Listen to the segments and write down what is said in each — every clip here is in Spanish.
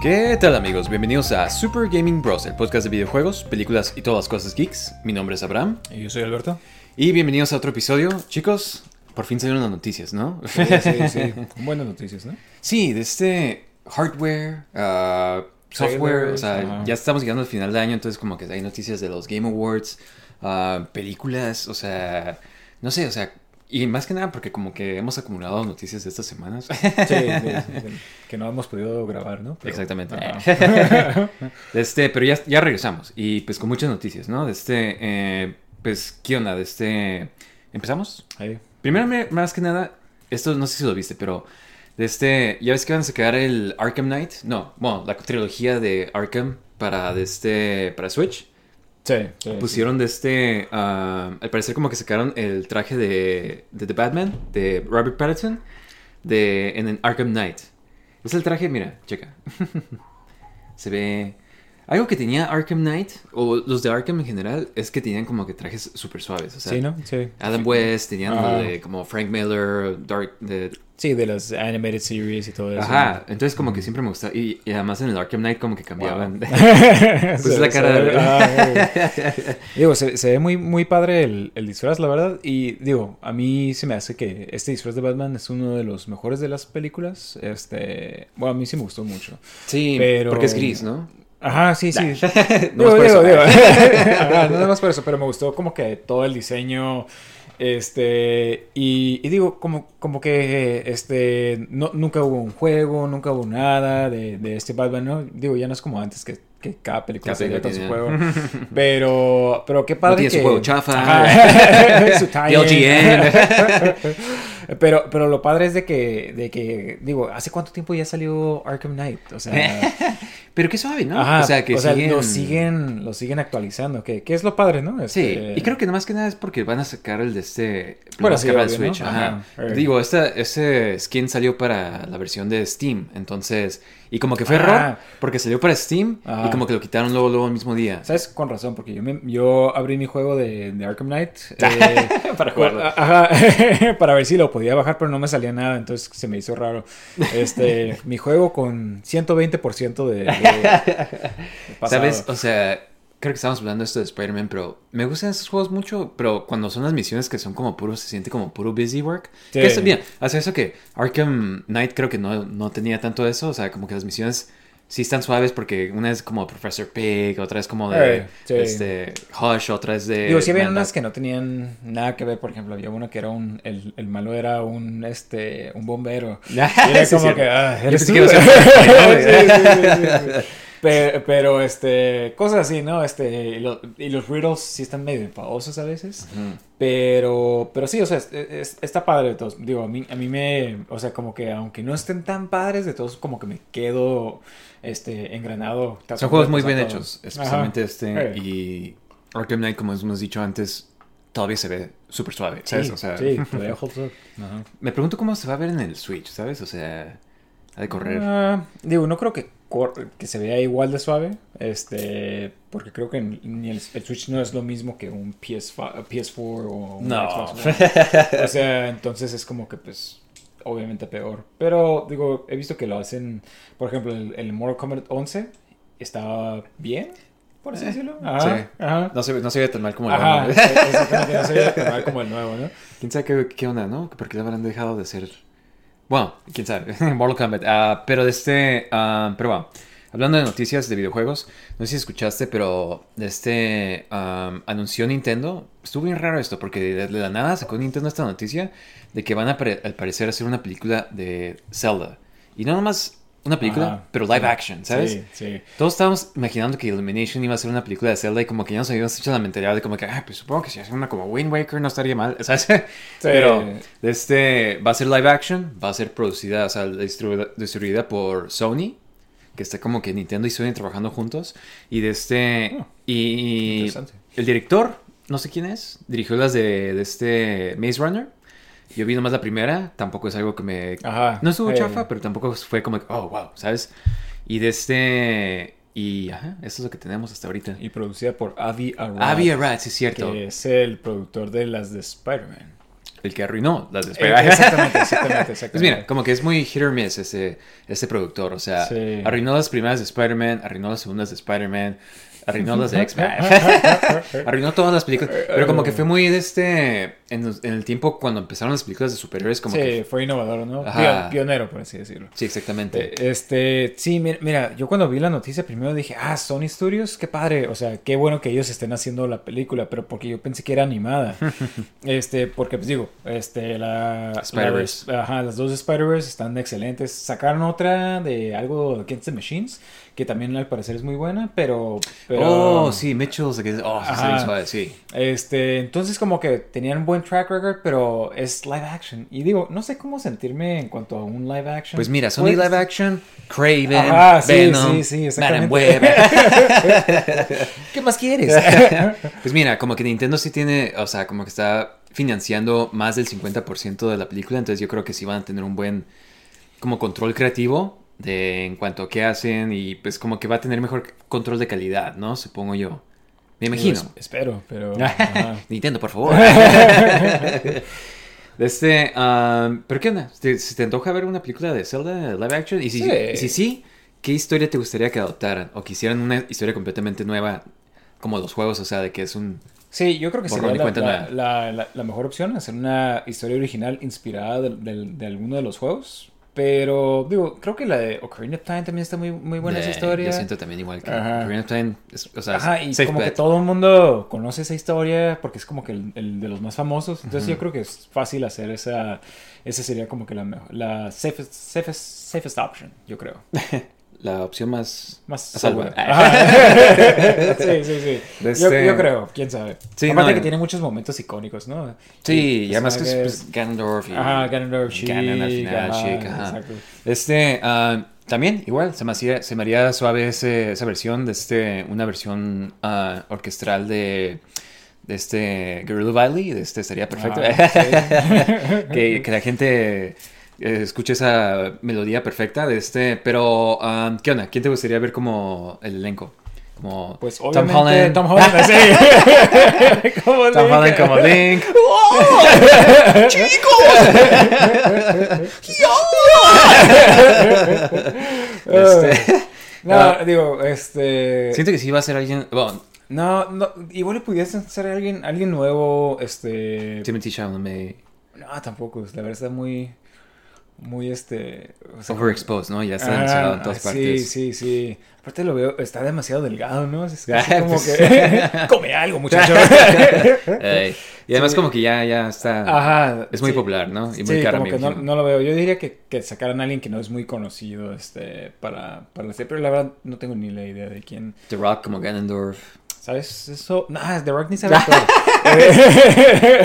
¿Qué tal amigos? Bienvenidos a Super Gaming Bros, el podcast de videojuegos, películas y todas las cosas geeks. Mi nombre es Abraham. Y yo soy Alberto. Y bienvenidos a otro episodio. Chicos, por fin salieron las noticias, ¿no? Sí, sí, sí. Buenas noticias, ¿no? Sí, de este hardware, uh, software, o sea, Ajá. ya estamos llegando al final de año, entonces como que hay noticias de los Game Awards, uh, películas, o sea, no sé, o sea, y más que nada porque como que hemos acumulado noticias de estas semanas. Sí, sí, sí, que no hemos podido grabar, ¿no? Pero- Exactamente. Este, pero ya, ya regresamos y pues con muchas noticias, ¿no? De este, eh, pues, ¿qué onda? De este, ¿empezamos? Ahí. Primero, me- más que nada, esto no sé si lo viste, pero de este, ¿ya ves que van a sacar el Arkham Knight? No, bueno, la trilogía de Arkham para, de este, para Switch. Sí, sí, Pusieron de este, ah, al parecer como que sacaron el traje de, de The Batman, de Robert Pattinson, de, en el Arkham Knight. Es el traje, mira, checa. Se ve... Algo que tenía Arkham Knight, o los de Arkham en general, es que tenían como que trajes súper suaves. O sea, Sí, ¿no? Sí. Adam West, tenían Ajá. de como Frank Miller, Dark... De, Sí, de las animated series y todo eso. ajá, entonces como que siempre me gustaba. Y, y además en el Arkham Knight como que cambiaban. Wow. pues Se- la cara de... ah, Digo, se, se ve muy, muy padre el, el disfraz, la verdad. Y digo, a mí se me hace que este disfraz de Batman es uno de los mejores de las películas. Este, bueno, a mí sí me gustó mucho. Sí, Pero- porque es gris, ¿no? Ajá, sí, sí. No Digo, es por eso. digo, digo. Ajá, no nada más por eso, pero me gustó como que todo el diseño. Este, y, y digo, como, como que este, no, nunca hubo un juego, nunca hubo nada de, de este Batman, ¿no? Digo, ya no es como antes que, que cada película salía con su juego. Pero, pero qué padre tiene su que... juego chafa. Su. LGN. Pero, pero lo padre es de que, de que, digo, ¿hace cuánto tiempo ya salió Arkham Knight? O sea... Pero qué suave, ¿no? Ajá, o sea, que siguen... lo siguen, lo siguen actualizando, que, que es lo padre, ¿no? Sí, Este, y creo que más que nada es porque van a sacar el de este... Bueno, sí, sacar el obvio, ¿no? Switch, ajá. Ajá. Digo, esta, ese skin salió para la versión de Steam, entonces... Y como que fue Ah. error, porque salió para Steam y como que lo quitaron luego, luego el mismo día. ¿Sabes? Con razón, porque yo, me- yo abrí mi juego de, de Arkham Knight. eh, Para jugarlo. Ajá, para ver si lo podía bajar, pero no me salía nada, entonces se me hizo raro. Este, mi juego con 120% de, de- de pasado. ¿Sabes? O sea, creo que estamos hablando de esto de Spider-Man, pero me gustan esos juegos mucho, pero cuando son las misiones que son como puro, se siente como puro busy work. Sí. Que está bien, hace eso que Arkham Knight creo que no, no tenía tanto eso, o sea, como que las misiones sí están suaves porque una es como Professor Pig, otra es como de sí. este, Hush, otra es de... Digo, sí había unas que no tenían nada que ver, por ejemplo, había uno que era un, el, el malo era un, este, un bombero. Y era como que, ah, eres tú. Pero, pero, este, cosas así, ¿no? Este, y, lo- y los riddles sí están medio enfadosos a veces. Pero, pero sí, o sea, es- es- está padre de todos. Digo, a mí, a mí me, o sea, como que aunque no estén tan padres, de todos como que me quedo, este, engranado. Son juegos muy bien todo. hechos, especialmente Ajá. este. Y Arkham Knight, como hemos dicho antes, todavía se ve súper suave, ¿sabes? Sí, o sea, sí, todavía holds up. Me pregunto cómo se va a ver en el Switch, ¿sabes? O sea, ha de correr. Ah, digo, no creo que, que se vea igual de suave, este, porque creo que ni el, el Switch no es lo mismo que un PS5, PS4 o un No. Xbox One. O sea, entonces es como que, pues, obviamente peor. Pero, digo, he visto que lo hacen, por ejemplo, el, el Mortal Kombat 11 está bien, por así Eh, decirlo. Ajá, sí. ajá. No se, no se ve tan mal como el Ajá, nuevo. exactamente, no se ve tan mal como el nuevo, ¿no? ¿Quién sabe qué, qué onda, no? ¿Por qué lo habrán dejado de hacer? Bueno, quién sabe. Mortal Kombat. Ah, pero de este. ah, pero bueno. Hablando de noticias de videojuegos, no sé si escuchaste, pero de este am, anunció Nintendo. Estuvo bien raro esto, porque de, la nada sacó Nintendo esta noticia de que van a al parecer hacer una película de Zelda. Y no nomás una película, Ajá, pero live sí. action, ¿sabes? Sí, sí. Todos estábamos imaginando que Illumination iba a ser una película de Zelda y como que ya nos habíamos hecho la mentalidad de como que, ah, pues supongo que si hace una como Wind Waker no estaría mal, ¿sabes? Pero de este va a ser live action, va a ser producida, o sea, distribuida, distribuida por Sony, que está como que Nintendo y Sony trabajando juntos. Y de este, Oh, y interesante. el director, no sé quién es, dirigió las de, de este Maze Runner. Yo vi nomás la primera, tampoco es algo que me Ajá. no estuvo chafa, pero tampoco fue como, oh, wow, ¿sabes? Y de este... Y, ajá, eso es lo que tenemos hasta ahorita. Y producida por Avi Arad. Avi Arad, sí es cierto. Que es el productor de las de Spider-Man. el que arruinó las de Spider-Man. exactamente, exactamente, exactamente. Pues mira, como que es muy hit or miss ese, ese productor. O sea, Sí. arruinó las primeras de Spider-Man, arruinó las segundas de Spider-Man, arruinó las de X-Men. arruinó todas las películas. Pero como que fue muy de este. En, los- en el tiempo cuando empezaron las películas de superhéroes, como sí, que. fue innovador, ¿no? Ajá. Pionero, por así decirlo. Sí, exactamente. Eh, Este, sí, mira, mira, yo cuando vi la noticia primero dije, ah, Sony Studios, qué padre, o sea, qué bueno que ellos estén haciendo la película, pero porque yo pensé que era animada. este, porque pues digo, este, la... Spider-Verse. la- Ajá, las dos de Spider-Verse están excelentes. Sacaron otra de algo Against the Machines, que también al parecer es muy buena, pero... pero Oh, sí, Mitchell's. de que- Oh, suave, sí. este, entonces como que tenían un buen track record, pero es live action. Y digo, no sé cómo sentirme en cuanto a un live action. Pues mira, Sony Pues- Live Action, Craven, Ajá, sí, Venom, sí, sí, exactamente. Web. ¿Qué más quieres? Pues mira, como que Nintendo sí tiene, o sea, como que está financiando más del 50% de la película, entonces yo creo que sí van a tener un buen como control creativo de en cuanto a qué hacen y pues como que va a tener mejor control de calidad, ¿no? Supongo yo. Me imagino. Pues, espero, pero... Nintendo, por favor. este, um, pero ¿qué onda? ¿Te, se te antoja ver una película de Zelda live action? Y si Sí. y si sí, ¿qué historia te gustaría que adoptaran? O que hicieran una historia completamente nueva, como los juegos, o sea, de que es un... Sí, yo creo que sería la, la- la- mejor opción, hacer una historia original inspirada del- de, alguno de los juegos. Pero, digo, creo que la de Ocarina of Time también está muy, muy buena esa de- historia. Yo siento también igual que Ajá. Ocarina of Time, es- o sea, Ajá, y como que bet. todo el mundo conoce esa historia porque es como que el, el de los más famosos. Entonces Ujú. yo creo que es fácil hacer esa... Esa sería como que la, la safest, safest, safest option, yo creo. La opción más... Más A salvo. segura. Ajá. sí, sí, sí. Yo, este- yo creo, quién sabe. Sí, Aparte no, que tiene muchos momentos icónicos, ¿no? Sí, y además que es pues, Ganondorf y... Ajá, Ganondorf, Sheik. Ganon al final, ajá, Sheik, ajá. Exacto. Este, ah, también, igual, se me, hacía, se me haría suave ese- esa versión de este, una versión ah, orquestral de, de este Guerrilla Valley, de este sería perfecto. Ah, que, que la gente eh, escuche esa melodía perfecta de este, pero, ah, ¿qué onda? ¿Quién te gustaría ver como el elenco? Como Pues Tom Holland. Tom Holland, sí. como Tom Link. Holland como Link. Este, No, Ah. digo, este... Siento que sí va a ser alguien. Bueno, No, no, igual le pudiesen ser alguien, alguien nuevo, este... Timothy Chalamet. No, tampoco, la verdad está muy... Muy, este... o sea, Overexposed, ¿no? Ya está Ah, en todas sí, partes. Sí, sí, Aparte lo veo, está demasiado delgado, ¿no? Es Ah, como pues. que... Come algo, muchacho. Y además, Sí. como que ya, ya está. Ajá. Es muy sí. popular, ¿no? Y muy sí, como que no, no lo veo. Yo diría que, que sacaran a alguien que no es muy conocido este, para, para la serie, pero la verdad no tengo ni la idea de quién. The Rock como Ganondorf. ¿Sabes? Eso. Nah, The Rock ni sabe actuar.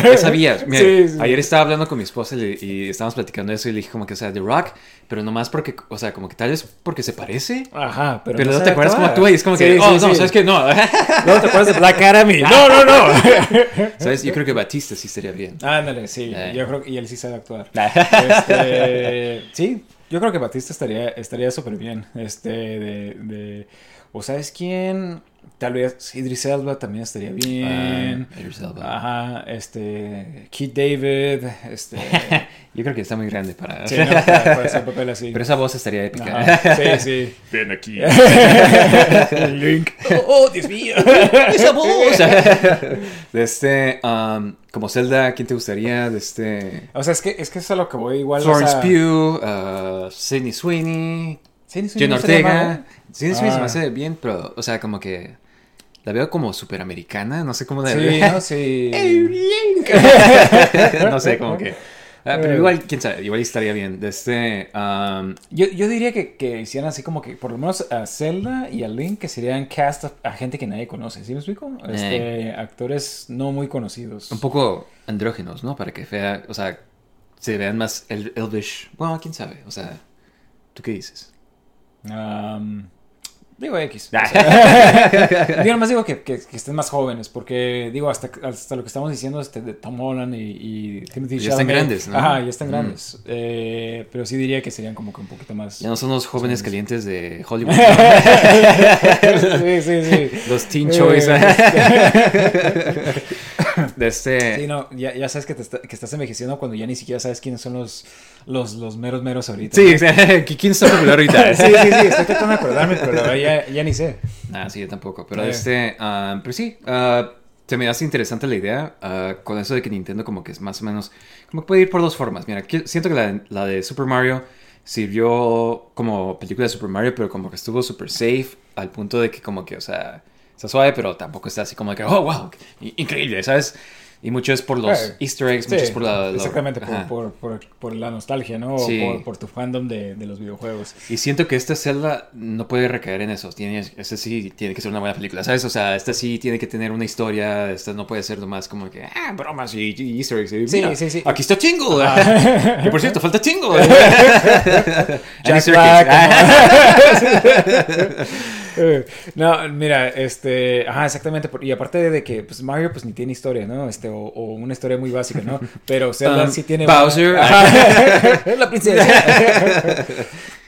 Ya sabías. Mira, Sí, sí. Ayer estaba hablando con mi esposa y, estábamos platicando eso y le dije como que, o sea, The Rock, pero nomás porque, o sea, como que tal vez porque se parece. Ajá, pero. Pero, no te acuerdas actuar. actúa y es como que, oh, no. ¿sabes qué? No. ¿No te acuerdas de Black Academy? No, no, no. ¿Sabes? Yo creo que Batista sí estaría bien. Ándale, sí. Eh. Yo creo que y él sí sabe actuar. Este, sí, yo creo que Batista estaría estaría súper bien. Este, de, de. ¿O sabes quién? Tal vez Idris Elba también estaría bien. Ah, Idris Elba. Ajá, este. Keith David. Este. Yo creo que está muy grande para. sí, no, para, para hacer papel así. Pero esa voz estaría épica. Ajá, sí, sí. Ven aquí. Link. Oh, Dios mío. ¡Esa voz! de este, um, como Zelda, ¿quién te gustaría? De este. O sea, es que es que es a lo que voy igual. o Florence sea, Pugh, uh, Sidney Sweeney, Sí, ni Jen Ortega. ¿Eh? Sidney Sweeney se me Ah. hace bien, pero, o sea, como que. La veo como superamericana, no sé cómo la Sí, no, sí. no sé, como que. ah, pero Eh. igual, quién sabe, igual estaría bien. De este. um, Yo, yo diría que, que hicieran así como que por lo menos a Zelda y a Link que serían cast a, a gente que nadie conoce, ¿sí me explico? Este, actores no muy conocidos. un poco andrógenos, ¿no? Para que vea, o sea, se vean más el elvish. Bueno, quién sabe, o sea, ¿tú qué dices? Am, digo X. Ah. o sea, digo que, que- que estén más jóvenes, porque digo, hasta, hasta lo que estamos diciendo este, de Tom Holland y, y Timothy Ya están grandes, ¿no? Ajá, ya están Mm. grandes. Eh, pero sí diría que serían como que un poquito más... Ya no son los jóvenes calientes de Hollywood. sí, sí, sí. los teen Eh, choice. este- De este... Sí, no, ya, ya sabes que, te está- que estás envejeciendo cuando ya ni siquiera sabes quiénes son los, los, los meros meros ahorita. Sí, ¿no? sí, ¿quién está popular ahorita? sí, sí, sí, estoy tratando de acordarme, pero ya, ya ni sé. Ah, sí, yo tampoco. Pero Eh. este, ah, pero sí, ah, se me hace interesante la idea ah, con eso de que Nintendo como que es más o menos, como que puede ir por dos formas. Mira, que- siento que la, la de Super Mario sirvió como película de Super Mario, pero como que estuvo super safe al punto de que como que, o sea, está suave, pero tampoco está así como que, oh, wow, increíble, ¿sabes? Y mucho es por los Eh, easter eggs, Sí, mucho es por la... la- exactamente, por, por, por, la nostalgia, ¿no? O Sí. por, por tu fandom de, de los videojuegos. Y siento que esta Zelda no puede recaer en eso. Tiene, este sí tiene que ser una buena película, ¿sabes? O sea, esta sí tiene que tener una historia. Esta no puede ser nomás como que, ah, bromas y, y easter eggs. y Sí, mira, sí, sí. Aquí está Tingle. Ajá. y por cierto, falta Tingle. Jack. Black, Ah. no, mira, este, ajá, exactamente, y aparte de que, pues, Mario, pues, ni tiene historia, ¿no? Este, o, o una historia muy básica, ¿no? Pero Zelda Um, sí tiene... Bowser. Ajá. la princesa.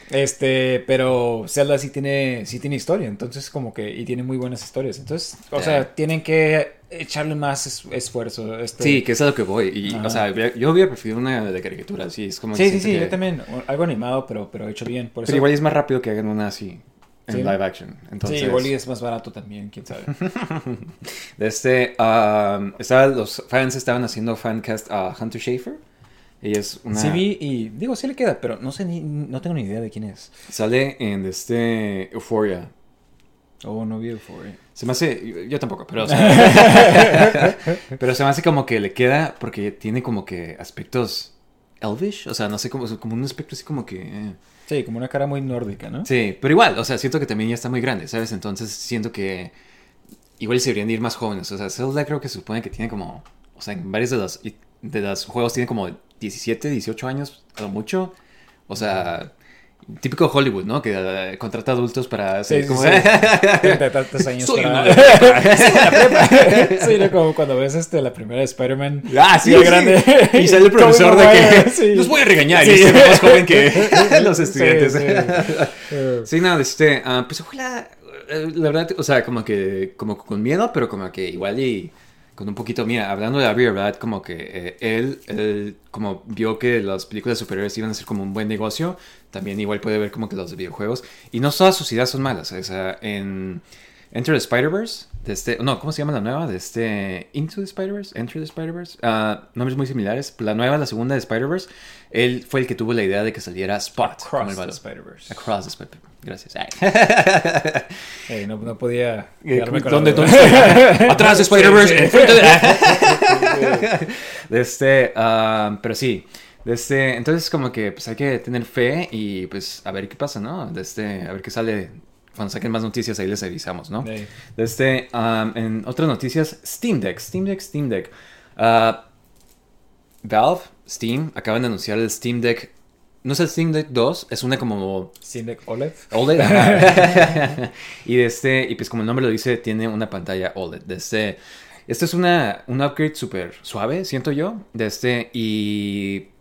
Este, pero Zelda sí tiene, sí tiene historia, entonces como que, y tiene muy buenas historias, entonces, o Yeah. sea, tienen que echarle más es- esfuerzo. Este, Sí, que es a lo que voy. Y, Ajá. o sea, yo hubiera preferido una de caricatura, así. Es como sí, sí, sí, que- yo también, algo animado, pero, pero hecho bien, por eso. Pero igual es más rápido que hagan una así. En Sí. live action. Entonces, Sí, igual y es más barato también, quién sabe. De este, um, estaba- los fans estaban haciendo fancast a Hunter Schafer. Ella es una. Sí vi y digo, sí le queda, pero no sé ni, no tengo ni idea de quién es. Sale en este Euphoria. Oh, no vi Euphoria. Se me hace. Yo, yo tampoco, pero. o sea, pero se me hace como que le queda porque tiene como que aspectos elvish. O sea, no sé, como, como un aspecto así como que. eh. Sí, como una cara muy nórdica, ¿no? Sí, pero igual, o sea, siento que también ya está muy grande, ¿sabes? Entonces siento que. Igual se deberían de ir más jóvenes. O sea, Zelda creo que se supone que tiene como. O sea, en varios de los, de los juegos tiene como 17, 18 años, a lo mucho. O sea. Típico Hollywood, ¿no? Que eh, contrata adultos para Sí, hacer sí, como... sí. Y tantos años Soy para- una de prepa. Sí. Sí, ¿no? como cuando ves este, la primera de Spider-Man. Ah, sí, sí. grande. Y sale el profesor de que sí. los voy a regañar Sí. y este más joven que los Sí, estudiantes. sí. Sí, no, este, ah, pues ojalá, eh, la verdad, o sea, como que, como con miedo, pero como que igual y con un poquito, mira, hablando de Avi Arad, como que eh, él, él, como vio que las películas de superhéroes iban a ser como un buen negocio, también igual puede ver como que los de videojuegos, y no todas sus ideas son malas, o sea, en Enter the Spider-Verse, de este, no, ¿cómo se llama la nueva? De este, Into the Spider-Verse, Enter the Spider-Verse, ah, nombres muy similares, la nueva, la segunda de Spider-Verse, él fue el que tuvo la idea de que saliera Spot, como el Across the. Spider-Verse. Across the Spider Gracias. Eh, no, no podía Eh, quedarme con ¿Dónde, dónde? Atrás de Spider-Verse, Sí, sí. de... este, ah, pero sí. De este, entonces como que pues hay que tener fe y pues a ver qué pasa, ¿no? De este, a ver qué sale. Cuando saquen más noticias ahí les avisamos, ¿no? Sí. De este, ah, en otras noticias, Steam Deck, Steam Deck, Steam Deck. Ah, Valve, Steam, acaban de anunciar el Steam Deck. No es el Steam Deck 2, es una como Steam Deck OLED. OLED. y de este, y pues como el nombre lo dice, tiene una pantalla OLED. De este, es una, un upgrade súper suave, siento yo. De este, y.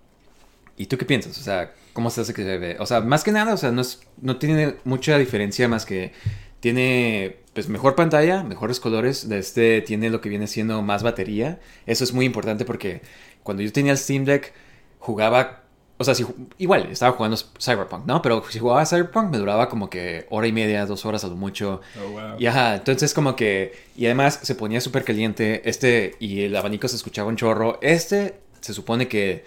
¿Y tú qué piensas? O sea, ¿cómo se hace que se ve? O sea, más que nada, o sea, no, es, no tiene mucha diferencia más que tiene pues mejor pantalla, mejores colores, de este tiene lo que viene siendo más batería. Eso es muy importante porque cuando yo tenía el Steam Deck jugaba, o sea, si, igual estaba jugando Cyberpunk, ¿no? Pero si jugaba Cyberpunk me duraba como que hora y media, dos horas a lo mucho. Oh, wow. Y ajá, entonces como que, y además se ponía súper caliente, este, y el abanico se escuchaba un chorro. Este se supone que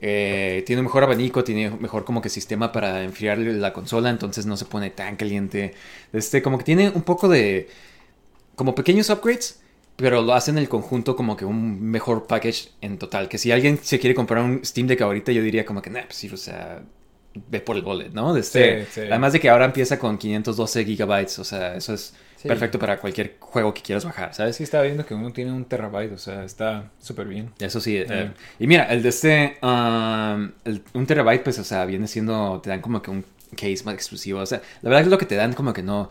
eh, tiene un mejor abanico, tiene mejor como que sistema para enfriar la consola, entonces no se pone tan caliente. Este, como que tiene un poco de, como pequeños upgrades, pero lo hacen en el conjunto como que un mejor package en total. Que si alguien se quiere comprar un Steam Deck ahorita, yo diría como que, nah, pues sí, o sea, ve por el bullet, ¿no? Este, Sí, sí. Además de que ahora empieza con 512 gigabytes, o sea, eso es Sí. perfecto para cualquier juego que quieras bajar, ¿sabes? Sí, estaba viendo que uno tiene un terabyte, o sea, está súper bien. Eso sí. eh, Eh. y mira, el de este, um, el- un terabyte, pues, o sea, viene siendo, te dan como que un case más exclusivo. O sea, la verdad es lo que te dan como que no,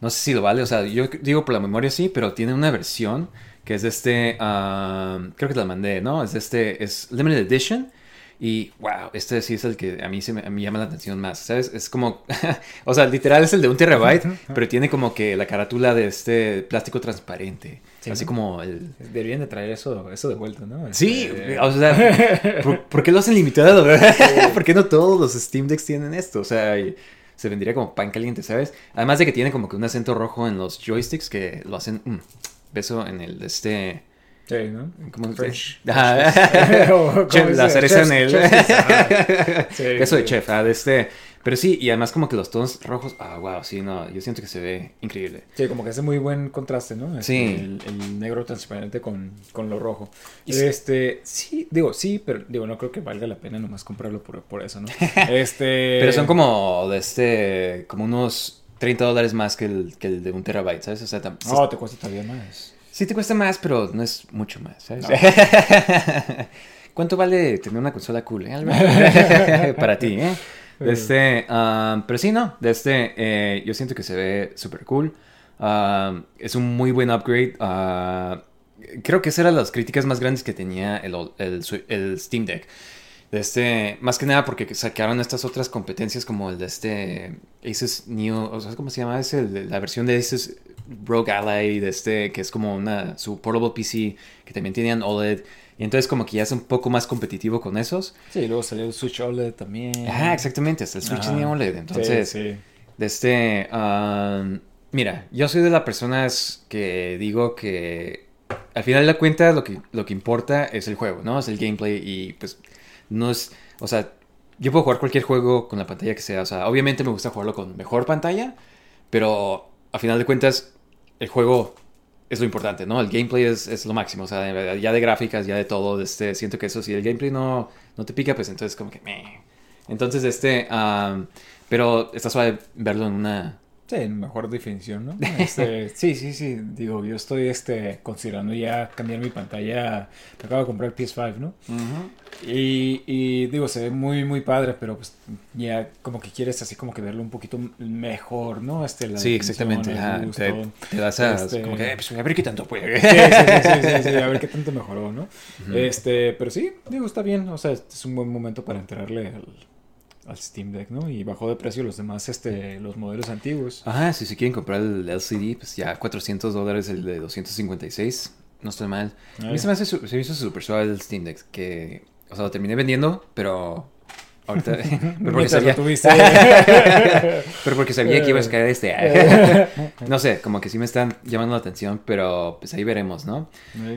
no sé si lo vale. O sea, yo digo por la memoria sí, pero tiene una versión que es de este, um, creo que te la mandé, ¿no? Es de este, es Limited Edition. Y wow, este sí es el que a mí se me, a mí llama la atención más, ¿sabes? Es como, o sea, literal es el de un terabyte, pero tiene como que la carátula de este plástico transparente. Sí, Así ¿no? como el... Deberían de traer eso, eso de vuelta, ¿no? Sí, Este, o sea, ¿por, por qué lo hacen limitado? ¿Por qué no todos los Steam Decks tienen esto? O sea, se vendría como pan caliente, ¿sabes? Además de que tiene como que un acento rojo en los joysticks que lo hacen... mm, beso en el... Este... Sí, ¿no? ¿Cómo se French. ¿cómo Chef, la cereza en el... Eso de chef, ah, de este... Pero sí, y además como que los tonos rojos... Ah, wow, sí, no, yo siento que se ve increíble. Sí, como que hace muy buen contraste, ¿no? Este, Sí. El, el negro transparente con, con lo rojo. Y Este, sí, digo, sí, pero digo, no creo que valga la pena nomás comprarlo por, por eso, ¿no? Este... Pero son como de este... Como unos 30 dólares más que el, que el de un terabyte, ¿sabes? O sea, tam- No, te cuesta todavía más. Sí te cuesta más, pero no es mucho más, ¿sabes? No. ¿Cuánto vale tener una consola cool, eh? Para ti, ¿eh? De este, um, pero sí, no, de este, eh, yo siento que se ve súper cool. Um, es un muy buen upgrade. ah, creo que esas eran las críticas más grandes que tenía el, el, su- el Steam Deck. De este, más que nada porque sacaron estas otras competencias como el de este Asus Neo, o sea, ¿cómo se llama? Es el de- la versión de Asus Rogue Ally, de este, que es como una, su portable PC, que también tenían OLED. Y entonces como que ya es un poco más competitivo con esos. Sí, luego salió el Switch OLED también. Ajá, exactamente, hasta el Switch tenía OLED. Entonces, Sí, sí. de este, um, mira, yo soy de las personas que digo que al final de cuentas lo que, lo que importa es el juego, ¿no? Es el gameplay y pues no es, o sea, yo puedo jugar cualquier juego con la pantalla que sea, o sea, obviamente me gusta jugarlo con mejor pantalla, pero al final de cuentas el juego es lo importante, ¿no? El gameplay es, es lo máximo, o sea, ya de gráficas, ya de todo, este, siento que eso, si el gameplay no, no te pica, pues entonces como que... meh. Entonces, este, am, pero está suave verlo en una... Sí, en mejor definición, ¿no? Este, sí, sí, sí. Digo, yo estoy este, considerando ya cambiar mi pantalla. Me acabo de comprar el PS5, ¿no? Y, y, digo, se ve muy, muy padre, pero pues ya como que quieres así como que verlo un poquito mejor, ¿no? Este, la Sí, exactamente. gusto. te, te das a... Este- Como que, eh, pues, a ver qué tanto puede. Sí, sí, sí, sí, sí, sí, a ver qué tanto mejoró, ¿no? Este, pero sí, digo, está bien, o sea, este es un buen momento para entrarle al, al Steam Deck, ¿no? Y bajó de precio los demás, este, los modelos antiguos. Ajá, si se quieren comprar el LCD, pues ya 400 dólares el de 256. No estoy mal. A mí se me hace se me hizo súper suave el Steam Deck. Que, o sea, lo terminé vendiendo, pero ahorita... pero, porque sabía, tuviste. pero porque sabía que iba a sacar este... no sé, como que sí me están llamando la atención, pero pues ahí veremos, ¿no?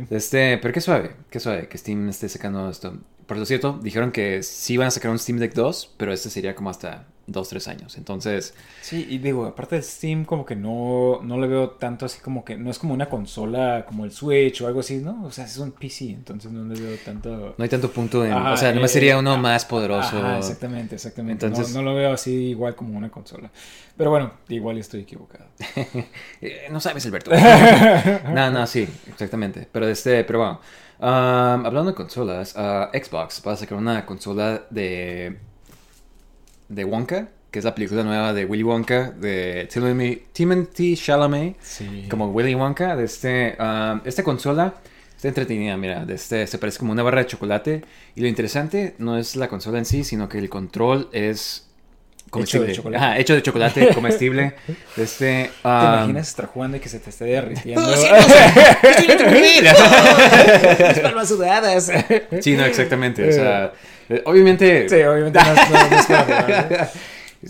Este, pero qué suave, qué suave que Steam esté sacando esto. Por lo cierto, dijeron que sí van a sacar un Steam Deck 2, pero este sería como hasta 2-3 años. Entonces, Sí, y digo, aparte de Steam, como que no, no le veo tanto así como que no es como una consola como el Switch o algo así, ¿no? O sea, es un PC, entonces no le veo tanto. no hay tanto punto en... Ajá, o sea, nomás eh, sería uno ah, más poderoso. Ajá, exactamente, exactamente. Entonces- no, no lo veo así igual como una consola. Pero bueno, igual estoy equivocado. Eh, no sabes, Alberto. no, no, sí, exactamente. Pero este, pero bueno. um, hablando de consolas, ah, Xbox va a sacar una consola de de Wonka, que es la película nueva de Willy Wonka de Timothy, Chalamet, Sí. como Willy Wonka. De este, um, esta consola está entretenida, mira, de este, se parece como una barra de chocolate. Y lo interesante no es la consola en sí, sino que el control es comestible. de chocolate. Ajá, hecho de chocolate, comestible. Este, ¿Te um, imaginas estar jugando y que se te esté derritiendo? No, sí, no sé. Estoy dentro de mi vida. Las palmas sudadas. Sí, no, exactamente. O sea, eh, obviamente. Sí, obviamente no, es- no- no ¿no?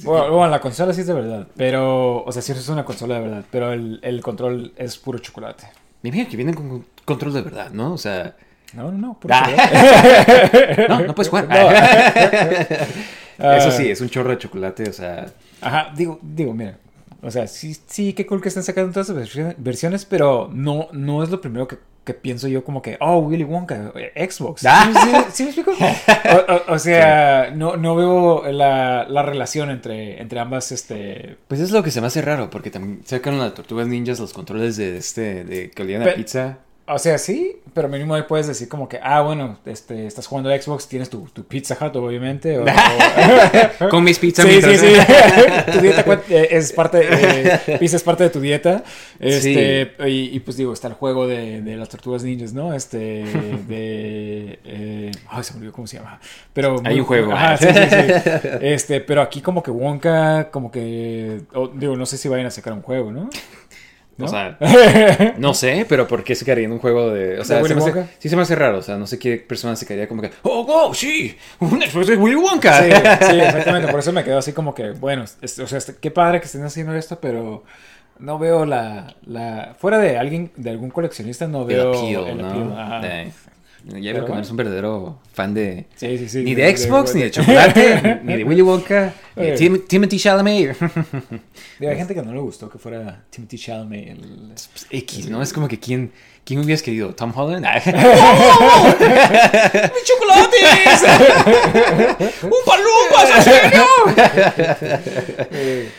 Bueno, bueno, la consola sí es de verdad, pero, o sea, sí es una consola de verdad, pero el, el control es puro chocolate. Me imagino que vienen con control de verdad, ¿no? O sea. No, no, no, puro Ah. chocolate. No, no puedes jugar. Ah, Eso sí, es un chorro de chocolate, o sea. Ajá, digo, digo, mira. O sea, sí, sí, qué cool que estén sacando todas esas versi- versiones, pero no, no es lo primero que, que pienso yo como que, oh, Willy Wonka, eh, Xbox. ¿Sí, Ah. sí, sí me explico? O, o- o sea, no, no veo la, la relación entre, entre ambas, este... Pues es lo que se me hace raro, porque también sacaron las tortugas ninjas los controles de este, de que olían a pizza. O sea, sí, pero mínimo ahí puedes decir como que, ah, bueno, este, estás jugando a Xbox, tienes tu, tu Pizza Hut, obviamente. O, o- Con mis pizzas Sí, sí, mientras- sí. tu dieta eh, es parte, eh, pizza es parte de tu dieta. Este, y, y, pues digo, está el juego de, de las tortugas ninjas, ¿no? Este, de... Eh, ay, se me olvidó cómo se llama. Pero Hay un juego. Ajá, sí, sí, sí. Este, pero aquí como que Wonka, como que... digo, no sé si vayan a sacar un juego, ¿no? ¿No? O sea, no sé, pero ¿por qué se quedaría en un juego de. O sea, ¿De se me hace- sí se me hace raro. O sea, no sé qué persona se quedaría como que. ¡Oh, wow! ¡Sí! ¡Un esfuerzo de Willy Wonka! Sí, sí, exactamente. Por eso me quedo así como que, bueno, es- o sea, este- qué padre que estén haciendo esto, pero no veo la, la... Fuera de alguien, de algún coleccionista, no El veo appeal, el ¿no? appeal, ya veo que no eres un verdadero fan de. Sí, sí, sí. Ni de Xbox, ni de chocolate, ni de Willy Wonka, ni de Eh. Tim- Timothy Chalamet. Hay gente que no le gustó que fuera Timothy Chalamet. El... Pues, X, ¿no? Es como que ¿quién, quién hubieras querido? ¿Tom Holland? ¡Mis chocolates! ¡Un palumpas, en serio! Eh,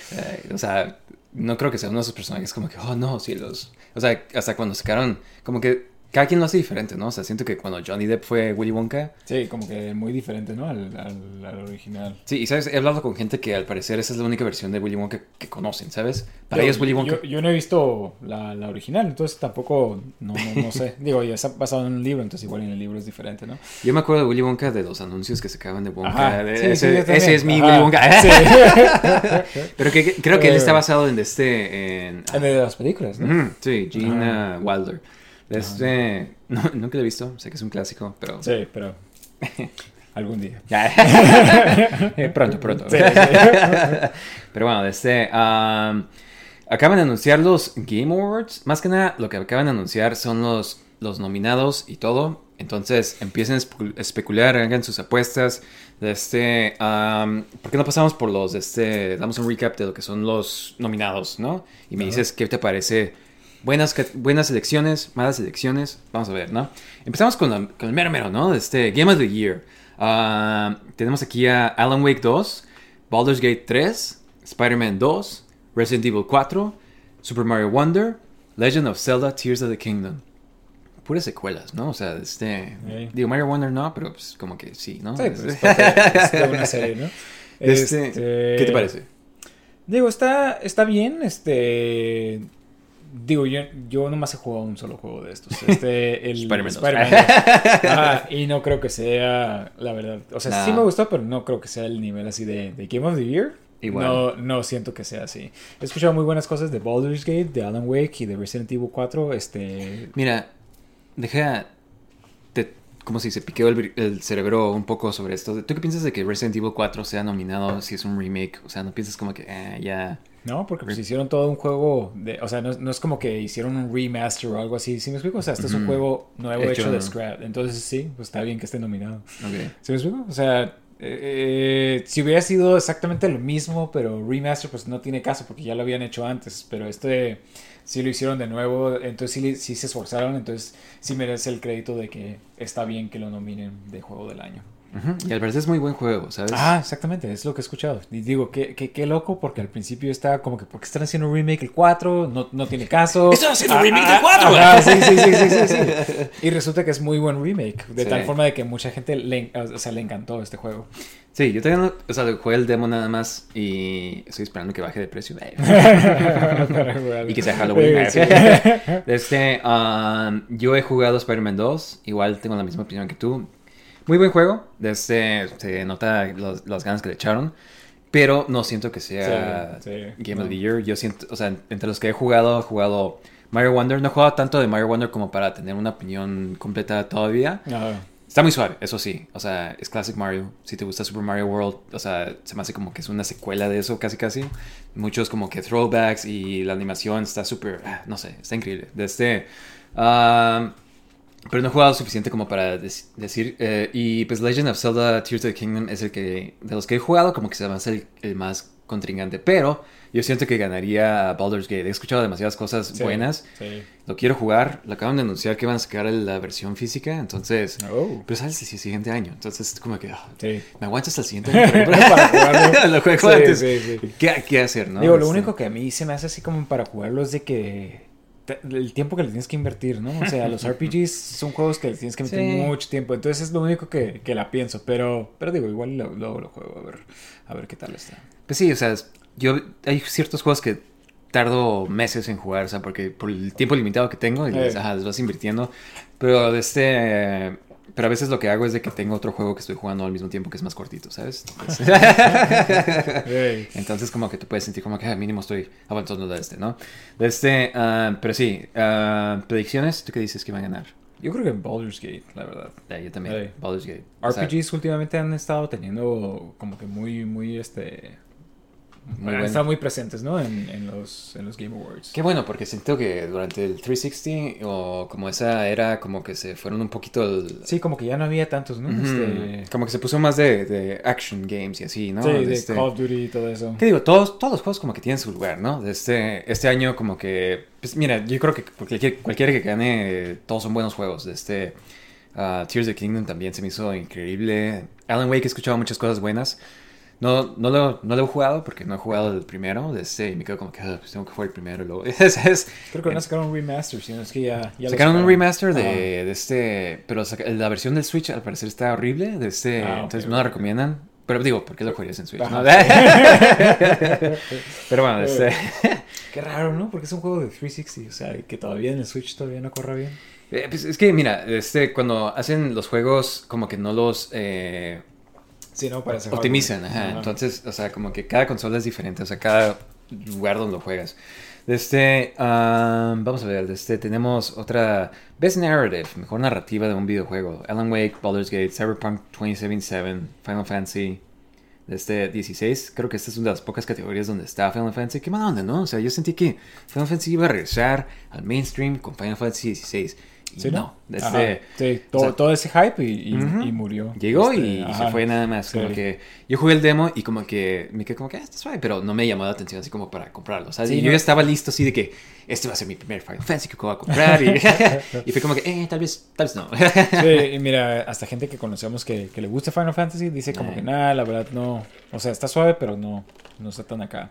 O sea, no creo que sea uno de esos personajes como que, oh no, sí, los. O sea, hasta cuando sacaron, como que cada quien lo hace diferente, ¿no? O sea, siento que cuando Johnny Depp fue Willy Wonka. sí, como que muy diferente, ¿no? Al, al, al original. Sí, y sabes, he hablado con gente que al parecer esa es la única versión de Willy Wonka que conocen, ¿sabes? Para Yo- ellos Willy Wonka. Yo, yo no he visto la, la original, entonces tampoco, no, no, no sé. Digo, ya está basado en un libro, entonces igual en el libro es diferente, ¿no? Yo me acuerdo de Willy Wonka de los anuncios que sacaban de Wonka. Ajá, de- sí, sí, ese, también. ese es mi Ajá, Willy Wonka. sí. Pero que, creo que él Eh. está basado en este. En, En de las películas, ¿no? Sí, Gene Ajá. Este, no, nunca lo he visto, sé que es un clásico, pero. Sí, pero algún día. Ya. Eh, pronto, pronto. Sí, sí. Pero bueno, este. um, acaban de anunciar los Game Awards. Más que nada, lo que acaban de anunciar son los, los nominados y todo. Entonces, empiecen a espe- especular, hagan sus apuestas. De este, um, ¿Por qué no pasamos por los de este? Damos un recap de lo que son los nominados, ¿no? Y me dices qué te parece. Buenas, buenas elecciones, malas elecciones. Vamos a ver, ¿no? Empezamos con, la- con el mero mero, ¿no? Este Game of the Year. Ah, tenemos aquí a Alan Wake 2, Baldur's Gate 3, Spider-Man 2, Resident Evil 4, Super Mario Wonder, Legend of Zelda Tears of the Kingdom. Puras secuelas, ¿no? O sea, este. Sí. Digo, Mario Wonder no, pero pues como que sí, ¿no? Sí, pues, es una serie, ¿no? Este, Este, ¿Qué te parece? Digo, está, está bien, este... Digo, yo, yo nomás he jugado un solo juego de estos. Este, el Spider-Man 2. 2. Y no creo que sea, la verdad. O sea, sí me gustó, pero no creo que sea el nivel así de, de Game of the Year. Igual. No, no siento que sea así. He escuchado muy buenas cosas de Baldur's Gate, de Alan Wake y de Resident Evil 4. Este, Mira, deja. Te, como si se piqueó el cerebro un poco sobre esto. ¿Tú qué piensas de que Resident Evil 4 sea nominado si es un remake? O sea, no piensas como que, eh, ya. No, porque pues hicieron todo un juego de, o sea, no, no es como que hicieron un remaster o algo así, ¿sí me explico? O sea, este es un juego nuevo hecho, Hecho- de scrap, entonces sí, pues está bien que esté nominado. Ok. ¿Sí me explico? O sea, eh, eh, si hubiera sido exactamente lo mismo, pero remaster, pues no tiene caso porque ya lo habían hecho antes, pero este sí lo hicieron de nuevo, entonces sí, sí se esforzaron, entonces sí merece el crédito de que está bien que lo nominen de juego del año. Y al parecer es muy buen juego, ¿sabes? Ah, exactamente, es lo que he escuchado. Y digo, qué, qué, qué loco, porque al principio está como que, ¿por qué están haciendo un remake el 4? No, no tiene caso. ¡Están haciendo un Ah, remake ah, del 4! ajá, sí, sí, sí, sí, sí, sí. Y resulta que es muy buen remake, de Sí. tal forma de que mucha gente le, o sea, le encantó este juego. Sí, yo no, o sea, jugué el demo nada más y estoy esperando que baje de precio. y que sea Halloween. Sí. Este, um, yo he jugado Spider-Man 2, igual tengo la misma opinión que tú. Muy buen juego, este, se nota los- las ganas que le echaron, pero no siento que sea Sí, sí, Game no. of the Year. Yo siento, o sea, entre los que he jugado, he jugado Mario Wonder. No he jugado tanto de Mario Wonder como para tener una opinión completa todavía. No, Está muy suave, eso sí. O sea, es Classic Mario. Si te gusta Super Mario World, o sea, se me hace como que es una secuela de eso, casi casi. Muchos como que throwbacks y la animación está súper, ah, no sé, está increíble. Desde, ah, pero no he jugado suficiente como para dec- decir. eh, y pues Legend of Zelda Tears of the Kingdom es el que, de los que he jugado, como que se hace el, el más contrincante. Pero yo siento que ganaría Baldur's Gate. He escuchado demasiadas cosas sí, buenas. Sí. Lo quiero jugar. Lo acaban de anunciar que van a sacar la versión física. Entonces. Oh. Pero sale el siguiente año. Entonces, como que. ah, Sí. ¿Me aguantas hasta el siguiente año? Para jugarlo. lo juego antes. sí, sí. ¿Qué, qué hacer, no? Digo, lo Este, único que a mí se me hace así como para jugarlo es de que te- el tiempo que le tienes que invertir, ¿no? O sea, los RPGs son juegos que le tienes que meter Sí. mucho tiempo, entonces es lo único que, que la pienso, pero, pero digo, igual luego lo, lo juego a ver, a ver qué tal está. Pues sí, o sea, yo. Hay ciertos juegos que tardo meses en jugar, o sea, porque por el tiempo limitado que tengo, y les, Eh. ajá, les vas invirtiendo. Pero de este. Pero a veces lo que hago es de que tengo otro juego que estoy jugando al mismo tiempo que es más cortito, ¿sabes? Entonces, Ey. entonces como que tú puedes sentir como que ah, mínimo estoy avanzando de este, ¿no? De este, ah, pero sí, ah, predicciones, ¿tú qué dices que va a ganar? Yo creo que Baldur's Gate, la verdad. Ya, yo también, Ey. Baldur's Gate. O sea, RPGs últimamente han estado teniendo como que muy, muy, este... Muy bueno. estado muy presentes, ¿no? En, en los, en los Game Awards. Qué bueno, porque siento que durante el 360 o como esa era como que se fueron un poquito el... Sí, como que ya no había tantos, ¿no? Ujú. Este... Como que se puso más de, de action games y así, ¿no? sí, de Este- Call of Duty y todo eso. ¿Qué digo? Todos, todos los juegos como que tienen su lugar, ¿no? De Este, este año como que... Pues mira, yo creo que cualquier, cualquiera que gane, todos son buenos juegos. De Este, ah, Tears of the Kingdom también se me hizo increíble. Alan Wake he escuchado muchas cosas buenas. No, no, lo, no lo he jugado porque no he jugado el primero. De este, y me quedo como que ah, pues tengo que jugar el primero. y Luego, es, es- Creo que van a sacar un remaster, sino es que ya, ya sacaron un remaster de, Ajá. de este... Pero la versión del Switch al parecer está horrible. De este, Ah, entonces ok. no la recomiendan. Pero digo, ¿por qué lo jugarías en Switch? Ajá. no? pero bueno, de este... Qué raro, ¿no? Porque es un juego de 360, o sea, que todavía en el Switch todavía no corre bien. Eh, pues es que, mira, este, cuando hacen los juegos, como que no los eh, Sí, no, para ese optimizan. Ajá. Entonces, o sea, como que cada consola es diferente, o sea, cada lugar donde lo juegas. Este, um, vamos a ver, este, tenemos otra Best Narrative, mejor narrativa de un videojuego. Alan Wake, Baldur's Gate, Cyberpunk 2077, Final Fantasy. Este 16, creo que esta es una de las pocas categorías donde está Final Fantasy. Qué mala onda, ¿no? O sea, yo sentí que Final Fantasy iba a regresar al mainstream con Final Fantasy 16. Y ¿Sí, no, este, Sí, o todo, sea- todo ese hype y, y, Ujú. y murió. Llegó Este, y ajá. se fue nada más. Como Sí. que yo jugué el demo y como que me quedé como que ah, está suave, pero no me llamó la atención así como para comprarlo. ¿sabes? Sí, y no. yo ya estaba listo así de que este va a ser mi primer Final Fantasy que voy a comprar. Y, y fue como que, eh, tal vez, tal vez no. Sí, y mira, hasta gente que conocemos que, que le gusta Final Fantasy dice como Eh. que nada, la verdad no. O sea, está suave, pero no, no está tan acá.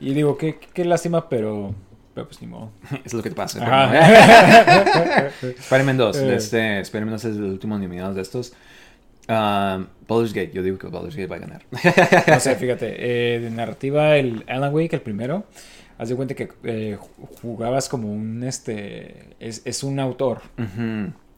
Y digo, qué, qué lástima, pero, pero pues ni modo. es lo que te pasa. Ajá. Spider-Man 2. Eh. Este, Spider-Man 2 es el último nominado de estos. Um, Baldur's Gate, yo digo que Baldur's Gate va a ganar. No sé, fíjate, eh, de narrativa, el Alan Wake, el primero, haz de cuenta que eh, jugabas como un, este, es, es un autor.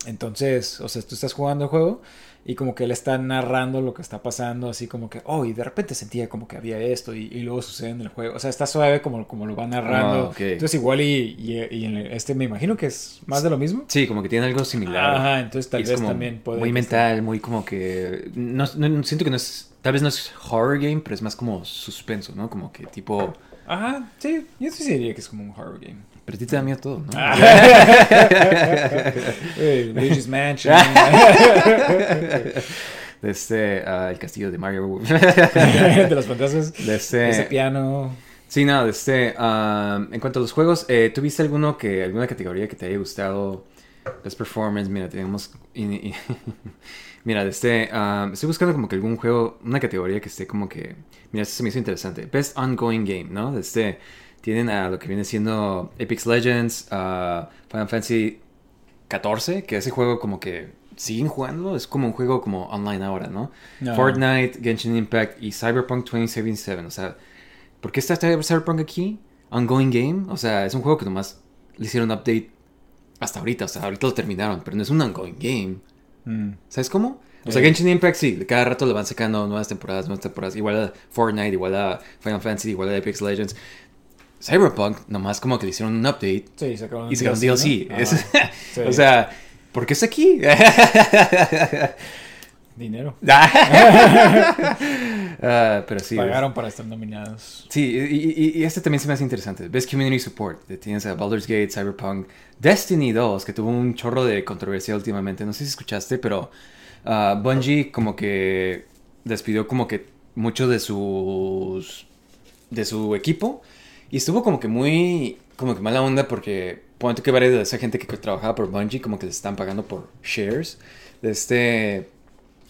Entonces, o sea, tú estás jugando el juego y como que él está narrando lo que está pasando, así como que, oh, y de repente sentía como que había esto y, y luego sucede en el juego. O sea, está suave como, como lo va narrando. Ah. Entonces, igual y, y- y en este me imagino que es más de lo mismo. Sí, como que tiene algo similar. Ajá, entonces tal vez también puede. Muy mental, muy como que. No, no- siento que no es. Tal vez no es horror game, pero es más como suspenso, ¿no? Como que tipo. Ajá, sí, yo sí diría que es como un horror game. Pero a ti te da miedo todo, ¿no? Ah. Luigi's Mansion. De este. ah, el castillo de Mario. de los fantasmas. De Ese este. piano. Sí, no, de este. ah, en cuanto a los juegos, eh, ¿tuviste alguno que. alguna categoría que te haya gustado? Best Performance, mira, tenemos. mira, de este. ah, estoy buscando como que algún juego, una categoría que esté como que. Mira, este se me hizo interesante. Best Ongoing Game, ¿no? De este. Tienen a lo que viene siendo Apex Legends, Final Fantasy 14, que ese juego como que siguen jugando, es como un juego como online ahora, ¿no? No. Fortnite, Genshin Impact y Cyberpunk 2077, o sea, ¿por qué está Cyberpunk aquí? Ongoing game, o sea, es un juego que nomás le hicieron update hasta ahorita, o sea, ahorita lo terminaron, pero no es un ongoing game, Mm. ¿sabes cómo? O sea, Eh. Genshin Impact sí, cada rato le van sacando nuevas temporadas, nuevas temporadas, igual a Fortnite, igual a Final Fantasy, igual a Apex Legends. Cyberpunk, nomás como que le hicieron un update Sí, sacaron y sacaron DLC. ¿no? Es- Ajá. Sí. o sea, ¿por qué está aquí? Dinero. Ah, pero sí. Pagaron para estar nominados. Sí, y, y- y este también se me hace interesante. Best Community Support. Tienes a Baldur's Gate, Cyberpunk, Destiny 2, que tuvo un chorro de controversia últimamente. No sé si escuchaste, pero ah, Bungie como que despidió como que mucho de sus de su equipo y estuvo como que muy como que mala onda porque ponte que varias de esa gente que trabajaba por Bungie como que les están pagando por shares de este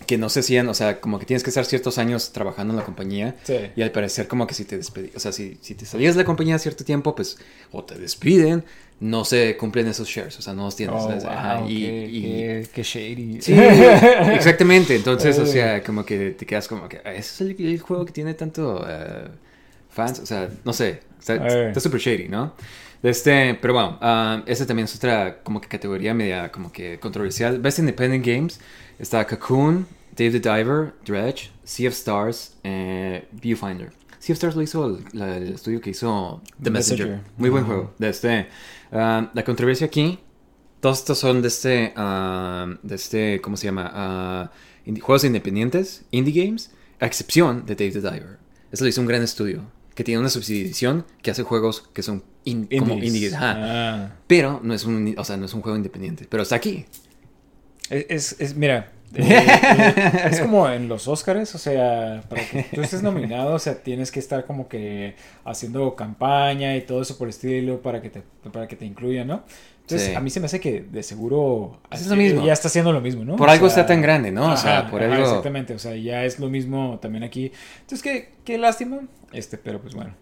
que no se hacían, o sea, como que tienes que estar ciertos años trabajando en la compañía Sí. y al parecer como que si te despedí, o sea, si, si te salías de la compañía a cierto tiempo, pues o te despiden, no se cumplen esos shares, o sea, no los tienes. Oh, ¿sabes? Ajá, wow, y, qué, y- qué- qué shady. Sí, exactamente. Entonces, o sea, como que te quedas como que, "Ah, ese es el, el juego que tiene tanto eh, fans, o sea, no sé, está súper shady, ¿no? Este, pero bueno, ah, esta también es otra como que categoría media como que controversial. Best Independent Games. Está Cocoon, Dave the Diver, Dredge, Sea of Stars, eh, Viewfinder. Sea of Stars lo hizo el, la- el estudio que hizo The Messenger. Messenger. Muy buen Ajá. juego. De este, ah, la controversia aquí, todos estos son de este, ah, de este, ¿cómo se llama? Ah, indi- juegos independientes, indie games, a excepción de Dave the Diver. Eso lo hizo un gran estudio que tiene una subdivisión que hace juegos que son in- como Indies. Ah. Pero no es un, o sea, no es un juego independiente. Pero está aquí. Es, es, es- mira, eh, eh, es como en los Oscars, o sea, para que tú estés nominado, o sea, tienes que estar como que haciendo campaña y todo eso por estilo para que te, para que te incluyan, ¿no? Entonces, Sí. a mí se me hace que de seguro Pues es lo mismo. ya está haciendo lo mismo, ¿no? Por O algo sea, está tan grande, ¿no? O sea, ajá, por ajá, algo. Exactamente, o sea, ya es lo mismo también aquí. Entonces, qué, qué lástima, este, pero pues bueno.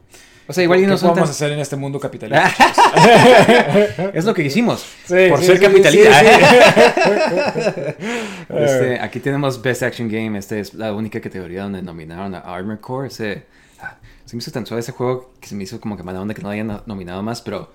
O sea, igual y ¿Qué no son podemos tan- hacer en este mundo capitalista? Es lo que hicimos. Sí, por sí, ser sí, capitalista. Este, aquí tenemos Best Action Game. Este es la única categoría donde nominaron a Armor Core. Ese, ah, se me hizo tan suave ese juego que se me hizo como que mala onda que no hayan no- nominado más, pero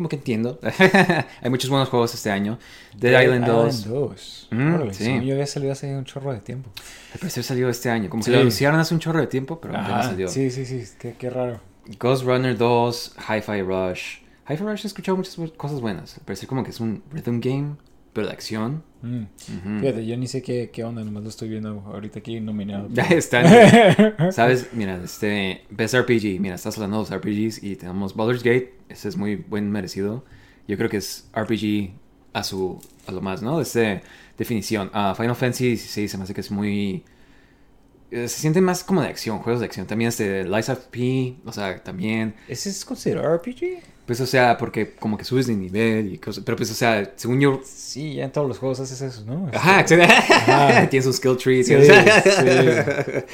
como que entiendo. Hay muchos buenos juegos este año. Dead Island 2. 2. Mm, Órale, sí. yo había salido hace un chorro de tiempo. Al parecer salió este año. Como Sí. que lo anunciaron hace un chorro de tiempo, pero Ajá, salió. Sí, sí, sí, qué, qué raro. Ghost Runner 2, Hi-Fi Rush. Hi-Fi Rush he escuchado muchas cosas buenas. Al parecer como que es un rhythm game, pero de acción. Mm. Fíjate, yo ni sé qué, qué onda, nomás lo estoy viendo ahorita aquí nominado. Ya están. ¿Sabes? Mira, este. Best RPG. Mira, estás hablando de los RPGs y tenemos Baldur's Gate. Ese es muy buen merecido. Yo creo que es RPG a su. a lo más, ¿no? Este. Definición. Ah, Final Fantasy XVI se me hace que es muy. eh, Se siente más como de acción, juegos de acción. También este Lies of P, o sea, también. ¿Ese es considerado RPG? Pues, o sea, porque como que subes de nivel y cosas. Pero, pues, o sea, según yo. Sí, ya en todos los juegos haces eso, ¿no? Ajá, Este, exacto. Tienes un skill tree. Sí. O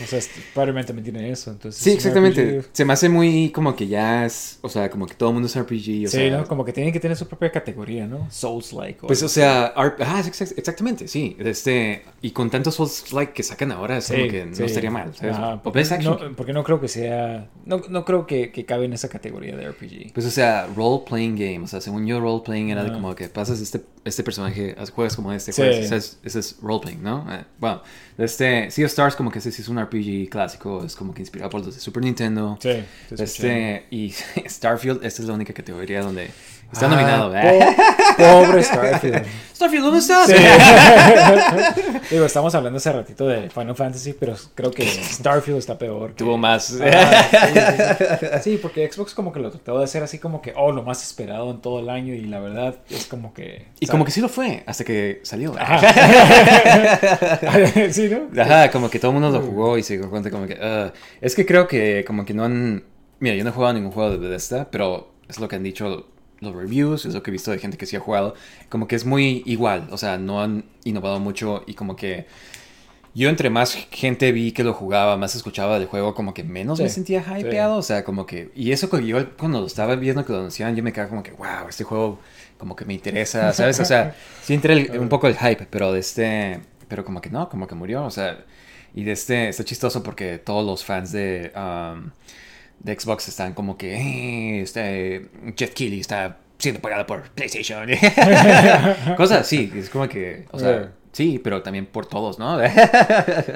sea, Spider-Man también tiene eso, entonces... Sí, exactamente. Se me hace muy como que ya es, o sea, como que todo el mundo es RPG, o Sí, sea, ¿no? Como que tienen que tener su propia categoría, ¿no? Souls-like. pues o sea, ar- ah, ex- ex- exactamente, sí, este y con tantos Souls like que sacan ahora es como Sí, que no estaría mal, ¿sabes? Ajá, porque, no, porque no creo que sea... No, no creo que, que cabe en esa categoría de RPG. Pues o sea, role playing game, o sea, según yo role playing era de Ajá. como que pasas este este personaje, juegas como este, Sí. juegas, ese es, ese es role playing, ¿no? Eh, bueno, este Sea of Stars como que ese sí es un RPG clásico, es como que inspirado por los de Super Nintendo. Sí. te escuché. Este, y Starfield, esta es la única categoría donde está Ah, nominado, ¿verdad? po- Pobre Starfield. Starfield, ¿dónde estás? Sí. Digo, estamos hablando hace ratito de Final Fantasy, pero creo que Starfield está peor. que- Tuvo más. Ah, sí, sí, sí. Sí, porque Xbox como que lo trató de hacer así como que, oh, lo más esperado en todo el año y la verdad es como que... Y como que sí lo fue, hasta que salió. Ajá. sí, ¿no? Ajá, como que todo el mundo lo jugó y se dio cuenta como que... ah, es que creo que como que no han... Mira, yo no he jugado ningún juego de Bethesda, pero es lo que han dicho los reviews, es lo que he visto de gente que sí ha jugado. Como que es muy igual, o sea, no han innovado mucho y como que... Yo entre más gente vi que lo jugaba, más escuchaba del juego, como que menos Sí, me sentía hypeado, o sea, como que... Y eso que yo cuando lo estaba viendo que lo anunciaban, yo me quedaba como que, wow, este juego como que me interesa, ¿sabes? O sea, sí entré el- un poco el hype, pero de este... Pero como que no, como que murió, o sea... Y de este, está chistoso porque todos los fans de, um, de Xbox están como que, "Eh, este, Jeff Keighley está siendo pagado por PlayStation. Cosas así, es como que, o sea, sí, pero también por todos, ¿no?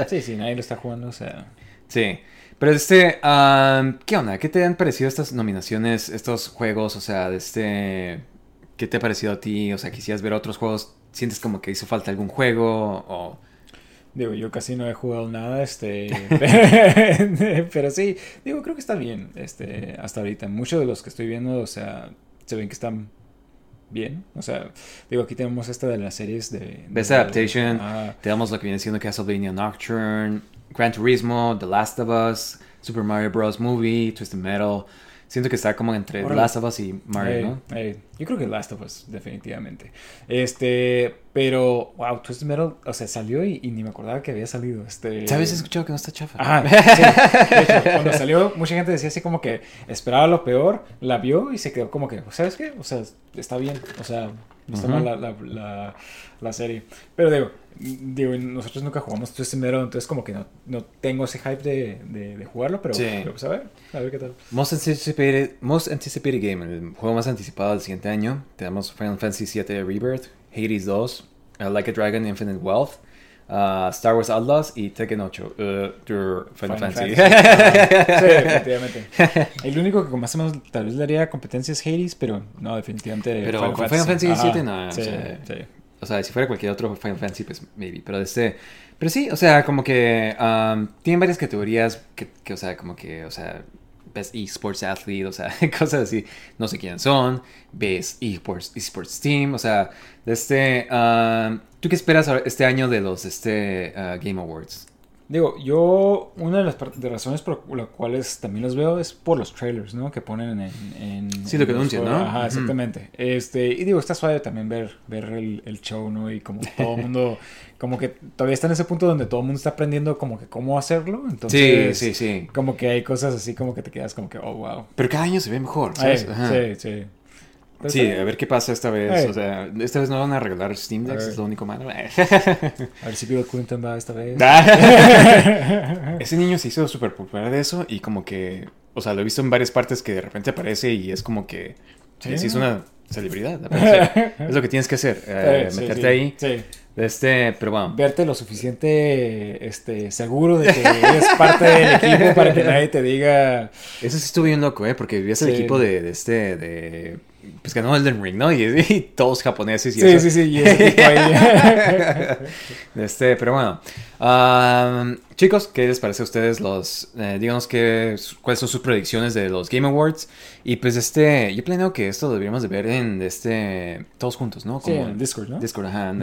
Sí, sí, nadie lo está jugando, o sea... sí. Pero este, um, ¿qué onda? ¿Qué te han parecido estas nominaciones, estos juegos? O sea, de este, ¿qué te ha parecido a ti? O sea, quisieras ver otros juegos, ¿sientes como que hizo falta algún juego? O... Digo, yo casi no he jugado nada, este... pero sí, digo, creo que está bien, este, hasta ahorita. Muchos de los que estoy viendo, o sea, se ven que están bien. O sea, digo, aquí tenemos esta de las series de... Best Adaptation. Ah, Te damos lo que viene siendo Castlevania Nocturne, Gran Turismo, The Last of Us, Super Mario Bros. Movie, Twisted Metal. Siento que está como entre. Last of Us y Mario, ¿no? yo creo que Last of Us, definitivamente. Este, pero, wow, Twisted Metal, o sea, salió y, y ni me acordaba que había salido. Este, ¿Sabes? He escuchado que no está chafa. Ajá, sí. De hecho, cuando salió, mucha gente decía así como que esperaba lo peor, la vio y se quedó como que, ¿sabes qué? O sea, está bien, o sea, está mal la, la, la, la serie. Pero digo, digo, nosotros nunca jugamos Twisted Metal, entonces como que no, no tengo ese hype de, de, de jugarlo, pero, Sí. pero, pues a ver, a ver qué tal. Most anticipated, most anticipated Game, el juego más anticipado del siguiente año. Tenemos Final Fantasy VII Rebirth, Hades 2, uh, Like a Dragon Infinite Wealth, uh, Star Wars Outlaws y Tekken 8. Uh, Final, Final Fantasy. Fantasy. Sí, definitivamente. El único que más o menos tal vez le haría competencia es Hades, pero no, definitivamente. Pero con Final Fantasy Ajá, 7 no, o Sí, sea, sí. O sea, si fuera cualquier otro Final Fantasy, pues maybe. Pero este. Pero sí, o sea, como que. um, tienen varias categorías que, o sea, como que, o sea. Best Esports Athlete, o sea, cosas así. No sé quiénes son. Best Esports, Esports Team, o sea, de este. um, ¿Tú qué esperas este año de los este, uh, Game Awards? Digo, yo, una de las de razones por las cuales también los veo es por los trailers, ¿no? Que ponen en... en Sí, lo que anuncian. ¿no? Ajá, exactamente. Este, y digo, está suave también ver, ver el, el show, ¿no? Y como todo el mundo, como que todavía está en ese punto donde todo el mundo está aprendiendo como que cómo hacerlo. Entonces, sí, sí, sí. como que hay cosas así como que te quedas como que, oh, wow. Pero cada año se ve mejor, Ay, ¿sabes? Sí, sí. Sí, a ver qué pasa esta vez. O sea, esta vez no van a regalar Steam Decks, es lo único malo. A ver si Bill Clinton va esta vez. Ese niño se hizo súper popular de eso y como que, o sea, lo he visto en varias partes que de repente aparece y es como que Sí. se hizo una celebridad. es lo que tienes que hacer, eh, Sí, meterte sí. ahí. Sí. Este, pero bueno. Verte lo suficiente este, seguro de que eres parte del equipo para que nadie te diga. Eso sí estuvo bien loco, ¿eh? Porque vivías el equipo de, de este, de... Pues ganó Elden Ring, ¿no? Y, y todos japoneses y Sí, eso. sí, sí, y ese equipo ahí. Este, pero bueno. Am, chicos, ¿qué les parece a ustedes los... eh, díganos qué, cuáles son sus predicciones de los Game Awards. Y pues este, yo planeo que esto lo deberíamos de ver en este... Todos juntos, ¿no? Sí, en Discord, ¿no? Discord, ajá.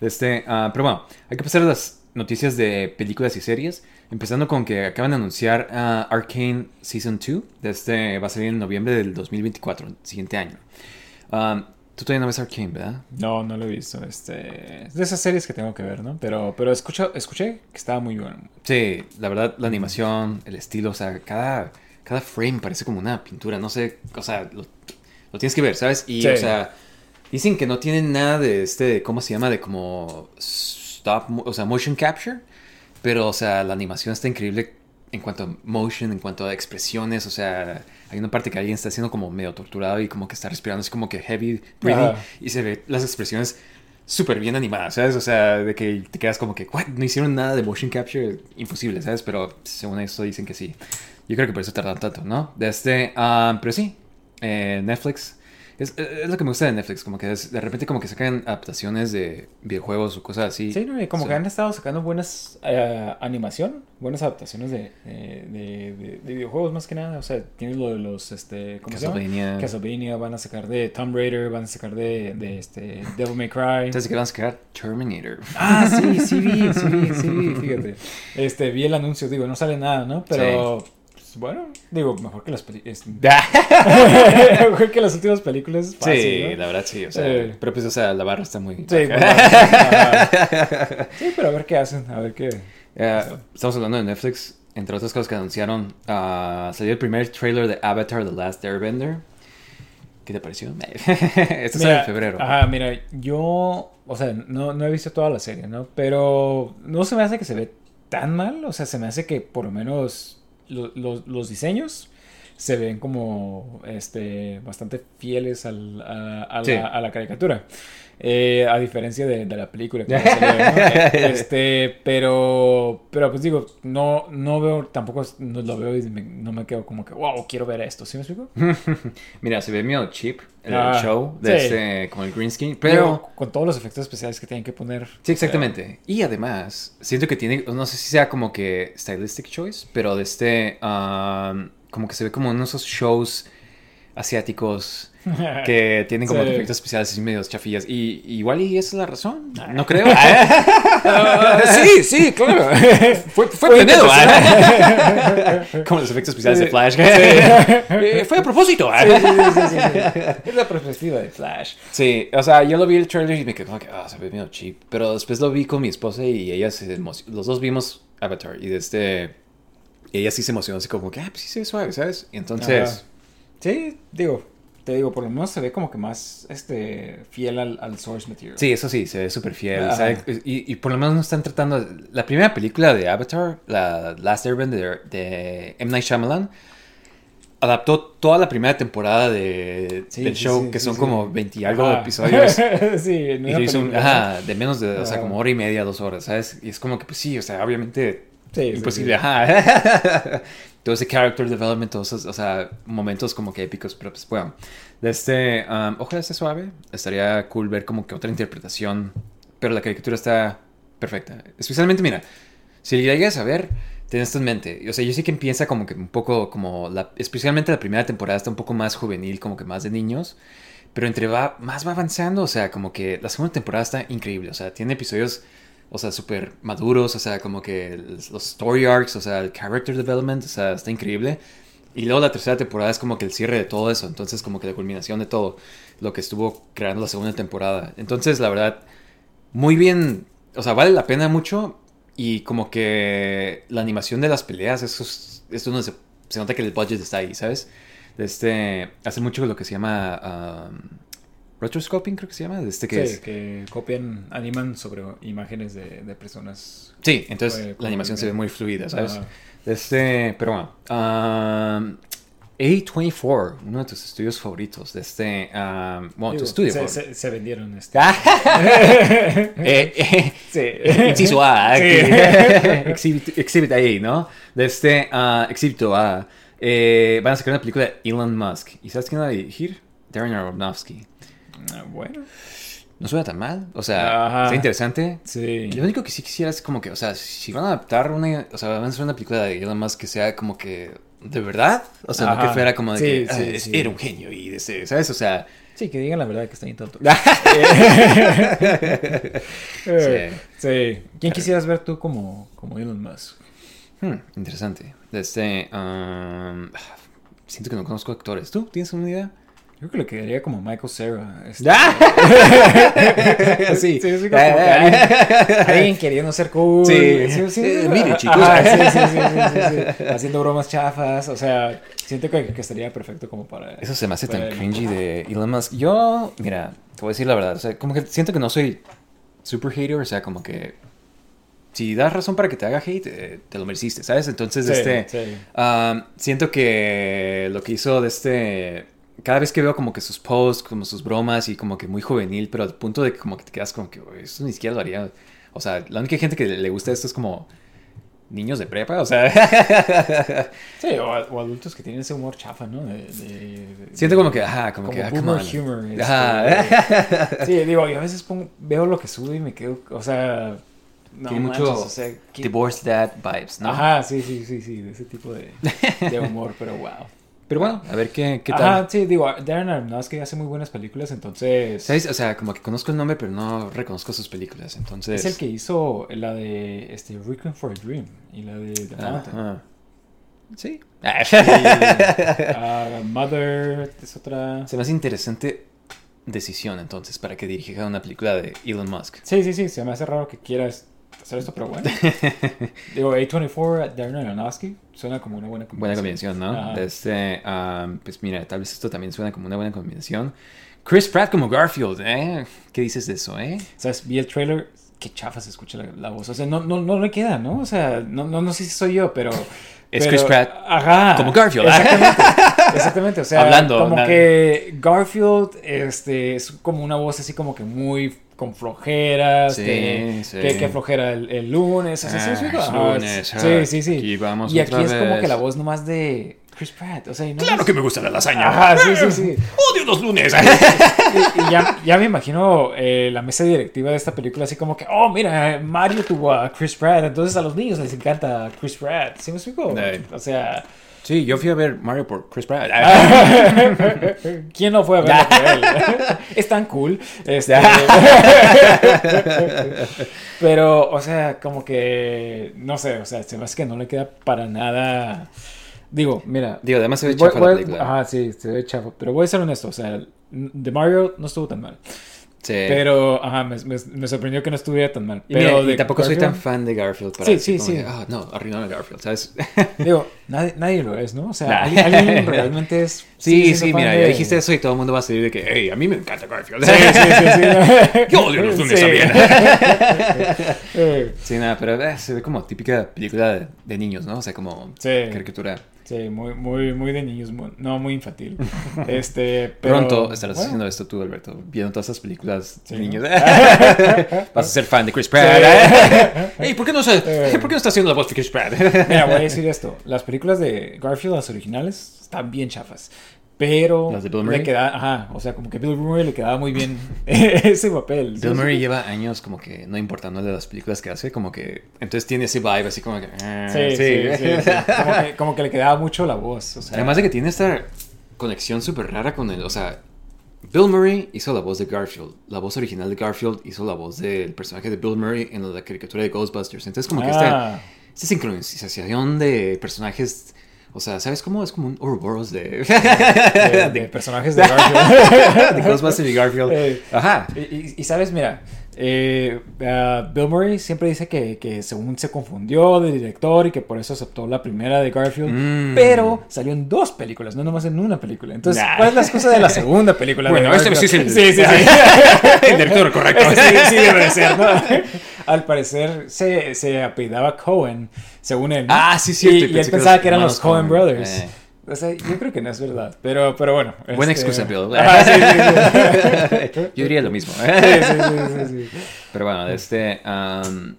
Este, ah, pero bueno, hay que pasar a las noticias de películas y series. Empezando con que acaban de anunciar ah, Arcane Season 2. De este, va a salir en noviembre del 2024, el siguiente año. Ah, Tú todavía no ves Arcane, ¿verdad? No, no lo he visto. Este, es de esas series que tengo que ver, ¿no? Pero, pero escucho, escuché que estaba muy bueno. Sí, la verdad, la animación, el estilo, o sea, cada, cada frame parece como una pintura, no sé, o sea, lo, lo tienes que ver, ¿sabes? Y, Sí. o sea, dicen que no tienen nada de este, ¿cómo se llama? De como stop, o sea, motion capture, pero, o sea, la animación está increíble en cuanto a motion, en cuanto a expresiones, o sea, hay una parte que alguien está haciendo como medio torturado y como que está respirando, es como que heavy breathing, Ajá. y se ve las expresiones súper bien animadas, ¿sabes? O sea, de que te quedas como que, ¿what? No hicieron nada de motion capture, imposible, ¿sabes? Pero según esto dicen que sí. Yo creo que por eso tardan tanto, ¿no? De este, ah, pero sí, eh, Netflix. Es, es lo que me gusta de Netflix, como que es- de repente como que sacan adaptaciones de videojuegos o cosas así. Sí, ¿no? Y como que han estado sacando buenas eh, animación, buenas adaptaciones de, de, de- de- de videojuegos más que nada. O sea, tienes lo de los, este, ¿cómo se llama? Castlevania. Castlevania, van a sacar de Tomb Raider, van a sacar de, de este, Devil May Cry. Entonces que van a sacar Terminator. Ah, sí, sí vi, sí vi, sí vi, fíjate. Este, vi el anuncio, digo, no sale nada, ¿no? Pero, pues, bueno, digo, mejor que las películas. mejor que las últimas películas. fácil, sí, ¿no? la verdad sí, o sea, Sí. pero pues, o sea, la barra está muy... Sí. Sí, pero a ver qué hacen, a ver qué. Eh, estamos hablando de Netflix. Entre otras cosas que anunciaron, ah, salió el primer trailer de Avatar The Last Airbender. ¿Qué te pareció? Esto sale en febrero. Ajá, mira, yo, o sea, no, no he visto toda la serie, ¿no? Pero no se me hace que se ve tan mal, o sea, se me hace que por lo menos lo- lo- los diseños se ven como este bastante fieles al- a, a Sí. la, a la caricatura. Eh, a diferencia de, de la película que salir, ¿no? Este, pero, pero pues digo, no, no veo, tampoco no lo veo y me- no me quedo como que, wow, quiero ver esto, ¿sí me explico? Mira, se ve medio cheap el Ah, show, de sí. este, como el green screen, pero... Con todos los efectos especiales que tienen que poner. Sí, exactamente. Y además, siento que tiene, no sé si sea como que stylistic choice, pero de este, um, como que se ve como de esos shows asiáticos que tienen como Sí. efectos especiales así medios chafillas. Y igual y esa es la razón, no creo. sí, sí, claro. fue, fue planeado. como los efectos especiales de. Flash. Sí. Eh, fue a propósito. Es la perspectiva de Flash. Sí, o sea, yo lo vi el trailer y me quedé como que, ah, se ve medio cheap. Pero después lo vi con mi esposa y ella se emocionó. Los dos vimos Avatar y de este. y ella sí se emocionó, así como que, ah, pues sí se ve suave, ¿sabes? Y entonces. Ajá. Sí, digo, te digo, por lo menos se ve como que más este fiel al, al source material. Sí, eso sí, se ve súper fiel. Y, y por lo menos no están tratando. La primera película de Avatar, la Last Airbender de, de M. Night Shyamalan, adaptó toda la primera temporada de, Sí, del sí, show, sí, que son como 20 y algo de episodios. sí, en Y hizo un- ajá, de menos de, o sea, como hora y media, dos horas, ¿sabes? Y es como que, pues sí, o sea, obviamente Sí, sí, imposible, ajá. Todo ese character development, todos esos, o sea, momentos como que épicos, pero pues bueno. De este, um, ojalá esté suave, estaría cool ver como que otra interpretación, pero la caricatura está perfecta. Especialmente, mira, si la llegas a ver, ten esto en mente. O sea, yo sé que empieza como que un poco como, especialmente la primera temporada está un poco más juvenil, como que más de niños. Pero entre va, más va avanzando, o sea, como que la segunda temporada está increíble. O sea, tiene episodios, o sea, súper maduros, o sea, como que los story arcs, o sea, el character development, o sea, está increíble. Y luego la tercera temporada es como que el cierre de todo eso. Entonces, como que la culminación de todo lo que estuvo creando la segunda temporada. Entonces, la verdad, muy bien. O sea, vale la pena mucho. Y como que la animación de las peleas, eso es, esto no se, se nota que el budget está ahí, ¿sabes? Este, hace mucho lo que se llama um, rotoscoping, creo que se llama. Este que Sí, es. que copian, animan sobre imágenes de, de personas. Sí, entonces la animación se ve muy fluida, ¿sabes? Este, pero bueno. um, A24, uno de tus estudios favoritos. De este, um, bueno, tu Digo, estudio se, favorito. se, se vendieron este. Eh, eh, sí. Inciso A, Sí. Exhibit, Exhibit A, ¿no? De este uh, Exhibit A. eh, van a sacar una película de Elon Musk. ¿Y sabes quién va a dirigir? Darren Aronofsky. Ah, bueno. No suena tan mal. O sea, Ajá. está interesante. Sí. Lo único que sí quisiera es como que, o sea, si van a adaptar una, o sea, van a hacer una película de Elon Musk que sea como que de verdad, o sea, no que fuera como de Sí, que sí, es- sí. era un genio y de ese, ¿sabes? O sea, Sí, que digan la verdad que está bien tonto. sí. sí. ¿Quién quisieras ver tú como, como Elon Musk? Hmm, interesante. Este, um, siento que no conozco actores. ¿Tú tienes una idea? Yo creo que le quedaría como Michael Cera. este. sí. Sí, sí, como que alguien, alguien queriendo ser cool. Sí. sí, Eh, mire, chicos. Ajá, sí, sí, sí, sí, sí, sí. Haciendo bromas chafas. O sea, siento que, que estaría perfecto como para. Eso se me hace tan cringy de Elon Musk. Yo, mira, te voy a decir la verdad. O sea, como que siento que no soy super hater. O sea, como que si das razón para que te haga hate, eh, te lo mereciste, ¿sabes? Entonces, Sí, este, sí. um, siento que lo que hizo de este... Cada vez que veo como que sus posts, como sus bromas y como que muy juvenil, pero al punto de que como que te quedas como que, "Güey, esto ni siquiera lo haría. O sea, la única gente que le gusta esto es como niños de prepa, o sea... Sí, o, o adultos que tienen ese humor chafa, ¿no? De, de- de- Siento como que, ajá, como, como que, ah, boomer on. humor. este, Ajá. Sí, digo, y a veces pongo- veo lo que sube y me quedo, o sea, no Tiene manches, mucho o sea, ¿qué- Divorce Dad vibes, ¿no? Ajá, sí, sí, sí, sí, de ese tipo de, de humor, pero wow. Pero bueno, a ver qué, qué tal. Ajá, sí, digo, Darren Aronofsky hace muy buenas películas, entonces ¿Sabes? O sea, como que conozco el nombre, pero no reconozco sus películas. Entonces. es el que hizo la de este Requiem for a Dream y la de The Mountain. Ajá. Sí. Ah, Mother es otra. Se me hace interesante decisión entonces para que dirija una película de Elon Musk. Sí, sí, sí, se me hace raro que quieras hacer esto, pero bueno. Digo, A24, Darren Aronofsky, suena como una buena Buena combinación. ¿no? Ajá. Este, um, pues mira, tal vez esto también suena como una buena combinación. Chris Pratt como Garfield, ¿eh? ¿Qué dices de eso, eh? ¿Sabes? Vi el trailer, qué chafa se escucha la, la voz. O sea, no, no, no le queda, ¿no? O sea, no, no, no sé si soy yo, pero. Es pero- Chris Pratt Ajá. como Garfield. Exactamente. Exactamente. O sea, Hablando, como nada. que Garfield este, es como una voz así como que muy con flojeras. Sí, que, sí. que, que flojera el, el lunes. O sea, sí, Ah, sí, lunes, sí, ah, sí, sí. aquí vamos y aquí es como que la voz nomás de Chris Pratt. O sea, no Claro es- que me gusta la lasaña. Ajá, sí, sí, sí. Odio los lunes. Y, y ya, ya me imagino eh, la mesa directiva de esta película así como que, oh, mira, Mario tuvo a Chris Pratt, entonces a los niños les encanta Chris Pratt. ¿Sí me explico? Sí. O sea, sí, yo fui a ver Mario por Chris Pratt. ¿quién no fue a verlo por él? es tan cool. Este, pero, o sea, como que, no sé, o sea, se me hace que no le queda para nada. Digo, mira, Digo, además se ve chafa voy- la película. Ajá, sí, se ve chafa. Pero voy a ser honesto, o sea, de Mario no estuvo tan mal. Sí. Pero, ajá, me, me- me sorprendió que no estuviera tan mal. Y, Pero mira, y tampoco soy tan fan de Garfield para Sí, sí, sí. que, ah, no, arruinaron a Garfield, ¿sabes? Digo, nadie, nadie lo es, ¿no? O sea, Nah. alguien, alguien realmente es. Sí, sí, mira, de- ya dijiste eso y todo el mundo va a salir de que, hey, a mí me encanta Garfield. Sí, sí, sí. sí. Yo odio los lunes Sí. también. Sí, nada, pero eh, se ve como típica película de, de niños, ¿no? O sea, como caricatura. Sí, muy, muy, muy de niños, muy- no muy infantil. Este, pero, Pronto estarás bueno. haciendo esto tú, Alberto, viendo todas esas películas Sí, de ¿no? niños. Vas a ser fan de Chris Pratt. ¿por qué no se, Eh. ¿por qué no está haciendo la voz de Chris Pratt? Mira, voy a decir esto. Las películas de Garfield, las originales, están bien chafas. Pero ¿Las de Bill Murray? le queda, ajá, o sea, como que Bill Murray le quedaba muy bien ese papel. Bill Murray lleva años como que no importándole las películas que hace, como que entonces tiene ese vibe así como que ah, Sí, sí, sí, sí. Como, que, como que le quedaba mucho la voz. O sea, Además de que tiene esta conexión súper rara con él, o sea, Bill Murray hizo la voz de Garfield, la voz original de Garfield hizo la voz del personaje de Bill Murray en la caricatura de Ghostbusters, entonces como que esta, Ah, esta sincronización de personajes, o sea, ¿sabes cómo? Es como un Ouroboros de, de, de de, personajes de Garfield. de Ghostbusters y Garfield. Ajá. Y, y- y sabes, mira, eh, ah, Bill Murray siempre dice que, que según se confundió de director y que por eso aceptó la primera de Garfield, Mm. pero salió en dos películas, no nomás en una película. Entonces, Nah. ¿cuál es la excusa de la segunda película? Bueno, este sí es el- Sí, sí, sí. El director correcto. Este sí, sí debe de ser, ¿no? Al parecer se, se apellidaba Cohen, según él. ¿no? Ah, sí, cierto, Y, él pensaba que eran los Cohen. Brothers. Eh. O sea, yo creo que no es verdad, pero, pero bueno. Buena este- excusa, Bill. Sí, sí, sí. Yo diría lo mismo. Pero bueno, este. um,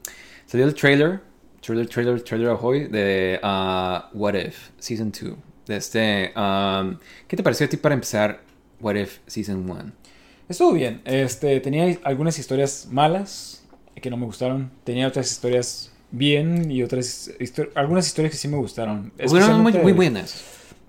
salió el trailer. Trailer, trailer, trailer Ahoy de uh, What If Season 2. De este. um, ¿Qué te pareció a ti para empezar What If Season 1? Estuvo bien. Este, tenía algunas historias malas que no me gustaron. Tenía otras historias bien y otras algunas historias que sí me gustaron. Fueron muy, muy buenas.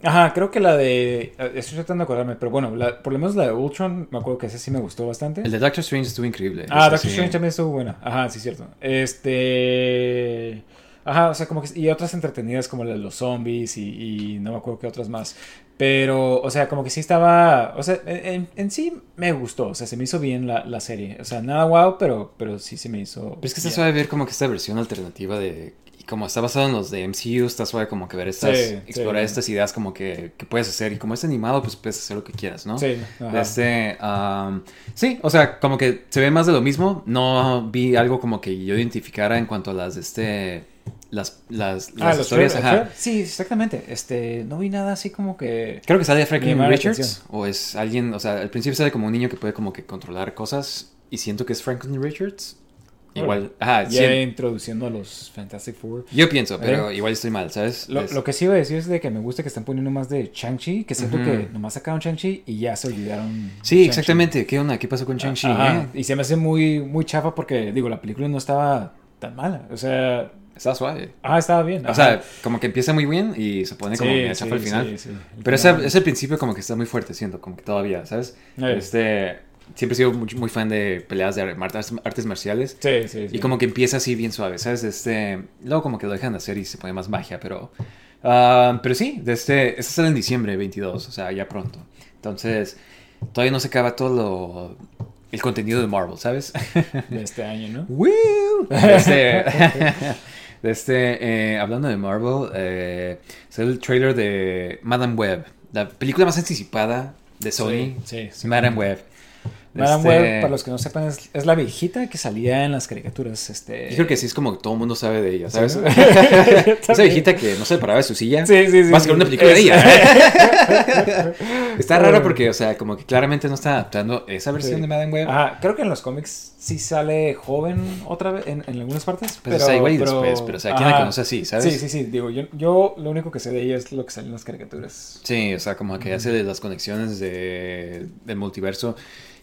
Ajá, creo que la de eh, estoy tratando de acordarme, pero bueno, la- por lo menos la de Ultron, me acuerdo que esa sí me gustó bastante. El de Doctor Strange estuvo increíble. Ah, Ese Doctor sí. Strange también estuvo buena. Ajá, sí, cierto. Este. Ajá, o sea, como que. Y otras entretenidas como la de los zombies y, y no me acuerdo qué otras más. Pero, o sea, como que sí estaba. O sea, en, en sí me gustó. O sea, se me hizo bien la, la serie. O sea, nada wow, pero, pero sí se me hizo. Pero es que bien. suave ver como que esta versión alternativa de... Y como está basado en los de MCU, está suave como que ver estas... Sí, explorar sí. estas ideas como que, que puedes hacer. Y como es animado, pues puedes hacer lo que quieras, ¿no? Sí, ajá. Este, am, sí, o sea, como que se ve más de lo mismo. No vi algo como que yo identificara en cuanto a las, este, las, las, Ah, las los historias. ajá. Sí, exactamente. Este, no vi nada así como que. Creo que sale Franklin Richards atención. o es alguien, o sea, al principio sale como un niño que puede como que controlar cosas y siento que es Franklin Richards. Igual, ajá, Ya sí, introduciendo a los Fantastic Four. yo pienso, pero igual estoy mal, ¿sabes? Lo, Es- lo que sí iba a decir es de que me gusta que están poniendo más de Shang-Chi, que siento que nomás sacaron Shang-Chi y ya se olvidaron. Sí, exactamente. ¿Qué onda? ¿Qué pasó con Shang-Chi? Ajá, eh? Y se me hace muy, muy chafa porque, digo, la película no estaba tan mala. O sea, Está suave. ah, estaba bien. O sea, como que empieza muy bien y se pone como Sí, medio sí, chafa al final. Pero ese, ese principio como que está muy fuerte, siento, como que todavía, ¿sabes? Eh. Este, siempre he sido muy, muy fan de peleas de artes, artes marciales. Sí, sí, sí. Y como que empieza así bien suave, ¿sabes? Este, luego como que lo dejan de hacer y se pone más magia, pero... ah, pero sí, de este, este sale en diciembre 22, o sea, ya pronto. Entonces, todavía no se acaba todo lo, el contenido de Marvel, ¿sabes? De este año, ¿no? ¡Woo! De este, este, eh, hablando de Marvel, eh, salió el trailer de Madame Web, la película más anticipada de Sony. Sí, sí. Madame Web. Madame Este, Web, para los que no sepan, es, es la viejita que salía en las caricaturas. Este... Yo creo que sí es como que todo el mundo sabe de ella, ¿sabes? Sí. Esa viejita que no se paraba de su silla. Sí, sí, sí. Sí. ver una película de ella. Está raro porque, o sea, como que claramente no está adaptando esa versión Sí. de Madame Web. Ajá, creo que en los cómics sí sale joven otra vez en, en algunas partes. Pues, o sea, igual y después, pero, o sea, ¿quién la ajá. conoce así, sabes? Sí, sí, sí. Digo, yo, yo lo único que sé de ella es lo que sale en las caricaturas. Sí, o sea, como que hace las conexiones de, del multiverso.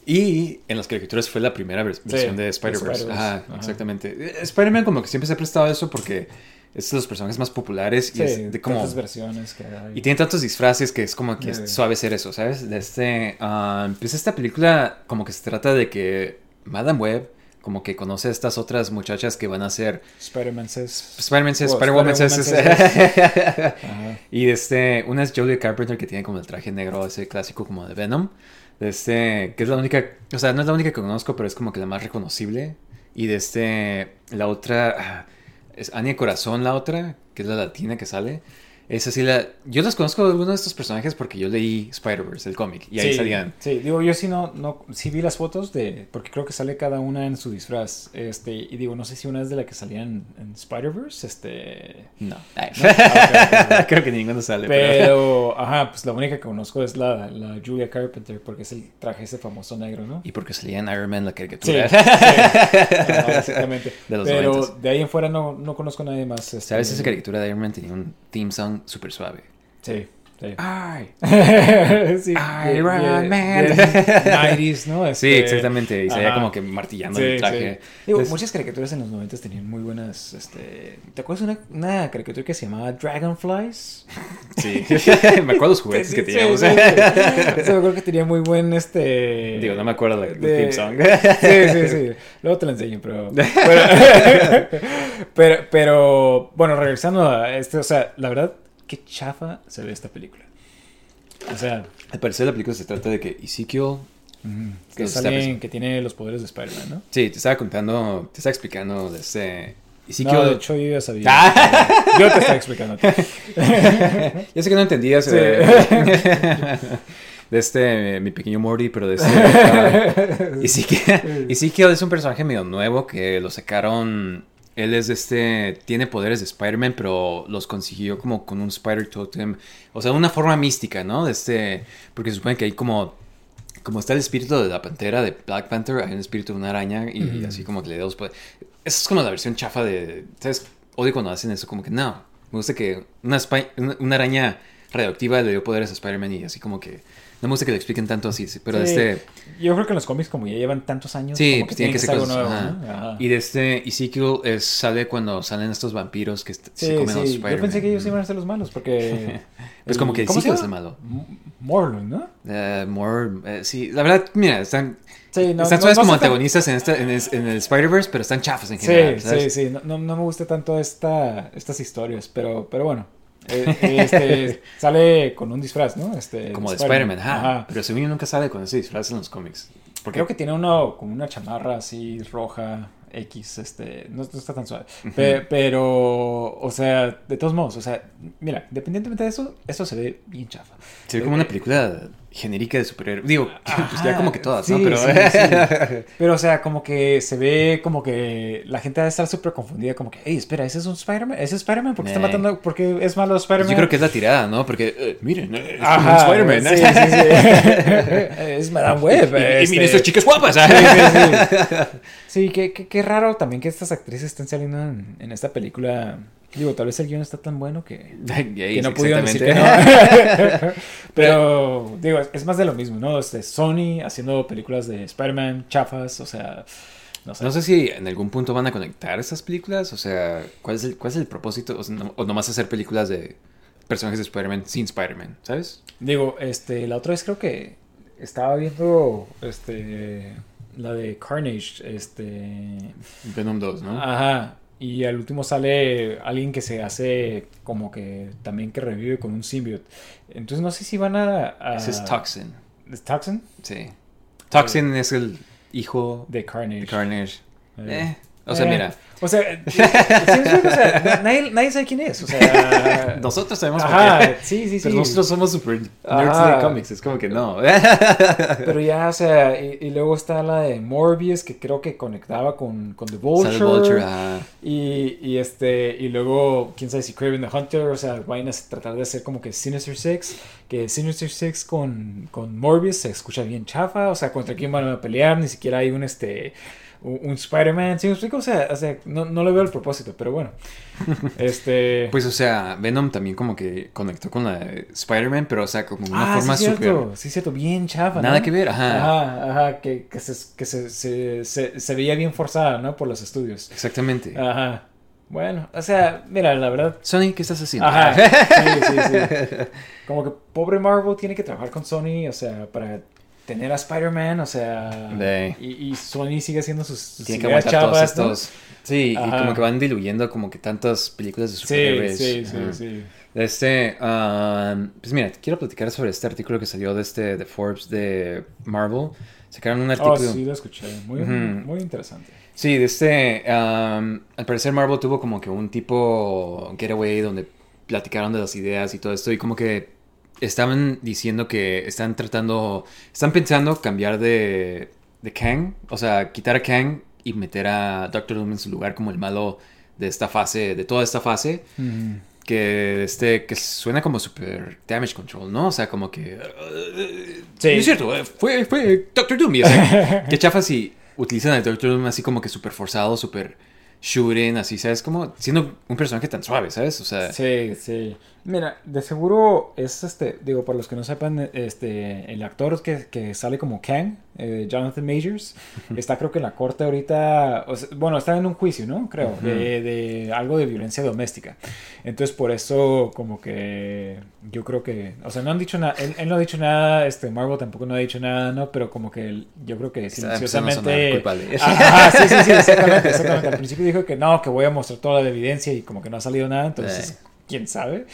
Y en las caricaturas fue la primera vers- versión de de Spider-Verse. Spider-Verse, Ajá, ajá. exactamente. Spider-Man como que siempre se ha prestado eso porque es de los personajes más populares y Sí, es de como... tantas versiones que hay. Y tiene tantos disfraces que es como que es suave ser eso, ¿sabes? De este, ah, pues esta película como que se trata de que Madame Web como que conoce a estas otras muchachas que van a ser Spider-Man says... Spider-Man says, Spider-Woman says, y de este, una es Julia Carpenter que tiene como el traje negro, ese clásico como de Venom. De este, que es la única, o sea, no es la única que conozco, pero es como que la más reconocible. Y de este, la otra, ah, es Anya Corazón, la otra, que es la latina que sale. Es así la... Yo los conozco algunos de estos personajes porque yo leí Spider-Verse, el cómic, y ahí sí, salían. Sí, digo, yo sí no, no, sí vi las fotos de, porque creo que sale cada una en su disfraz, este, y digo, no sé si una es de la que salían en Spider-Verse, este... No. Ah. Creo que ninguno sale. Pero... Pero, ajá, pues la única que conozco es la, la Julia Carpenter, porque es el traje ese famoso negro, ¿no? Y porque salía en Iron Man la Sí, caricatura. sí. Básicamente. De los Pero de ahí en fuera no, no conozco a nadie más. este, ¿Sabes? Esa caricatura de Iron Man tenía un theme song súper suave. Sí, sí. Ay. sí, Iron Man. bien 90s, ¿no? Sí, Este, exactamente. Y salía ajá. como que martillando Sí, el traje. sí. Digo, Entonces- muchas caricaturas en los 90 tenían muy buenas. Este, ¿Te acuerdas de una, una caricatura que se llamaba Dragonflies? Sí. me acuerdo los juguetes que teníamos. sí, me acuerdo que tenía muy buen este. Digo, no me acuerdo del de- theme song. Sí, sí, sí. Luego te lo enseño, pero. Pero, pero, pero, bueno, regresando a este, o sea, la verdad, qué chafa se ve esta película. O sea, Al parecer la película se trata de que Ezekiel... que sale, Steppers. que tiene los poderes de Spider-Man, ¿no? Sí, te estaba contando, te estaba explicando de este... Ezekiel... No, de hecho yo ya sabía. Ah. Yo te estaba explicando. Ya sé que no entendías Sí. eh, de este, mi pequeño Morty, pero de este... Ezekiel, Ezekiel es un personaje medio nuevo que lo sacaron... Él es de este... Tiene poderes de Spider-Man, pero los consiguió como con un Spider Totem. O sea, una forma mística, ¿no? De este... Porque se supone que hay como... Como está el espíritu de la pantera de Black Panther, hay un espíritu de una araña y así como que le da los poderes. Esa es como la versión chafa de... ¿Sabes? Odio cuando hacen eso, como que no. Me gusta que una, una araña radioactiva le dio poderes a Spider-Man y así como que... No me gusta que lo expliquen tanto así, sí, pero de Sí. este... Yo creo que en los cómics, como ya llevan tantos años, Sí, como pues tiene que ser algo cosas, nuevo, ajá. ¿no? Ajá. Y de este Ezekiel es, sale cuando salen estos vampiros que Sí, se comen a los sí. Yo pensé que ellos iban a ser los malos, porque. Pues como que ¿cómo se Ezekiel es el malo. Morlun, ¿no? More, eh, sí, la verdad, mira, están, Sí, no. están no- no como está tan- antagonistas en, esta, en, el, en el Spider-Verse, pero están chafas en general. Sí, ¿sabes? sí, sí. No, no, no me gusta tanto esta, estas historias, pero, pero bueno. Eh, este, sale con un disfraz, ¿no? Este, Como de Spider-Man, ajá. Pero según yo nunca sale con ese disfraz en los cómics. Porque Creo que tiene uno como una chamarra así roja X, este, no, no está tan suave. Pe- pero, o sea, de todos modos, o sea, mira, independientemente de eso, eso se ve bien chafa. se ve como una película genérica de superhéroes. Digo, pues ya Ajá, como que todas, sí, ¿no? Pero... sí, sí. Pero, o sea, como que se ve como que la gente va a estar súper confundida, como que, hey, espera, ¿ese es un Spider-Man? ¿Ese es Spider-Man? ¿Por qué está Eh. matando? ¿Por qué es malo Spider-Man? Yo creo que es la tirada, ¿no? Porque, eh, miren, eh, es Ajá, un Spider-Man. Sí, sí, sí. es Madame Web. Y, y miren estas chicas guapas. Sí. Sí, qué, qué, qué raro también que estas actrices estén saliendo en, en esta película. Digo, tal vez el guion está tan bueno que, que no pudieron decir que no. Pero, digo, es, es más de lo mismo, ¿no? Este, Sony haciendo películas de Spider-Man, chafas, o sea, no sé. No sé si en algún punto van a conectar esas películas. O sea, ¿cuál es el, cuál es el propósito? O, sea, no- o nomás hacer películas de personajes de Spider-Man sin Spider-Man, ¿sabes? Digo, este, la otra vez creo que estaba viendo, este, la de Carnage, este, Venom 2, ¿no? Ajá. Y al último sale alguien que se hace como que también que revive con un symbiote. Entonces no sé si van a... a- Ese es Toxin. ¿Es Toxin? Sí. Toxin es el hijo De Carnage. de Carnage. Eh. Eh, o sea, Eh, mira, O sea, eh, sí, o sea, nadie, nadie sabe quién es. O sea... nosotros sabemos por Ajá, qué. sí, sí, sí. Pero nosotros somos super nerds Ajá. de cómics. Es como que no. Pero ya, o sea, y, y luego está la de Morbius, que creo que conectaba con, con The Vulture. Sale Vulture, ajá. Y, y este, y luego, quién sabe si Craven the Hunter, o sea, vayan a tratar de hacer como que Sinister Six, que Sinister Six con, con Morbius se escucha bien chafa, o sea, contra quién van a pelear, ni siquiera hay un este un, Spider-Man, ¿sí me explico? O sea, o sea no, no le veo el propósito, pero bueno. Este. Pues, o sea, Venom también como que conectó con la de Spider-Man, pero, o sea, como una ah, forma sí, súper... cierto, sí, cierto, bien chafa. Nada ¿no? que ver, ajá. Ajá, ajá, que, que, se, que se, se, se, se veía bien forzada, ¿no? Por los estudios. Exactamente. Ajá. Bueno, o sea, mira, la verdad, Sony, ¿qué estás haciendo? Ajá. Sí, sí, sí. Como que pobre Marvel tiene que trabajar con Sony, o sea, para tener a Spider-Man, o sea. De- Y, y Sony sigue haciendo sus, sus Tiene que chavas, ¿no? estos... Sí, y como que van diluyendo como que tantas películas de Sí, superhéroes. sí, sí, Ajá. sí. Este, um, pues mira, quiero platicar sobre este artículo que salió de este de Forbes de Marvel. Sacaron un Oh, artículo. sí, lo escuché. Muy, muy interesante. Sí, de este, um, al parecer Marvel tuvo como que un tipo getaway donde platicaron de las ideas y todo esto y como que estaban diciendo que están tratando, están pensando cambiar de, de Kang, o sea, quitar a Kang y meter a Doctor Doom en su lugar como el malo de esta fase, de toda esta fase. Mm. Que, este, que suena como super damage control, ¿no? O sea, como que... Sí. No es cierto, eh, fue, fue Doctor Doom. Y, o sea, qué chafa si utilizan a Doctor Doom así como que súper forzado, súper shooting, así, ¿sabes? Como siendo un personaje tan suave, ¿sabes? O sea, Sí, sí. Mira, de seguro es este, digo, para los que no sepan, este, el actor que, que sale como Kang, eh, Jonathan Majors, está creo que en la corte ahorita, o sea, bueno, está en un juicio, ¿no? Creo, de, de algo de violencia doméstica. Entonces, por eso, como que yo creo que, o sea, no han dicho nada, él, él no ha dicho nada, este, Marvel tampoco no ha dicho nada, ¿no? Pero como que él- yo creo que silenciosamente... Ajá, sí, sí, sí, exactamente, exactamente. Al principio dijo que no, que voy a mostrar toda la evidencia y como que no ha salido nada, entonces, Eh. Quién sabe.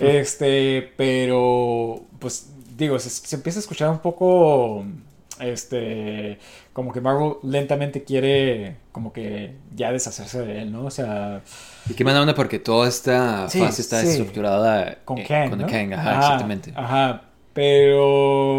Este, pero, pues, digo, se, se empieza a escuchar un poco, este, como que Marvel lentamente quiere, como que ya deshacerse de él, ¿no? O sea, Y qué mala onda porque toda esta Sí, fase está sí. estructurada con eh, Kang, con ¿no? Kang, ajá, exactamente. Ajá, pero,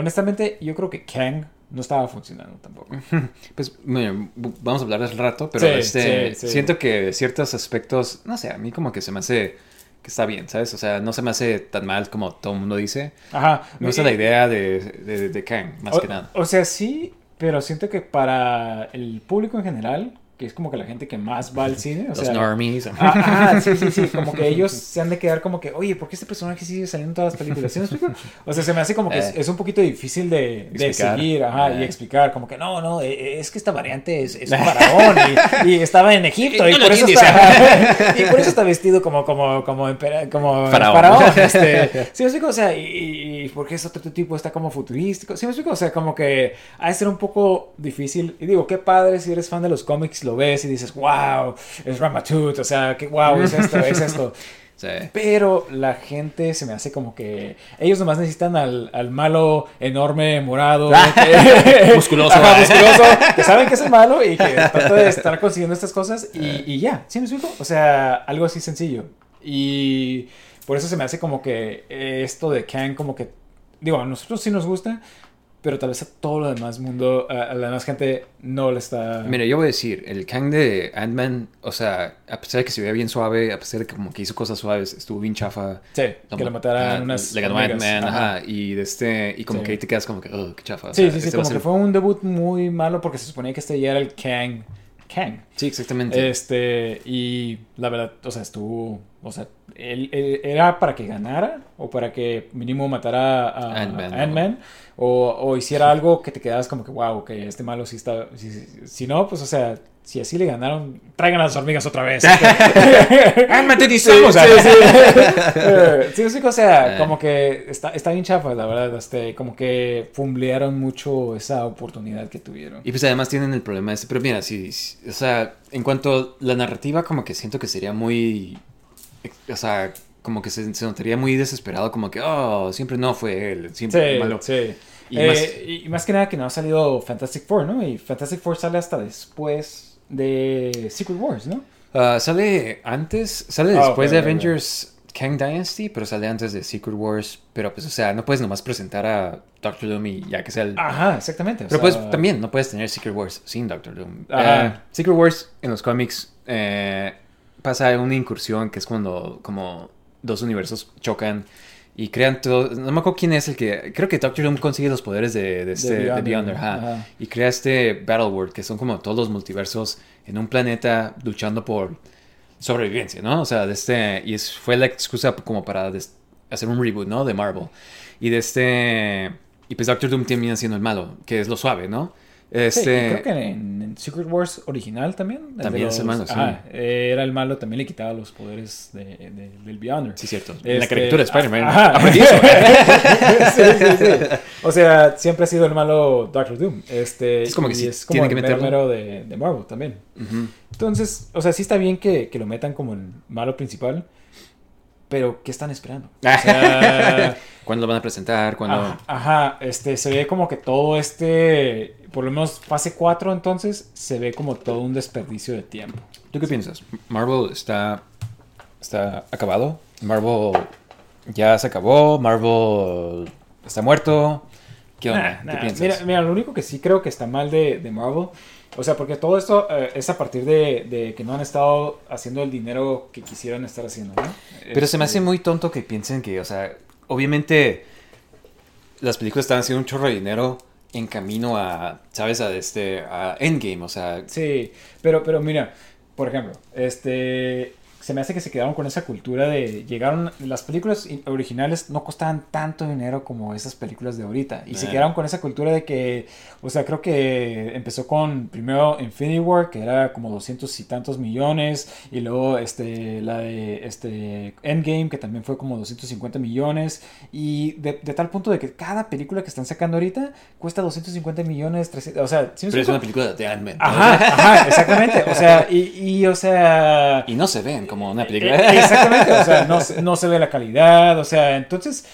honestamente, yo creo que Kang no estaba funcionando tampoco. Pues bu- vamos a hablar al rato, pero Sí, este, sí, sí. siento que ciertos aspectos, no sé, a mí como que se me hace que está bien, ¿sabes? O sea, no se me hace tan mal como todo el mundo dice. Ajá. Me gusta la idea de, de, de Kang, más o, que nada. O sea, sí, pero siento que para el público en general, que es como que la gente que más va al cine, o Los sea, normies. Ah, Ajá, sí, sí, sí, como que ellos se han de quedar como que, oye, ¿por qué este personaje sigue saliendo en todas las películas? O sea, se me hace como que es, Eh. es un poquito difícil de, de seguir, ajá, y Eh. explicar, como que no, no, eh, es que esta variante es, es un faraón y, y estaba en Egipto y No por, eso está, y por eso está vestido como, como, como, empera- como Faraón. faraón. este, ¿Sí me explico? O sea, y, por qué este otro tipo está como futurístico? ¿Sí me explico? O sea, como que ha de ser un poco difícil. Y digo, qué padre si eres fan de los cómics, lo ves y dices, wow, es Ramatut, o sea, que wow, es esto, es esto. Sí. Pero la gente se me hace como que ellos nomás necesitan al, al malo enorme, morado, que- Musculoso, Ajá, musculoso, que saben que es el malo y que trata de estar consiguiendo estas cosas y, y ya, ¿sí me explico? O sea, algo así sencillo. Y por eso se me hace como que esto de Kang como que, digo, a nosotros sí nos gusta, pero tal vez a todo lo demás mundo, a, la demás gente no le está... Mira, yo voy a decir, el Kang de Ant-Man, o sea, a pesar de que se veía bien suave, a pesar de que como que hizo cosas suaves, estuvo bien chafa. Sí, que lo mataran Ah, unas Le ganó. Ant-Man, Ajá. ajá. Y de este, y como Sí. que ahí te quedas como que, oh, qué chafa. o Sí, sea, sí, sí, este como que fue un debut muy malo porque se suponía que este ya era el Kang. Kang. Sí, exactamente. Este, y la verdad, o sea, estuvo, o sea, él, él- era para que ganara o para que mínimo matara a Ant-Man, o, o hiciera algo que te quedas como que, wow, que este malo sí está, si, si- si no, pues, o sea, si así le ganaron, traigan a las hormigas otra vez. ¡Ant-Man, te dicemos! sí, sí. Sí, sí, o sea, Eh. como que está, está bien chafa, la verdad. Este, como que fumblearon mucho esa oportunidad que tuvieron. Y pues además tienen el problema este, pero mira, sí, sí, o sea, en cuanto a la narrativa, como que siento que sería muy, o sea, como que se, se notaría muy desesperado, como que, oh, siempre no fue él, siempre Sí, malo. sí. Y Eh, más- y más que nada que no ha salido Fantastic Four, ¿no? Y Fantastic Four sale hasta después de Secret Wars, ¿no? Ah, sale antes, sale Ah, después de. Avengers Kang Dynasty, pero sale antes de Secret Wars, pero pues, o sea, no puedes nomás presentar a Doctor Doom y ya que sea el... Ajá, exactamente. Pero sea, pues también no puedes tener Secret Wars sin Doctor Doom. Ajá. Eh, Secret Wars en los cómics eh, pasa una incursión que es cuando como dos universos chocan y crean todo. No me acuerdo quién es el que. Creo que Doctor Doom consigue los poderes de, de, este, de Beyonder, ajá. ajá. Y crea este Battle World, que son como todos los multiversos en un planeta luchando por sobrevivencia, ¿no? O sea, de este. Y es, fue la excusa como para des- hacer un reboot, ¿no? De Marvel. Y de este. Y pues Doctor Doom termina siendo el malo, que es lo suave, ¿no? Sí, Este. creo que en, en Secret Wars original también. También es el malo, sí. Era el malo, también le quitaba los poderes de, de- del Beyonder. Sí, cierto. En la Este, caricatura de Spider-Man. ajá. aprendí eso. sí, sí, sí. O sea, siempre ha sido el malo Doctor Doom. Este, Es como que y sí, es como el que mero, de, de Marvel también. Entonces, o sea, sí está bien que, que lo metan como el malo principal, pero ¿qué están esperando? O sea, ¿Cuándo lo van a presentar? ¿Cuándo? ajá, ajá, este, se ve como que todo este, por lo menos fase 4 entonces, se ve como todo un desperdicio de tiempo. ¿Tú qué piensas? Marvel está está acabado. Marvel ya se acabó. Marvel está muerto. ¿Qué onda? Nah, ¿Qué piensas? Mira, mira, lo único que sí creo que está mal de, de Marvel, o sea, porque todo esto eh, es a partir de, de que no han estado haciendo el dinero que quisieran estar haciendo, ¿no? Pero se me Este, hace muy tonto que piensen que, o sea, obviamente las películas están haciendo un chorro de dinero en camino a, ¿sabes? A este, a Endgame, o sea, Sí, pero, pero mira, por ejemplo, este, se me hace que se quedaron con esa cultura de llegaron las películas originales no costaban tanto dinero como esas películas de ahorita y se Eh. quedaron con esa cultura de que, o sea, creo que empezó con primero Infinity War que era como 200 y tantos millones y luego este la de este Endgame que también fue como 250 millones y de, de tal punto de que cada película que están sacando ahorita cuesta 250 millones, 300, o sea, ¿sí pero es una película de Ant-Man. Ajá, ajá, exactamente. O sea, y, y, o sea. Y no se ven como una eh, película. Exactamente, o sea, no, se- no se ve la calidad, o sea, entonces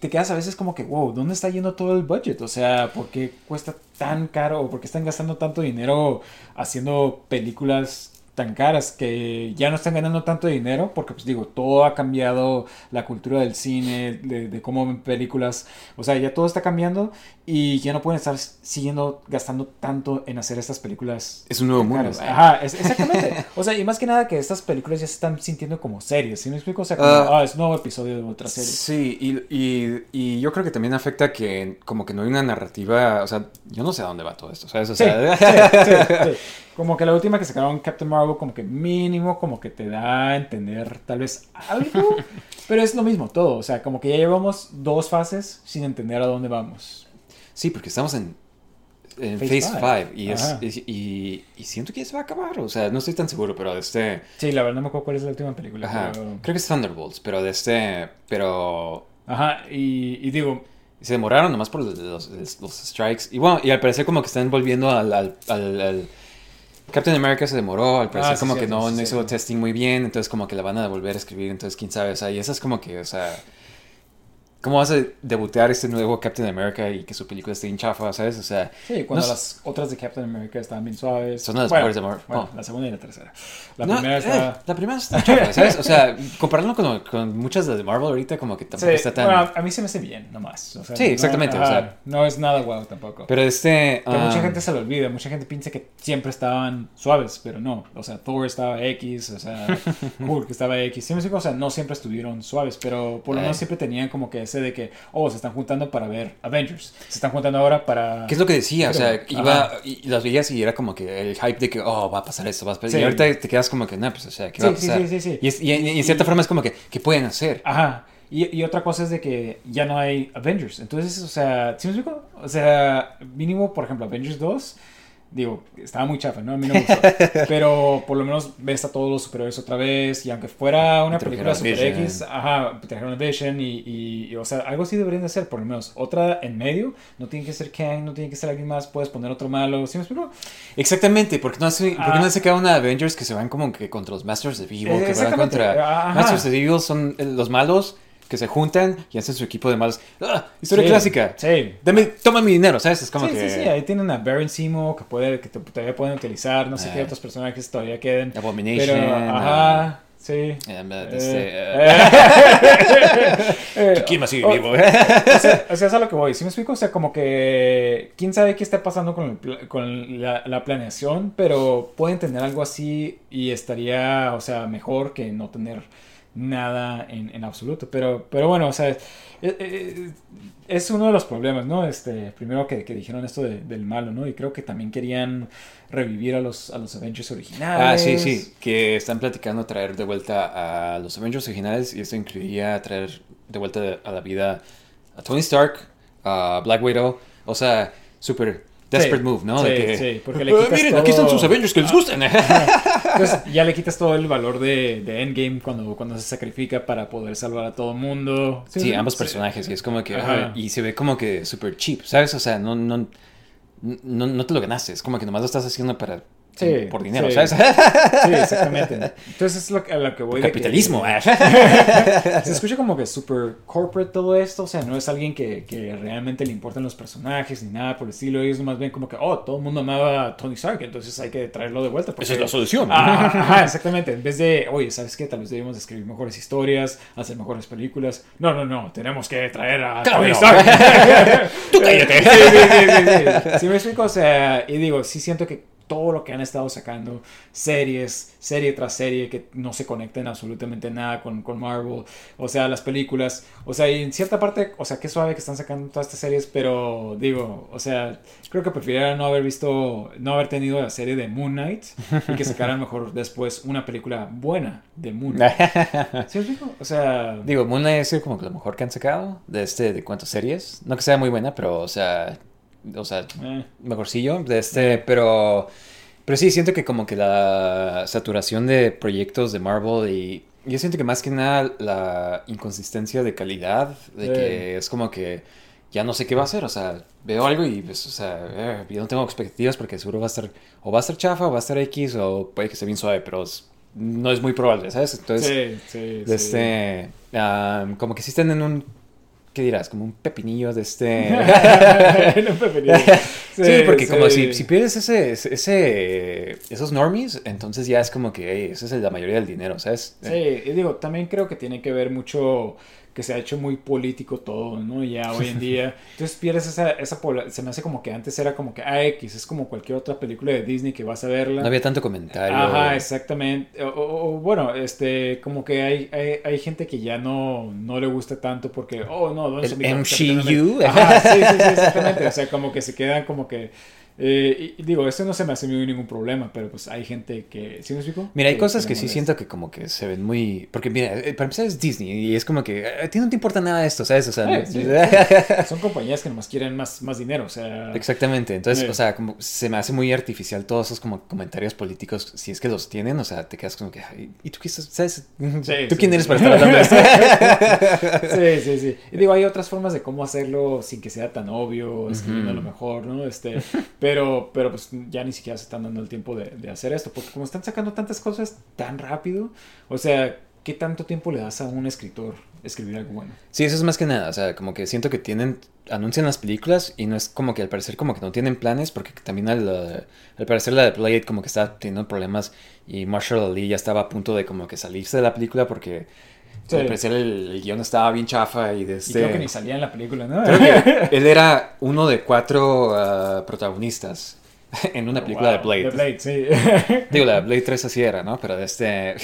te quedas a veces como que, wow, ¿dónde está yendo todo el budget? O sea, ¿por qué cuesta tan caro o por qué están gastando tanto dinero haciendo películas tan caras que ya no están ganando tanto dinero? Porque, pues digo, todo ha cambiado, la cultura del cine, de, de cómo ven películas, o sea, ya todo está cambiando y ya no pueden estar siguiendo gastando tanto en hacer estas películas Es un nuevo mundo. Ajá, es- exactamente. O sea, y más que nada que estas películas ya se están sintiendo como series, ¿sí me explico? O sea, como, Ah. ah, es nuevo episodio de otra serie. Sí, y, y, y yo creo que también afecta que como que no hay una narrativa, o sea, yo no sé a dónde va todo esto, ¿sabes? O sea, sí, sí, sí. Como que la última que sacaron Captain Marvel, como que mínimo, como que te da a entender tal vez algo, pero es lo mismo todo. O sea, como que ya llevamos dos fases sin entender a dónde vamos. Sí, porque estamos en, en Phase Phase five. 5 y, es, y, siento que ya se va a acabar, o sea, no estoy tan seguro, pero este... Sí, la verdad no me acuerdo cuál es la última película. Ajá, pero- creo que es Thunderbolts, pero de este... Pero Ajá, y, y digo, se demoraron nomás por los, los- los strikes. Y bueno, y al parecer como que están volviendo al... al, al- al- Captain America se demoró, al parecer Ah, sí, como que no, no hizo testing muy bien, entonces como que la van a volver a escribir, entonces quién sabe, o sea, y eso es como que, o sea... ¿Cómo vas a debutear este nuevo Captain America y que su película esté en chafa, sabes? O sea, sí, cuando No las otras de Captain America estaban bien suaves. Son las Bueno, mejores de Marvel. Bueno, Oh. la segunda y la tercera. La no, primera eh, está... la primera está chafa, ¿sabes? O sea, compararlo con, con muchas de Marvel ahorita como que tampoco Sí, está tan... bueno, a mí se me hace bien, nomás. O sea, Sí, exactamente, No, o sea. no es nada guau tampoco. Pero este... que mucha gente se lo olvida, mucha gente piensa que siempre estaban suaves, pero no. O sea, Thor estaba X, o sea, Hulk estaba X. Explico? o sea, no siempre estuvieron suaves, pero por lo menos Eh. siempre tenían como que ese de que, oh, se están juntando para ver Avengers. Se están juntando ahora para. ¿Qué es lo que decía? O sea, Pero, iba ajá. y, las veías y era como que el hype de que, oh, va a pasar esto, va a pasar... Sí. Y ahorita te quedas como que, no, pues, o sea, ¿qué Sí, va a sí, pasar? sí, sí, sí. Y, es- y- y en cierta forma es como que, ¿qué pueden hacer? Ajá. Y, y otra cosa es de que ya no hay Avengers. Entonces, o sea, ¿sí me explico? O sea, mínimo, por ejemplo, Avengers 2, digo, estaba muy chafa, ¿no? A mí no me gustó. pero por lo menos ves a todos los superhéroes otra vez. Y aunque fuera una película Super Vision. X, ajá, trajeron a Vision y, y, y, o sea, algo así deberían de hacer, por lo menos. Otra en medio, no tiene que ser Kang, no tiene que ser alguien más, puedes poner otro malo. ¿Sí me explico? Exactamente, porque no hace, porque Ah. no hace cada una Avengers que se van como que contra los Masters of Evil, que van contra... ajá. Masters of Evil son eh, los malos que se juntan y hacen su equipo de malos. ¡Ah! Historia Sí, clásica. Sí. Dame, toma mi dinero, ¿sabes? Es como sí, que... sí, sí, ahí tienen a Baron Simo que, puede, que te- todavía pueden utilizar, no sé Eh. qué otros personajes todavía queden. Abomination. Pero, ajá, sí. eh, este, Eh, eh, eh, ¿Quién más sigue o- vivo? O sea, o sea, es a lo que voy. ¿Sí me explico? O sea, como que. Quién sabe qué está pasando con, el con la, la planeación, pero pueden tener algo así y estaría, o sea, mejor que no tener nada en, en absoluto. Pero, pero bueno, o sea, eh, eh, es uno de los problemas, ¿no? Este, primero que, que dijeron esto de- del malo, ¿no? Y creo que también querían revivir a los, a los Avengers originales. Ah, sí, sí, que están platicando traer de vuelta a los Avengers originales y esto incluiría traer de vuelta a la vida a Tony Stark, a Black Widow, o sea, súper desperate Sí, move, ¿no? sí, de que, sí, porque le "Ah, quitas miren, aquí están todo- sus Avengers que les gustan. Entonces ya le quitas todo el valor de, de Endgame cuando, cuando se sacrifica para poder salvar a todo el mundo. Sí, ambos personajes, y es como que, ajá, y se ve como que súper cheap, ¿sabes? O sea, no, no, no, no te lo ganaste, es como que nomás lo estás haciendo para Sí, por dinero, sí. ¿sabes? Sí, exactamente. Entonces es lo que, a lo que voy. de que- Capitalismo. ah. Se escucha como que super corporate todo esto, o sea, no es alguien que, que realmente le importan los personajes ni nada por el estilo. Ellos más bien como que, oh, todo el mundo amaba a Tony Stark, entonces hay que traerlo de vuelta. porque- Esa es la solución. Ah, ajá, exactamente. En vez de, oye, ¿sabes qué? Tal vez debemos escribir mejores historias, hacer mejores películas. No, no, no, tenemos que traer a Claro Tony no. Stark. Tú cállate. Sí, sí, sí, sí, sí. Sí me explico, o sea, y digo, sí siento que todo lo que han estado sacando, series, serie tras serie, que no se conecten absolutamente nada con, con Marvel, o sea, las películas, o sea, y en cierta parte, o sea, qué suave que están sacando todas estas series, pero digo, o sea, creo que preferiría no haber visto, no haber tenido la serie de Moon Knight y que sacaran mejor después una película buena de Moon Knight. ¿Sí me explico? O sea, Digo, Moon Knight es como que lo mejor que han sacado de este, de cuántas series. No que sea muy buena, pero, o sea, o sea, eh, mejorcillo de este, pero, pero sí, siento que como que la saturación de proyectos de Marvel y yo siento que más que nada la inconsistencia de calidad, de que es como que ya no sé qué va a hacer, o sea, veo algo y pues, o sea, eh, yo no tengo expectativas porque seguro va a estar, o va a estar chafa, o va a estar X, o puede que esté bien suave, pero es- no es muy probable, ¿sabes? Entonces, sí, sí, de sí. este, como que sí están en un, ¿qué dirás? Como un pepinillo de este... No preferiría. Sí, porque como si pierdes ese, ese, esos normies, entonces ya es como que hey, esa es la mayoría del dinero, ¿sabes? Sí, y digo, también creo que tiene que ver mucho que se ha hecho muy político todo, ¿no? Ya hoy en día. Entonces pierdes esa, esa se me hace como que antes era como que AX, es como cualquier otra película de Disney que vas a verla. No había tanto comentario. Ajá, exactamente. O, o- o, bueno, este, como que hay, hay, hay gente que ya no, no le gusta tanto porque, oh, no, ¿dónde El se me- MCU. Ajá, sí, sí, sí, exactamente. O sea, como que se quedan como que... eh, y, digo, esto no se me hace a ningún problema, pero pues hay gente que... ¿Sí me explico? Mira, hay Que- cosas que sí siento que como que se ven muy... Porque mira, eh, para empezar es Disney y es como que a ti no te importa nada esto, ¿sabes? O sea, Eh, sí. Son compañías que nomás quieren más, más dinero, o sea... Exactamente, entonces, o sea, como se me hace muy artificial todos esos como comentarios políticos, si es que los tienen, o sea, te quedas como que, "Ay, ¿y tú qué sabes? ¿Tú quién eres para estar hablando de esto? Sí, sí, sí. Y digo, hay otras formas de cómo hacerlo sin que sea tan obvio, escribiendo Ujú. lo mejor, ¿no? Este, pero, pero pues ya ni siquiera se están dando el tiempo de, hacer esto, porque como están sacando tantas cosas tan rápido, o sea, ¿qué tanto tiempo le das a un escritor escribir algo bueno? Sí, eso es más que nada, o sea, como que siento que tienen, anuncian las películas y no es como que al parecer como que no tienen planes, porque también al, al parecer la de Blade como que está teniendo problemas y Marshall Ali ya estaba a punto de como que salirse de la película porque Sí. al parecer el, el guion estaba bien chafa y de Y este... creo que ni salía en la película, ¿no? Creo que él era uno de cuatro uh, protagonistas en una película Wow, de Blade. De Blade, sí. Digo, la Blade 3 así era, ¿no? Pero de este...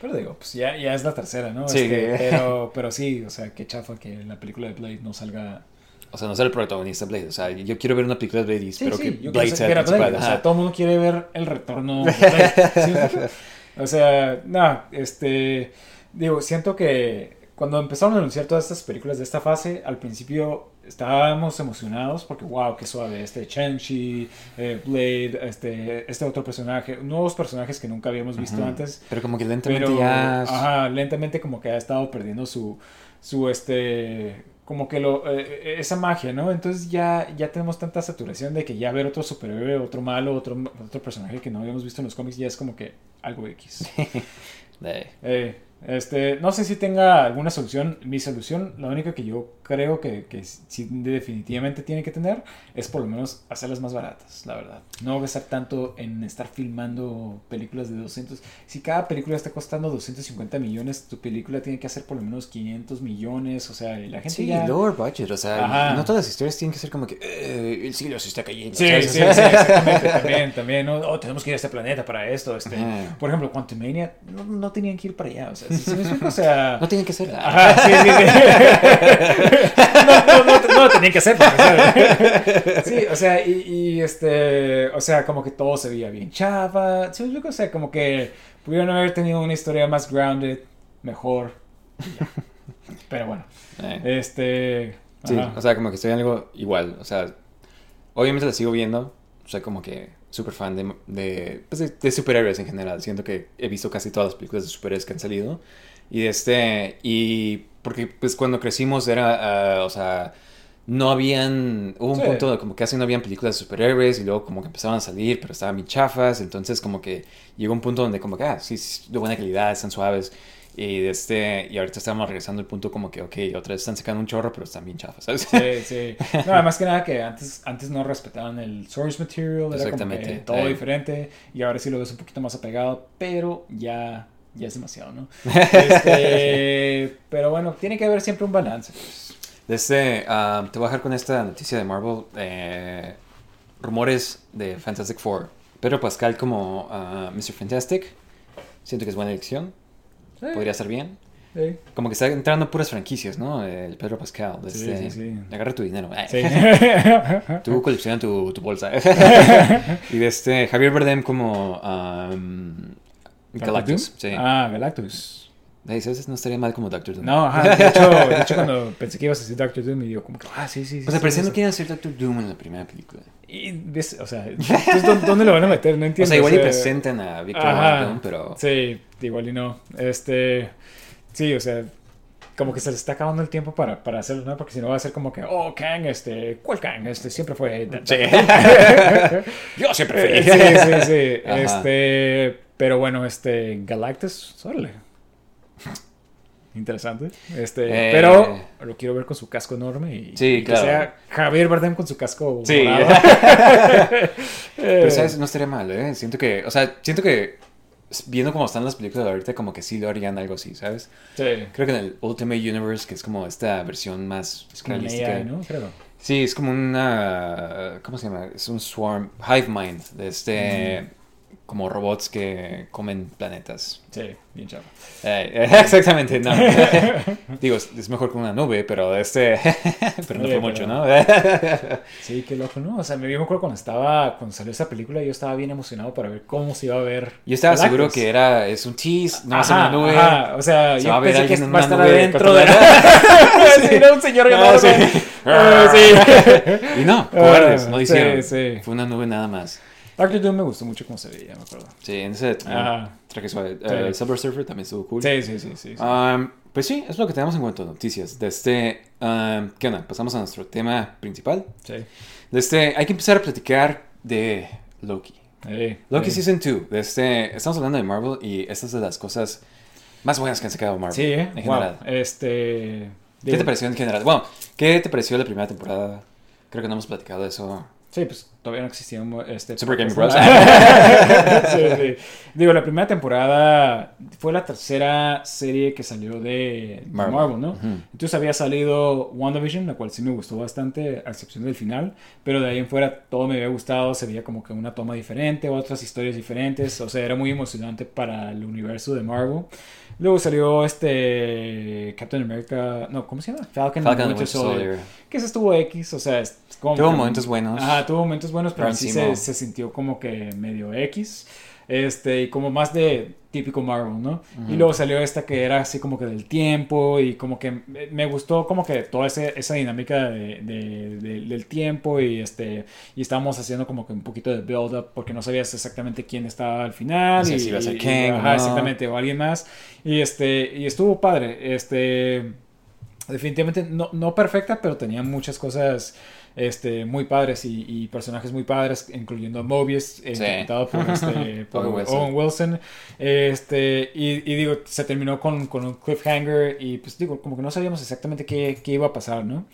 Pero digo, pues ya, ya es la tercera, ¿no? Sí. Este, pero, pero sí, o sea, qué chafa que en la película de Blade no salga... O sea, no ser el protagonista de Blade. O sea, yo quiero ver una película de Blade y Sí, espero sí, que Blade sea el principal. O sea, todo el mundo quiere ver el retorno de Blade. O sea, no, este. Digo, siento que cuando empezaron a anunciar todas estas películas de esta fase, al principio estábamos emocionados porque, wow, qué suave. Este Shang-Chi, eh, Blade, este, este otro personaje, nuevos personajes que nunca habíamos visto antes. Pero como que lentamente Pero, ya... ajá, lentamente como que ha estado perdiendo su, su este, como que lo, eh, esa magia, ¿no? Entonces ya, ya tenemos tanta saturación de que ya ver otro superhéroe, otro malo, otro, otro personaje que no habíamos visto en los cómics ya es como que algo X. Eh, este, no sé si tenga alguna solución. Mi solución, la única que yo creo que, que sí definitivamente tiene que tener, es por lo menos hacerlas más baratas, la verdad. No gastar tanto en estar filmando películas de 200. Si cada película está costando 250 millones, tu película tiene que hacer por lo menos 500 millones. O sea, la gente Sí, ya... lower budget, o sea, Ajá. no todas las historias tienen que ser como que eh, el cielo se está cayendo. Sí, ¿sabes? sí, sí, exactamente, también, también, ¿no? Oh, tenemos que ir a este planeta para esto, este, por ejemplo, Quantumania, no, no tenían que ir para allá, o sea, ¿sí- sí me explico? o sea, No tienen que ser. Ajá, sí, sí, sí. no, no, no, no tenían que hacer. porque, ¿sabes? Sí, o sea, y, y, este, o sea, como que todo se veía bien chava. Sí, yo o sea, como que pudieron haber tenido una historia más grounded, mejor. Pero bueno, Eh, este. sí, ajá. o sea, como que estoy algo igual, o sea, obviamente la sigo viendo, soy como que súper fan de, de, pues, de, de superhéroes en general, siento que he visto casi todas las películas de superhéroes que han salido, y este, y porque pues cuando crecimos era, ah, o sea, no habían, hubo un Sí. punto de como que casi no habían películas de superhéroes y luego como que empezaban a salir, pero estaban bien chafas, entonces como que llegó un punto donde como que, ah, sí, sí, de buena calidad, están suaves. Y, de este, y ahorita estamos regresando al punto como que, ok, otra vez están sacando un chorro, pero están bien chafas, ¿sabes? Sí, sí. No, más que nada que antes, antes no respetaban el source material, era como que todo Eh. diferente y ahora sí lo ves un poquito más apegado, pero ya, ya es demasiado, ¿no? Este, pero bueno, tiene que haber siempre un balance. pues. De este, ah, te voy a dejar con esta noticia de Marvel. eh, rumores de Fantastic Four. Pedro Pascal como ah, Mr. Fantastic. Siento que es buena elección. Sí, Podría ser bien. sí. Como que está entrando en puras franquicias, ¿no? El Pedro Pascal. Sí, este, sí. Agarra tu dinero. Tú colecciona tu, tu bolsa. y de este, Javier Bardem como um, Galactus. Ah, Galactus. Ahí. No estaría mal como Doctor Doom. No, ajá, de hecho, de hecho cuando pensé que ibas a decir Doctor Doom me dio como que, ah, sí, sí, sí. Pues sí, parecer sí. no quieren hacer Doctor Doom en la primera película. Y, ves, o sea, entonces, ¿dó- ¿dónde lo van a meter? No O entiendo. sea, igual y sea, presentan a Victor Doom, pero... Sí, igual y no. Este, sí, o sea, como que se le está acabando el tiempo para, para hacerlo, ¿no? Porque si no va a ser como que, oh, Kang, este, ¿cuál Kang? Este siempre fue... Sí. Yo siempre fui. sí, sí, sí. Ajá. Este, pero bueno, este, Galactus, órale. Interesante. Este, Eh. pero lo quiero ver con su casco enorme y, Sí, y claro. que sea Javier Bardem con su casco Sí. Pero, ¿sabes? No estaría mal, ¿eh? Siento que... O sea, siento que... Viendo cómo están las películas de ahorita, como que sí lo harían algo así, ¿sabes? Sí. Creo que en el Ultimate Universe, que es como esta versión más Es como un realística. AI, ¿no? Creo. Sí, es como una... ¿Cómo se llama? Es un swarm, hive mind, de este... Como robots que comen planetas. Sí, bien chavo. Eh, exactamente, no. Digo, es es mejor que una nube, pero este... pero no fue mucho, ¿no? Sí, qué loco, ¿no? O sea, me acuerdo cuando estaba, cuando salió esa película, yo estaba bien emocionado para ver cómo se iba a ver. Yo estaba Galactus. seguro que era... Es un tease, no Ajá, una nube. ajá, O sea, Se yo va a ver pensé que va a estar adentro de sí, era un señor Ah. Ah, sí. Y no, cobardes, no sí, hicieron. Fue una nube nada más. Doctor Doom me gustó mucho cómo se veía, me acuerdo. Sí, en ese Ajá. traje suave. Sí. Eh, Silver Surfer también estuvo cool. Sí, sí, sí, sí. sí. Um, pues sí, es lo que tenemos en cuanto a noticias. De este, um, ¿Qué onda? Pasamos a nuestro tema principal. sí. De este, hay que empezar a platicar de Loki. Eh, Loki eh. Season 2. De este, estamos hablando de Marvel y esta es de las cosas más buenas que han sacado Marvel. Sí, eh. En Wow. general. Este. ¿Qué te pareció en general? Bueno, ¿qué te pareció la primera temporada? Creo que no hemos platicado de eso. Sí, pues todavía no existía un, este Super Game Bros. sí, sí. Digo, la primera temporada fue la tercera serie que salió de Marvel. Marvel, ¿no? Ujú. Entonces había salido WandaVision, la cual sí me gustó bastante, a excepción del final, pero de ahí en fuera todo me había gustado, se veía como que una toma diferente, otras historias diferentes, o sea, era muy emocionante para el universo de Marvel. Luego salió este Captain America, no, ¿cómo se llama? Falcon, Falcon and Winter Soldier. Soldier. Que ese estuvo X, o sea, es como Tuvo que- momentos buenos. Ajá, tuvo momentos buenos, pero sí se, se sintió como que medio X. Este, y como más de típico Marvel, ¿no? Y Ujú. luego salió esta que era así como que del tiempo y como que me- gustó como que toda ese- esa dinámica de, de- de- del tiempo y este y estábamos haciendo como que un poquito de build up porque no sabías exactamente quién estaba al final O sea, y, si iba a ser y- o ajá, no. exactamente o alguien más y este y estuvo padre este definitivamente no, no perfecta, pero tenía muchas cosas este, muy padres y, y personajes muy padres, incluyendo a Mobius, eh, Sí. interpretado por, este, por Owen Wilson. Owen Wilson. Este, y, y digo, se terminó con, con un cliffhanger y pues digo, como que no sabíamos exactamente qué, qué iba a pasar, ¿no?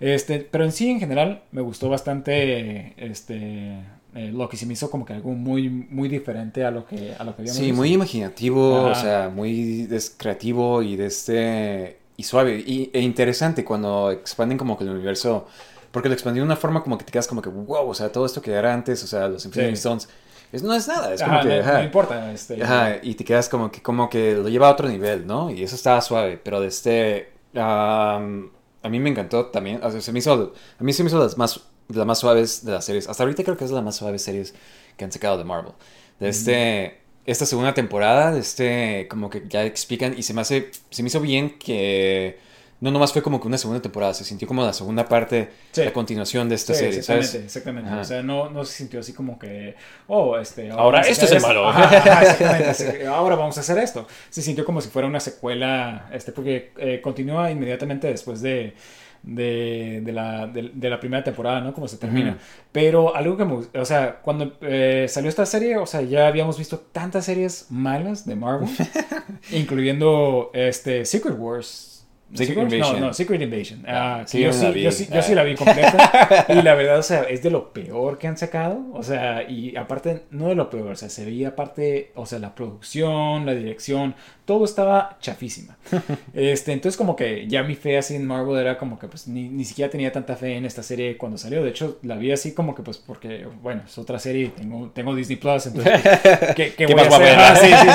Este, pero en sí, en general, me gustó bastante este, eh, lo que se me hizo como que algo muy, muy diferente a lo que, a lo que habíamos Sí, visto. muy imaginativo, o sea, muy creativo y de este y suave y, e interesante cuando expanden como que el universo, porque lo expandieron de una forma como que te quedas como que wow, o sea, todo esto que era antes, o sea, los Infinity Sí. Stones, es, no es nada, es como que, no, ajá, no importa. Este, ajá, y te quedas como que como que lo lleva a otro nivel, ¿no? Y eso estaba suave, pero de este am, a mí me encantó también, o sea, se me hizo a mí se me hizo las más de las más suaves de las series. Hasta ahorita creo que es de las más suaves series que han sacado de Marvel. De este esta segunda temporada, de este como que ya explican y se me hace se me hizo bien que no nomás fue como que una segunda temporada, se sintió como la segunda parte, Sí. la continuación de esta Sí, serie, exactamente, ¿sabes? exactamente. Ajá. O sea, no, no se sintió así como que, oh, este... Ahora vamos a este hacer es el esto. malo. Ajá, exactamente. ahora vamos a hacer esto. Se sintió como si fuera una secuela, este, porque eh, continúa inmediatamente después de, de, de la, de, de la primera temporada, ¿no? Como se termina. Ujú. Pero algo que me o sea, cuando eh, salió esta serie, o sea, ya habíamos visto tantas series malas de Marvel, incluyendo este Secret Wars. Secret? Invasion. No, no, Secret Invasion. Ah, sí, yo, sí, la vi. yo, sí, yo Ah. sí la vi completa. y la verdad, o sea, es de lo peor que han sacado. O sea, y aparte, no de lo peor, o sea, se veía aparte, o sea, la producción, la dirección, todo estaba chafísima. Este, entonces como que ya mi fe así en Marvel era como que pues ni, ni siquiera tenía tanta fe en esta serie cuando salió. De hecho, la vi así como que pues porque, bueno, es otra serie y tengo, tengo Disney Plus, entonces, ¿qué, qué ¿Qué voy más hacer? a ver? Ah, sí, sí,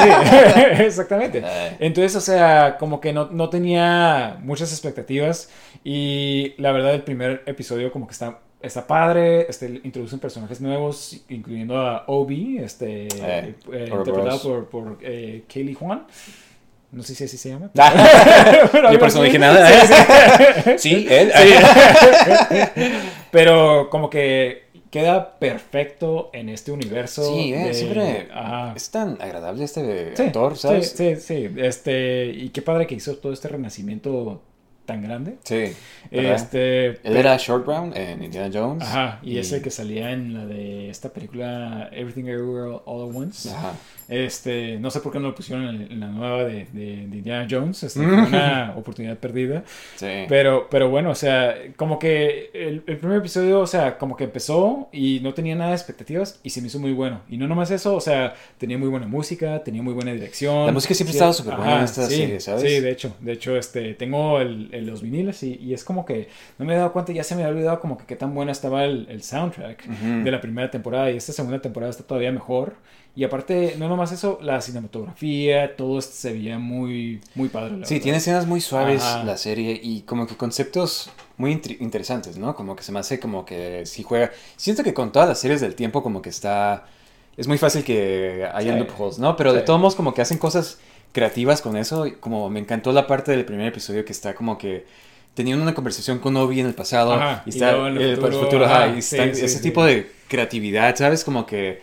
sí. Exactamente. Entonces, o sea, como que no, no tenía muchas expectativas y la verdad el primer episodio como que está, está padre, este, introducen personajes nuevos, incluyendo a Obi, este, Eh, eh, interpretado por, por eh, Kaylee Juan. No sé si así se llama. Pero Yo algo por eso no dije nada. Sí, sí. Sí, él. Sí. Pero como que queda perfecto en este universo. Sí, eh, de- siempre Ajá. es tan agradable este Sí, actor, ¿sabes? Sí, sí, sí. Este, y qué padre que hizo todo este renacimiento tan grande. Sí, ¿verdad? Este, Él era Short Brown en Indiana Jones. Ajá, y, es el que salía en la de esta película Everything Everywhere All at Once. Ajá. Este, no sé por qué no lo pusieron en, la nueva de, de, de Indiana Jones, este, una oportunidad perdida. Sí. Pero, pero bueno, o sea, como que el, el primer episodio, o sea, como que empezó y no tenía nada de expectativas y se me hizo muy bueno. Y no nomás eso, o sea, tenía muy buena música, tenía muy buena dirección. La música siempre ha estado súper buena en esta sí, serie, ¿sabes? Sí, de hecho, de hecho, este, tengo el, el- los viniles y, y es como que no me he dado cuenta, ya se me había olvidado como que qué tan buena estaba el, soundtrack de la primera temporada y esta segunda temporada está todavía mejor. Y aparte, no nomás eso, la cinematografía, todo esto se veía muy, muy padre. la Sí, verdad. tiene escenas muy suaves Ajá. la serie y como que conceptos muy interesantes, ¿no? Como que se me hace como que si juega... Siento que con todas las series del tiempo como que está... Es muy fácil que haya Sí. loopholes, ¿no? Pero de todos modos como que hacen cosas creativas con eso. y Como me encantó la parte del primer episodio que está como que... Teniendo una conversación con Obi en el pasado Ajá, y y está en el para el futuro, futuro, ajá, ajá, y está sí, ese sí. tipo de creatividad, ¿sabes? Como que...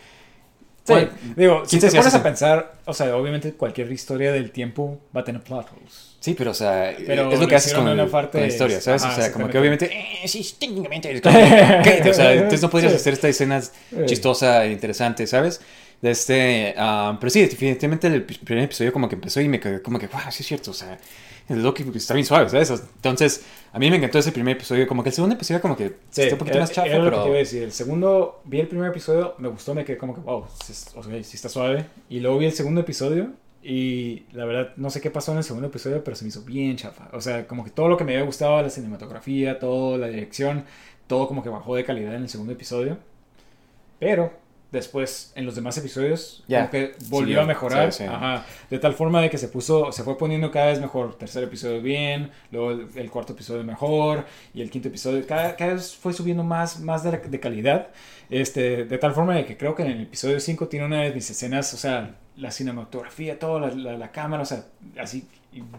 Sí, Bueno, digo, si ¿quién te pones a pensar, o sea, obviamente cualquier historia del tiempo va a tener plot holes. Sí, pero o sea, Pero es lo que haces con, una parte- con la historia, ¿sabes? Ajá, o sea, como que obviamente, eh, sí, técnicamente, o sea, entonces no podrías Sí. hacer esta escena chistosa e interesante, ¿sabes? De este, ah, pero sí, definitivamente el primer episodio como que empezó y me quedé como que, wow, sí es cierto, o sea, el Loki está bien suave, ¿sabes? Entonces, a mí me encantó ese primer episodio, como que el segundo episodio como que Sí, está un poquito era- más chafa, era lo que te iba a pero... decir. El segundo, vi el primer episodio, me gustó, me quedé como que, wow, sí, o sea, sí está suave. Y luego vi el segundo episodio y la verdad no sé qué pasó en el segundo episodio, pero se me hizo bien chafa. O sea, como que todo lo que me había gustado, la cinematografía, todo, la dirección, todo como que bajó de calidad en el segundo episodio. Pero después, en los demás episodios, Ya, como que volvió a mejorar. sí, sí. Ajá. De tal forma de que se puso, se fue poniendo cada vez mejor. Tercer episodio bien, luego el, el cuarto episodio mejor, y el quinto episodio cada, cada vez fue subiendo más, más de, de calidad. Este, de tal forma de que creo que en el episodio 5 tiene una de mis escenas, o sea, la cinematografía, todo, la, la, la cámara, o sea, así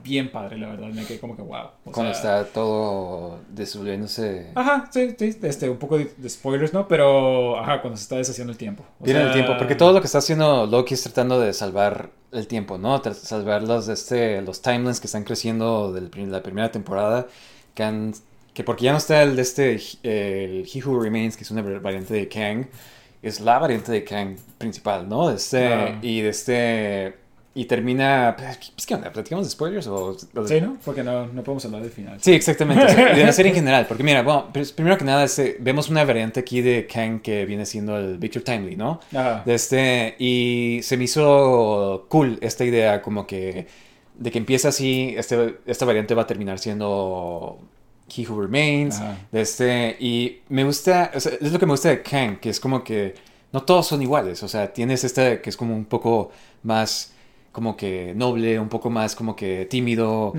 bien padre, la verdad. Me quedé como que wow. o Cuando sea, está todo desolviéndose... Ajá, sí, sí, este, un poco de, de spoilers, ¿no? Pero, ajá, cuando se está deshaciendo el tiempo. Tienen el tiempo, porque todo lo que está haciendo Loki es tratando de salvar el tiempo, ¿no? Tra- Salvar los, este, los timelines que están creciendo de la primera temporada, que han, que porque ya no está el de este, el He Who Remains, que es una variante de Kang, es la variante de Kang principal, ¿no? De este. Y de este, y termina, pues, ¿qué onda? ¿Platicamos de spoilers o...? o- Sí, ¿no? Porque no, no podemos hablar del final. Sí, exactamente. o sea, de la serie en general. Porque mira, bueno, pues, primero que nada, este, vemos una variante aquí de Kang que viene siendo el Victor Timely, ¿no? Ajá. De este, y se me hizo cool esta idea como que de que empieza así, este, esta variante va a terminar siendo He Who Remains. Ajá. De este, y me gusta, o sea, es lo que me gusta de Kang, que es como que no todos son iguales. O sea, tienes esta que es como un poco más como que noble, un poco más como que tímido,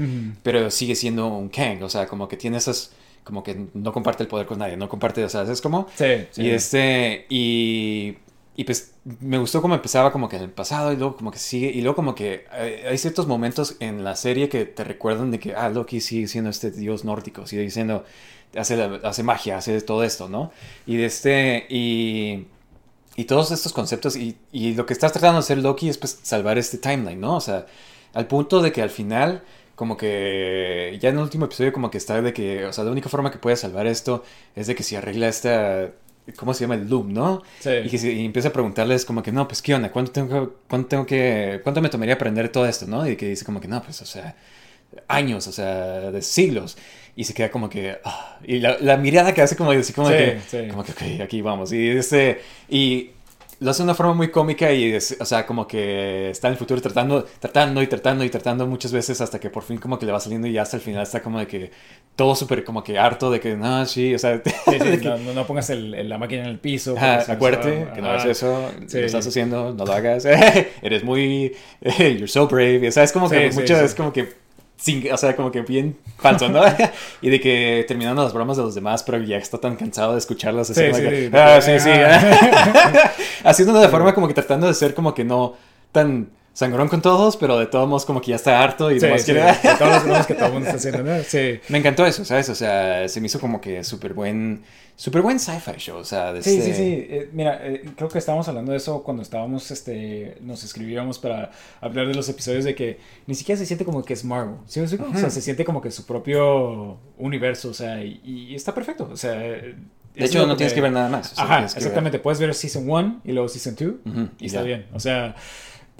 pero sigue siendo un Kang. O sea, como que tiene esas, como que no comparte el poder con nadie, no comparte, o sea, es como... Sí, sí. Y este, y y pues me gustó cómo empezaba como que en el pasado y luego como que sigue y luego como que hay, ciertos momentos en la serie que te recuerdan de que, ah, Loki sigue siendo este dios nórdico, sigue diciendo, hace, hace magia, hace todo esto, ¿no? Y de este, y, y todos estos conceptos y, y lo que estás tratando de hacer Loki es pues salvar este timeline, ¿no? O sea, al punto de que al final como que ya en el último episodio como que está de que, o sea, la única forma que puede salvar esto es de que si arregla esta, ¿cómo se llama? El loom, ¿no? Sí. Y, que y empieza a preguntarles como que, no, pues, ¿qué onda? ¿Cuánto tengo, cuánto tengo que, cuánto me tomaría aprender todo esto, no? Y que dice como que, no, pues, o sea, años, o sea, de siglos. Y se queda como que, ah, y la, la mirada que hace como, así como Sí, que, sí. como que, ok, aquí vamos. Y este, y lo hace de una forma muy cómica y, es- o sea, como que está en el futuro tratando, tratando y tratando y tratando muchas veces hasta que por fin como que le va saliendo y ya hasta el final está como de que todo súper como que harto de que, no, sí, o sea, Sí, sí, que- no, no- no pongas el- la máquina en el piso. Nos acuérdate va- que no hagas eso, Sí. lo estás haciendo, no lo hagas. Eres muy. You're so brave. O sea, es como que sí. es como que. Sin- o sea, como que bien falso, ¿no? y de que terminando las bromas de los demás, pero ya está tan cansado de escucharlas. así Sí, sí, que, ah, sí, sí. ajá. Haciendo de forma como que tratando de ser como que no tan sangrón con todos, pero de todos modos como que ya está harto y Sí, nomás sí, quiere. de las bromas que todo el mundo está haciendo, ¿no? Sí. Me encantó eso, ¿sabes? O sea, se me hizo como que súper buen, súper buen sci-fi show, o sea, de Sí, este- sí, sí. Eh, mira, eh, creo que estábamos hablando de eso cuando estábamos, este, nos escribíamos para hablar de los episodios de que ni siquiera se siente como que es Marvel. ¿Sí? O sea, se siente como que su propio universo, o sea, y, y está perfecto. O sea, De hecho, no tienes que ver nada más. o sea, Ajá, ver- exactamente. Puedes ver Season 1 y luego Season 2 Ujú, y y está bien. O sea,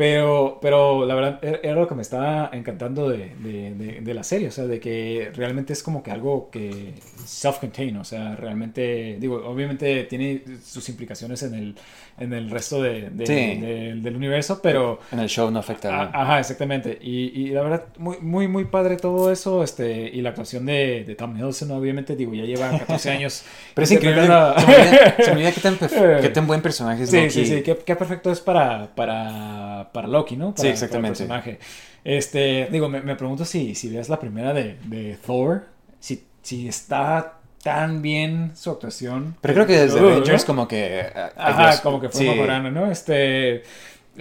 pero, pero la verdad era era lo que me estaba encantando de, de, de- de la serie. O sea, de que realmente es como que algo que self-contained. O sea, realmente, digo, obviamente tiene sus implicaciones en el, en el resto de, de- Sí. de- del universo, pero... En el show no afecta. a- ¿no? Ajá, exactamente. Y, y la verdad, muy, muy, muy padre todo eso. Este, y la actuación de, Tom Hiddleston, obviamente, digo, ya lleva 14 años. Pero es increíble. a- Se me olvida, se me olvida qué, tan, qué tan buen personaje es Sí, Loki. sí, sí, qué, qué perfecto es para, para, para Loki, ¿no? Para, Sí, exactamente. para el personaje. Este, digo, me, me pregunto si, si ves la primera de, de Thor, si, si está tan bien su actuación. Pero creo que desde Uh, Avengers ¿no? como que... ah, Ajá, Dios, como que fue sí. mejorando, ¿no? Este,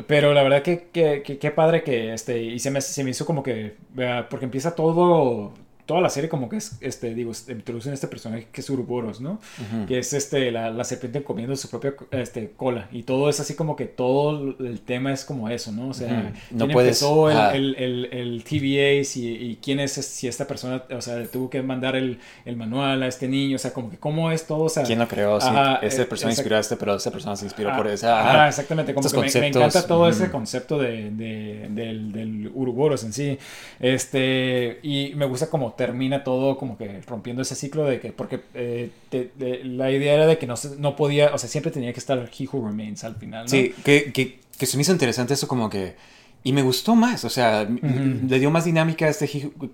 pero la verdad que, que, que- qué padre que, este, y se me, se me hizo como que, vea, porque empieza todo, toda la serie como que es, este, digo, introducen este personaje que es Uroboros, ¿no? Que es este la, la serpiente comiendo su propia este, cola y todo es así como que todo el tema es como eso no o sea. No quién puedes- empezó el, el, el, el TVA si, y quién es si esta persona o sea tuvo que mandar el, el manual a este niño o sea como que cómo es todo o sea ¿Quién lo creó? Sí, Ajá, esta eh, persona exact- inspiró a este, pero esta persona se inspiró Ah, por esa. ajá, Ajá. exactamente. Como que me, encanta todo ese concepto de, de- del, del Uruboros en sí. Este, y me gusta como termina todo como que rompiendo ese ciclo de que, porque eh, te- de- la idea era de que no, no podía, o sea, siempre tenía que estar He Who Remains al final, ¿no? Sí, que, que, que se me hizo interesante eso como que... Y me gustó más, o sea, m- Ujú. le dio más dinámica a este...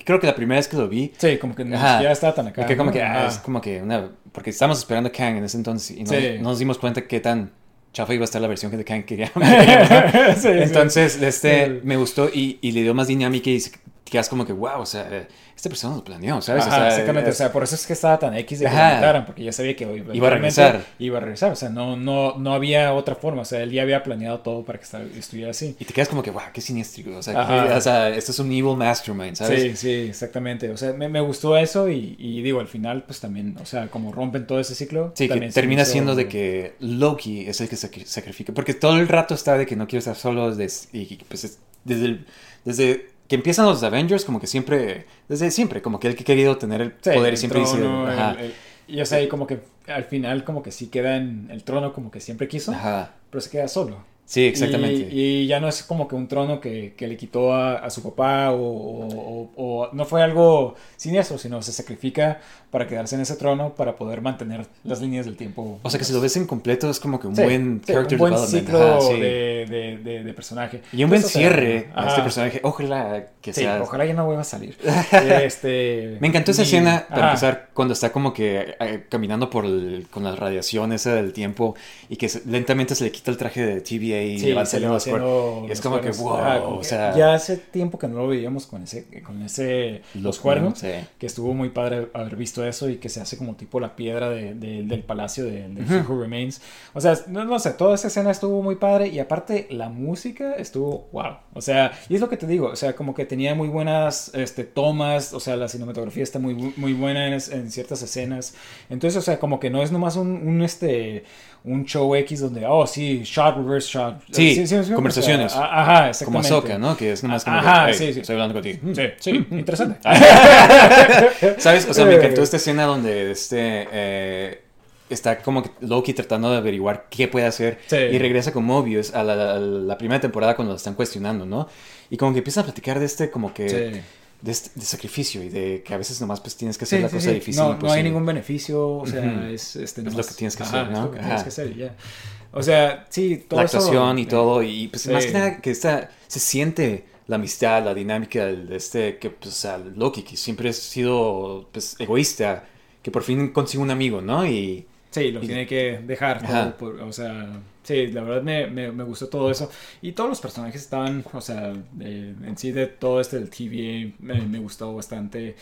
Creo que la primera vez que lo vi... Sí, como que Ajá. siquiera estaba tan acá. quedé como ¿no? que, ah, Ajá. es como que una... Porque estábamos esperando a Kang en ese entonces y no, Sí. no nos dimos cuenta qué tan chafa iba a estar la versión que de Kang queríamos. Sí, sí. Entonces, este, Sí. me gustó y, y le dio más dinámica y quedas como que, wow, o sea, eh, esta persona lo planeó, ¿sabes? Ajá, o sea, exactamente, es- o sea, por eso es que estaba tan X de que lo porque ya sabía que eventualmente regresar. Iba a regresar, o sea, no, no, no había otra forma, o sea, él ya había planeado todo para que estuviera así. Y te quedas como que, wow, qué siniestro. O sea, que- o sea, esto es un evil mastermind, ¿sabes? Sí, sí, exactamente. O sea, me, me gustó eso y, y digo, al final, pues también, o sea, como rompen todo ese ciclo. Sí, que termina hizo- siendo de que Loki es el que sacri- sacrifica. Porque todo el rato está de que no quiere estar solo. Desde, y pues es- desde, el- desde que empiezan los Avengers, como que siempre. Desde siempre, como que él que ha querido tener el Sí, poder y siempre dice. trono, el- Ajá, el- y o sea, y como que al final, como que sí queda en el trono, como que siempre quiso, ajá. pero se queda solo. Sí, exactamente. Y, y ya no es como que un trono que, que le quitó a, a su papá o, o- o- o no fue algo siniestro, sino se sacrifica para quedarse en ese trono para poder mantener las líneas del tiempo. o sea, que si lo ves en completo es como que un Sí, buen sí, character un buen development. ciclo ajá, sí. de, de- de- de personaje. Y un buen Pues, o sea, cierre a este personaje. Ojalá que Sí, sea. ojalá ya no vuelva a salir. este, Me encantó esa y- escena para ajá. empezar cuando está como que eh, caminando por el- con la radiación esa del tiempo y que se- lentamente se le quita el traje de TVA y le saliendo los cuer- haciendo y es los como que, cuernos. wow, Ajá, como o que sea- Ya hace tiempo que no lo veíamos con ese, con ese los, cuernos. Sí. Que estuvo muy padre haber visto eso y que se hace como tipo la piedra de- de- del palacio de, de Ujú. He Who Remains. O sea, no, no sé, toda esa escena estuvo muy padre y aparte la música estuvo wow. O sea, y es lo que te digo, o sea, como que tenía muy buenas este, tomas, o sea, la cinematografía está muy, muy buena en, en ciertas escenas. Entonces, o sea, como que no es nomás un, un, este, un show X donde, oh, sí, shot, reverse shot. Sí, me explico? conversaciones. O sea, ajá, Como. Ahsoka, ¿no? Que es nomás como Ajá, que, sí, "Hey, sí. estoy hablando contigo. Sí, sí, interesante. ¿Sabes? O sea, me Eh. encantó esta escena donde este eh, está como que Loki tratando de averiguar qué puede hacer Sí. y regresa con Mobius a la, a la primera temporada cuando lo están cuestionando, ¿no? Y como que empieza a platicar de este como que Sí. De, este- de sacrificio y de que a veces nomás pues tienes que hacer Sí, la sí, cosa sí. difícil. No, no hay imposible. ningún beneficio, o sea, es, este, Es lo que tienes que Ajá, hacer, ¿no? Es lo que tienes que hacer ya. O sea, sí, todo la eso- actuación y eh, todo y pues más que nada que esta se siente la amistad la dinámica de este que pues sea, Loki que siempre ha sido pues egoísta que por fin consigue un amigo no y Sí, lo y- tiene que dejar todo, por- o sea, sí, la verdad me, me, me gustó todo eso. Y todos los personajes estaban, o sea, eh, en sí de todo este del TVA me, me gustó bastante.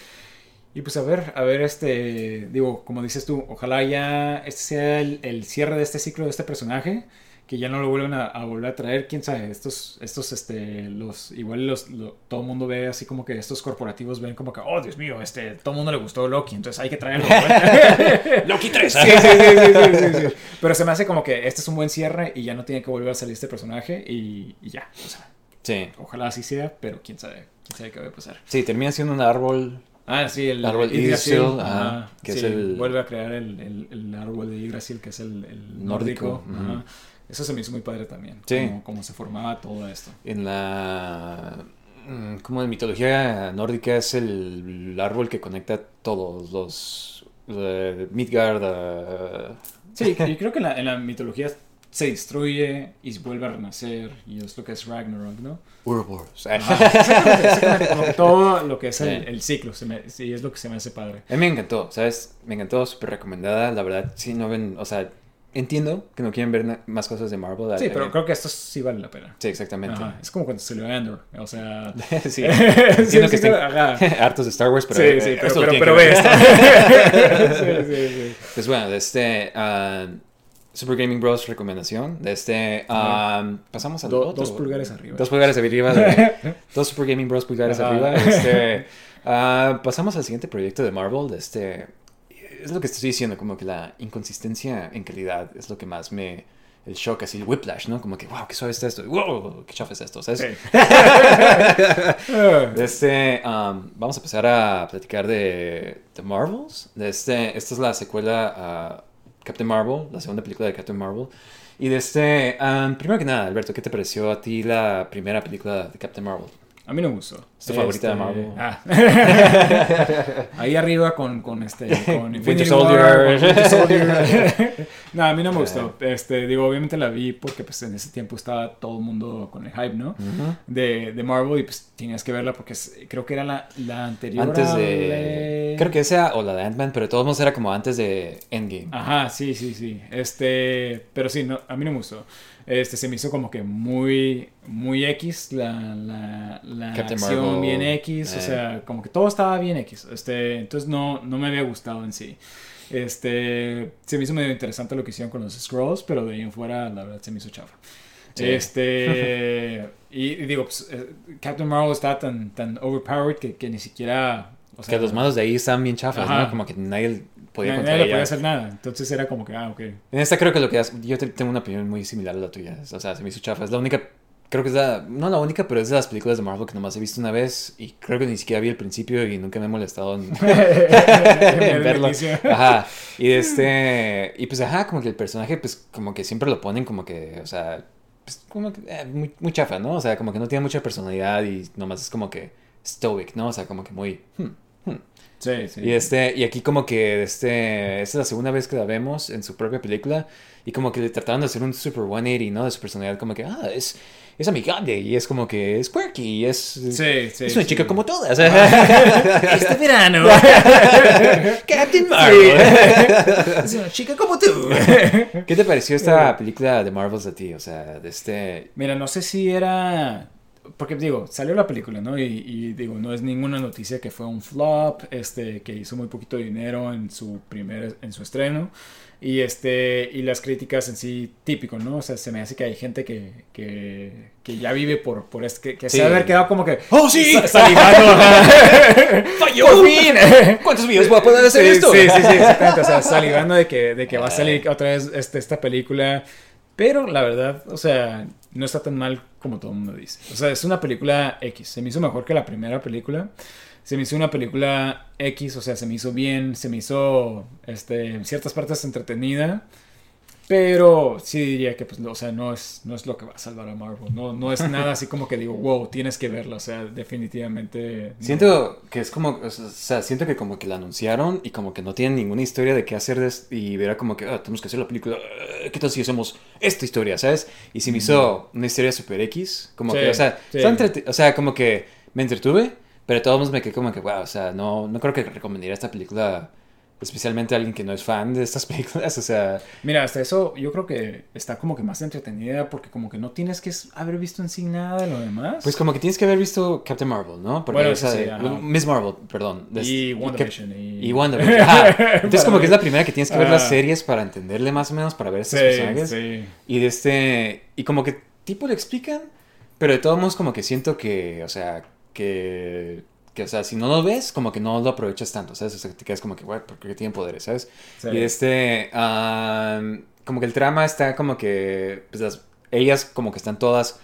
Y pues a ver, a ver, este, digo, como dices tú, ojalá ya este sea el, el cierre de este ciclo de este personaje, que ya no lo vuelvan a, a volver a traer, quién sabe, estos, estos, este, los, igual los, lo- todo el mundo ve así como que estos corporativos ven como que, oh, Dios mío, este, todo el mundo le gustó Loki, entonces hay que traerlo. de vuelta". Loki 3 Sí, sí, sí, sí. Pero se me hace como que este es un buen cierre y ya no tiene que volver a salir este personaje y, y ya. O sea, sí ojalá así sea, pero quién sabe, quién sabe qué va a pasar. sí termina siendo un árbol Ah, sí, el Árbol Yggdrasil, Yggdrasil, ajá, que sí, es el- vuelve a crear el, el, el árbol de Yggdrasil, que es el, el Nórdico, nórdico. Eso se me hizo muy padre también. Sí. Como, como se formaba todo esto. en la mm, como en mitología nórdica es el, el árbol que conecta todos los eh, Midgard eh, Sí, y creo que en la, en la mitología se destruye y vuelve a renacer y es lo que es Ragnarok, ¿no? Ouroboros. Que todo lo que es el, Sí. el ciclo, se me- sí, es lo que se me hace padre. A mí me encantó, ¿sabes? Me encantó, súper recomendada. La verdad, si no ven, o sea, entiendo que no quieren ver más cosas de Marvel. Sí, eh, pero creo que esto sí vale la pena. Sí, exactamente. Ajá, Es como cuando salió Andor, o sea... sí, Sí, entiendo que sí, estén hartos de Star Wars, pero. sí, eh, sí, pero, lo pero, pero que ve esto. sí, sí, sí. Pues bueno, de este. ah, Super Gaming Bros. recomendación. De este. ah, pasamos al Do- otro. dos pulgares arriba. Dos pulgares arriba. de- dos Super Gaming Bros. pulgares Ajá. arriba. Este, ah, pasamos al siguiente proyecto de Marvel. De este. Es lo que estoy diciendo, como que la inconsistencia en calidad es lo que más me. El shock, así el whiplash, ¿no? Como que, wow, qué suave está esto. Wow, qué chafa es esto, ¿sabes? De este, um, vamos a empezar a platicar de The Marvels. De este, esta es la secuela a Captain Marvel, la segunda película de Captain Marvel. Y de este, um, primero que nada, Alberto, ¿qué te pareció a ti la primera película de Captain Marvel? A mí no me gustó. ¿Es tu favorita de Marvel? Ah. Ahí arriba con, con este con Winter Infinity Soldier. War, Winter Soldier. no, a mí no me gustó. Este, digo, obviamente la vi porque pues en ese tiempo estaba todo el mundo con el hype, ¿no? De, de Marvel y pues tenías que verla porque creo que era la, la anterior. Antes de... Creo que esa o la de Ant-Man, pero de todos modos era como antes de Endgame. Ajá, sí, sí, sí. Este, pero sí, no, a mí no me gustó. Este, se me hizo como que muy, muy X la, la, la Captain acción Bien X, o eh. sea, como que todo estaba bien X. Este, entonces no, no me había gustado en sí. Este, se me hizo medio interesante lo que hicieron con los Scrolls, pero de ahí en fuera, la verdad, se me hizo chafa. Sí. Este, y, y digo, pues, eh, Captain Marvel está tan, tan overpowered que, que ni siquiera... O que los malos de ahí estaban bien chafas, Ajá. ¿no? Como que nadie podía nadie, le podía hacer nada. Entonces era como que, ah, ok. En esta creo que lo que hace, yo te- tengo una opinión muy similar a la tuya. O sea, se me hizo chafa. Es la única, creo que es la, no la única, pero es de las películas de Marvel que nomás he visto una vez y creo que ni siquiera vi el principio y nunca me he molestado en, en verlo. Ajá. Y este, y pues ajá, como que el personaje pues como que siempre lo ponen como que, o sea, pues como que eh, muy, muy chafa, ¿no? O sea, como que no tiene mucha personalidad y nomás es como que stoic, ¿no? O sea, como que muy, hmm, Sí, sí. Y, este, y aquí como que este, esta es la segunda vez que la vemos en su propia película y como que le trataron de hacer un super 180, ¿no? De su personalidad, como que, ah, es, es amigable y es como que es quirky y es, Sí, sí, es una sí. chica como todas. Este verano. Captain Marvel. es una chica como tú. ¿Qué te pareció esta película de Marvels a ti? O sea, de este... Mira, no sé si era. Porque digo, salió la película, ¿no? Y, y, digo, no es ninguna noticia que fue un flop, este, que hizo muy poquito dinero en su primer, en su estreno. Y este, y las críticas en sí, típico, ¿no? O sea, se me hace que hay gente que, que, que ya vive por, por este, que, que Sí. se ha haber quedado como que. ¡Oh, sí! sa- Salivando. ¡Falló! ¡Por fin! ¿Cuántos videos voy a poder hacer sí, esto? Sí, sí, sí, exactamente. O sea, salivando de que, de que va a salir otra vez este, esta película. Pero la verdad, o sea, no está tan mal como todo mundo dice. O sea, es una película X. Se me hizo mejor que la primera película. Se me hizo una película X, o sea, se me hizo bien, se me hizo este, en ciertas partes entretenida. Pero sí diría que, pues, o sea, no es, no es lo que va a salvar a Marvel. No, no es nada así como que digo, wow, tienes que verla. O sea, definitivamente. no. Siento que es como, o sea, siento que como que la anunciaron y como que no tienen ninguna historia de qué hacer de y verá como que, ah, tenemos que hacer la película, ah, ¿qué tal si hacemos esta historia, sabes? Y se me hizo una historia super X, como Sí, que, o sea, sí. o sea, como que me entretuve, pero todos me quedé como que, wow, o sea, no, no creo que recomendaría esta película especialmente a alguien que no es fan de estas películas, o sea, Mira, hasta eso yo creo que está como que más entretenida porque como que no tienes que haber visto en sí nada de lo demás. pues como que tienes que haber visto Captain Marvel, ¿no? Porque, Bueno, sí, ajá. Miss Marvel, perdón. y Este, WandaVision. Y, Y WandaVision. Ajá. Entonces como que es la primera que tienes que ver las Ah. series para entenderle más o menos, para ver estos Sí, personajes. sí. Y de este... Y como que tipo le explican, pero de todos modos como que siento que, o sea, que... Que, o sea, si no lo ves, como que no lo aprovechas tanto, ¿sabes? O sea, te quedas como que, güey, porque tienen poderes, ¿sabes? Sí. Y este... como que el trama está como que... Pues las, ellas como que están todas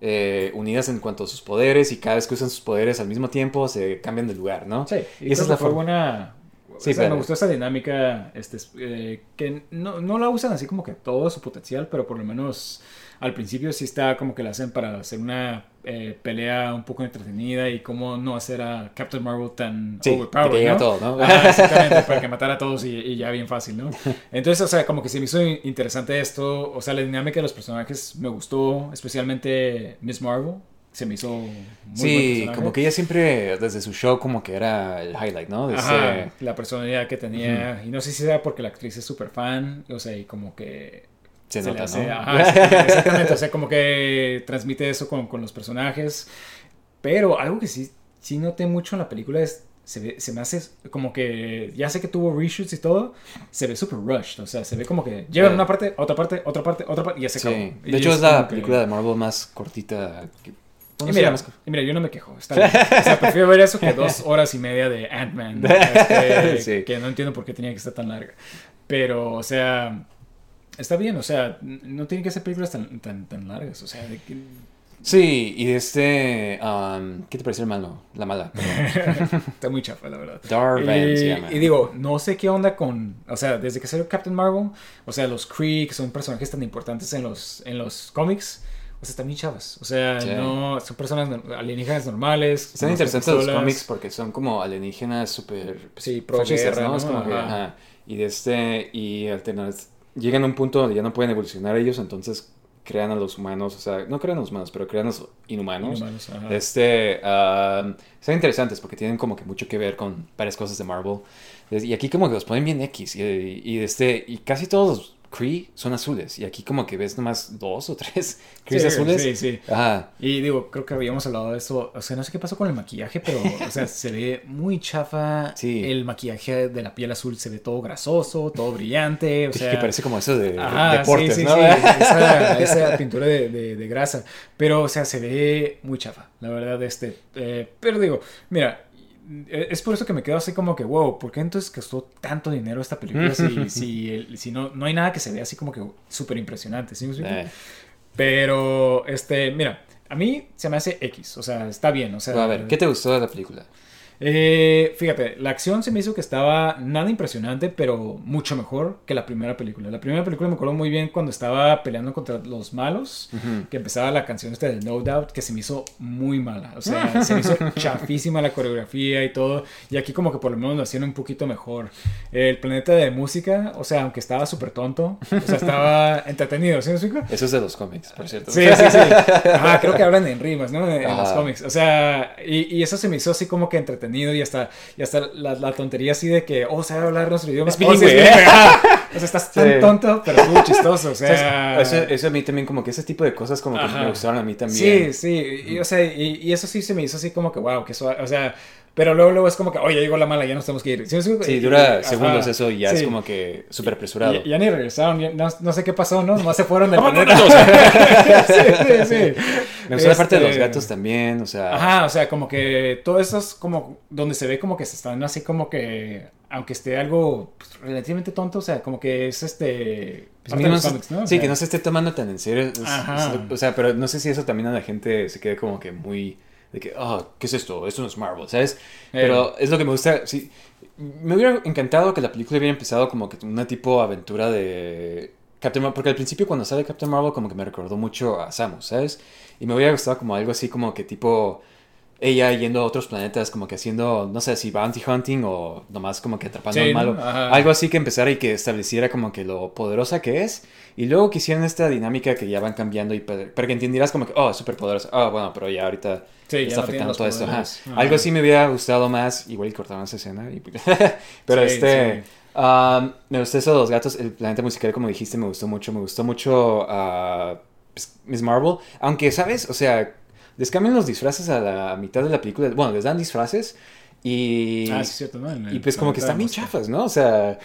eh, unidas en cuanto a sus poderes y cada vez que usan sus poderes al mismo tiempo se cambian de lugar, ¿no? Sí, y Y esa es la forma. Sí, o sea, pero- me gustó esa dinámica, este, eh, que no, no la usan así como que todo su potencial, pero por lo menos al principio sí está como que la hacen para hacer una eh, pelea un poco entretenida y cómo no hacer a Captain Marvel tan Sí, que overpowered, llega ¿no? todo, ¿no? Ajá, exactamente, para que matara a todos y, y ya bien fácil, ¿no? Entonces, o sea, como que se me hizo interesante esto, o sea, la dinámica de los personajes me gustó, especialmente Miss Marvel, se me hizo muy Sí, como que ella siempre, desde su show, como que era el highlight, ¿no? Ajá, la personalidad que tenía. Y no sé si sea porque la actriz es súper fan, o sea, y como que... se, le nota, hace- ¿no? ajá, exactamente, o sea, como que transmite eso con, con los personajes. Pero algo que sí, sí noté mucho en la película es... Se, ve- se me hace como que... Ya sé que tuvo reshoots y todo. Se ve súper rushed. O sea, se ve como que... Llegan una parte, otra parte, otra parte, otra parte y ya se acabó. Sí, Y de hecho es como la que- película de Marvel más cortita. que- Y mira, y mira, yo no me quejo. Está bien. O sea, prefiero ver eso que dos horas y media de Ant-Man. este, Sí. Que no entiendo por qué tenía que estar tan larga. Pero, o sea, está bien. O sea, no tienen que ser películas tan, tan, tan largas. O sea, de que- Sí, y de este... um, ¿Qué te pareció el malo? La mala. está muy chafa, la verdad. Darvan y, se llama. y digo, no sé qué onda con. O sea, desde que salió Captain Marvel, o sea, los Kree, que son personajes tan importantes en los, en los cómics. O sea, están bien chavas. O sea, Sí. no. Son personas alienígenas normales. Están interesantes los cómics porque son como alienígenas súper... Sí, pro ¿no? Es ¿no? como que, Ajá. Y de este... Y alternar... Llegan a un punto donde ya no pueden evolucionar ellos, entonces crean a los humanos, o sea, no crean a los humanos, pero crean a los inhumanos. Inhumanos. Este, ah, son interesantes porque tienen como que mucho que ver con varias cosas de Marvel. Y aquí como que los ponen bien X. Y, y este, y casi todos Kree son azules. Y aquí como que ves nomás dos o tres Kree Sí, azules. Sí, sí. Ajá. Y digo, creo que habíamos hablado de eso. O sea, no sé qué pasó con el maquillaje, pero, o sea, se ve muy chafa. Sí. El maquillaje de la piel azul se ve todo grasoso, todo brillante. O sea, que parece como eso de, Ajá, deportes, sí, sí, ¿no? sí, esa, esa pintura de, de- de grasa. Pero, o sea, se ve muy chafa, la verdad, este. eh, pero digo, mira, es por eso que me quedo así como que, wow, ¿por qué entonces costó tanto dinero esta película si, si, el- si no, no hay nada que se vea así como que súper impresionante? Eh, Pero, este, mira, a mí se me hace X, o sea, está bien, o sea. a ver, ¿qué te gustó de la película? Eh, fíjate, la acción se me hizo que estaba nada impresionante, pero mucho mejor que la primera película. La primera película me acuerdo muy bien cuando estaba peleando contra los malos, Ujú. que empezaba la canción esta de No Doubt, que se me hizo muy mala. O sea, se me hizo chafísima la coreografía y todo. Y aquí como que por lo menos lo hacían un poquito mejor. El planeta de música, o sea, aunque estaba súper tonto, o sea, estaba entretenido, ¿sí me explico? Eso es de los cómics, por cierto. Sí, sí, sí. Ajá, creo que hablan en rimas, ¿no? En, en los Ajá. cómics. O sea, y, y eso se me hizo así como que entretenido y hasta, y hasta la, la tontería así de que, oh, sabe hablar nuestro idioma. Es Oh, ¿eh? O sea, estás tan Sí. tonto, pero estuvo chistoso. O sea. Eso, eso a mí también, como que ese tipo de cosas, como que Ajá. me gustaron a mí también. Sí, sí, y, o sea, y, y eso sí se me hizo así como que, wow, que suave, o sea, pero luego, luego es como que, oye, ya llegó la mala, ya nos tenemos que ir. Sí, dura segundos ajá, eso y ya sí. es como que súper apresurado. Ya ni regresaron, ya- no, no sé qué pasó, ¿no? Nomás se fueron del planeta. sí, sí, sí. Me gustó la parte de los Este, gatos también, o sea... Ajá, o sea, como que todo eso es como donde se ve como que se están así como que, aunque esté algo pues, relativamente tonto, o sea, como que es este... Pues se- ¿no? O sí, sea, que no se esté tomando tan en serio. es- Ajá. es- o sea, pero no sé si eso también a la gente se quede como que muy... De que, ah, ¿qué es esto? Esto no es Marvel, ¿sabes? Pero es lo que me gusta. Sí, me hubiera encantado que la película hubiera empezado como que una tipo aventura de Captain Marvel. Porque al principio cuando sale Captain Marvel como que me recordó mucho a Samus, ¿sabes? Y me hubiera gustado como algo así como que tipo ella yendo a otros planetas, como que haciendo, no sé si bounty hunting o nomás como que atrapando Sí, al malo. Algo así que empezara y que estableciera como que lo poderosa que es. Y luego que hicieran esta dinámica que ya van cambiando y para que entendieras como que, oh, súper poderosa. Ah, bueno, pero ya ahorita Sí, está afectando todo esto. ajá. poderes. Ajá. Algo así me hubiera gustado más. Igual y cortaban esa escena. y- pero Sí, este. um, me gustó eso de los gatos. El planeta musical, como dijiste, me gustó mucho. Me gustó mucho pues, Miss Marvel. Aunque, ¿sabes? O sea, les cambian los disfraces a la mitad de la película. Bueno, les dan disfraces. Y, Ah, sí, es cierto, ¿no? Y pues como que están bien chafas, ¿no? O sea,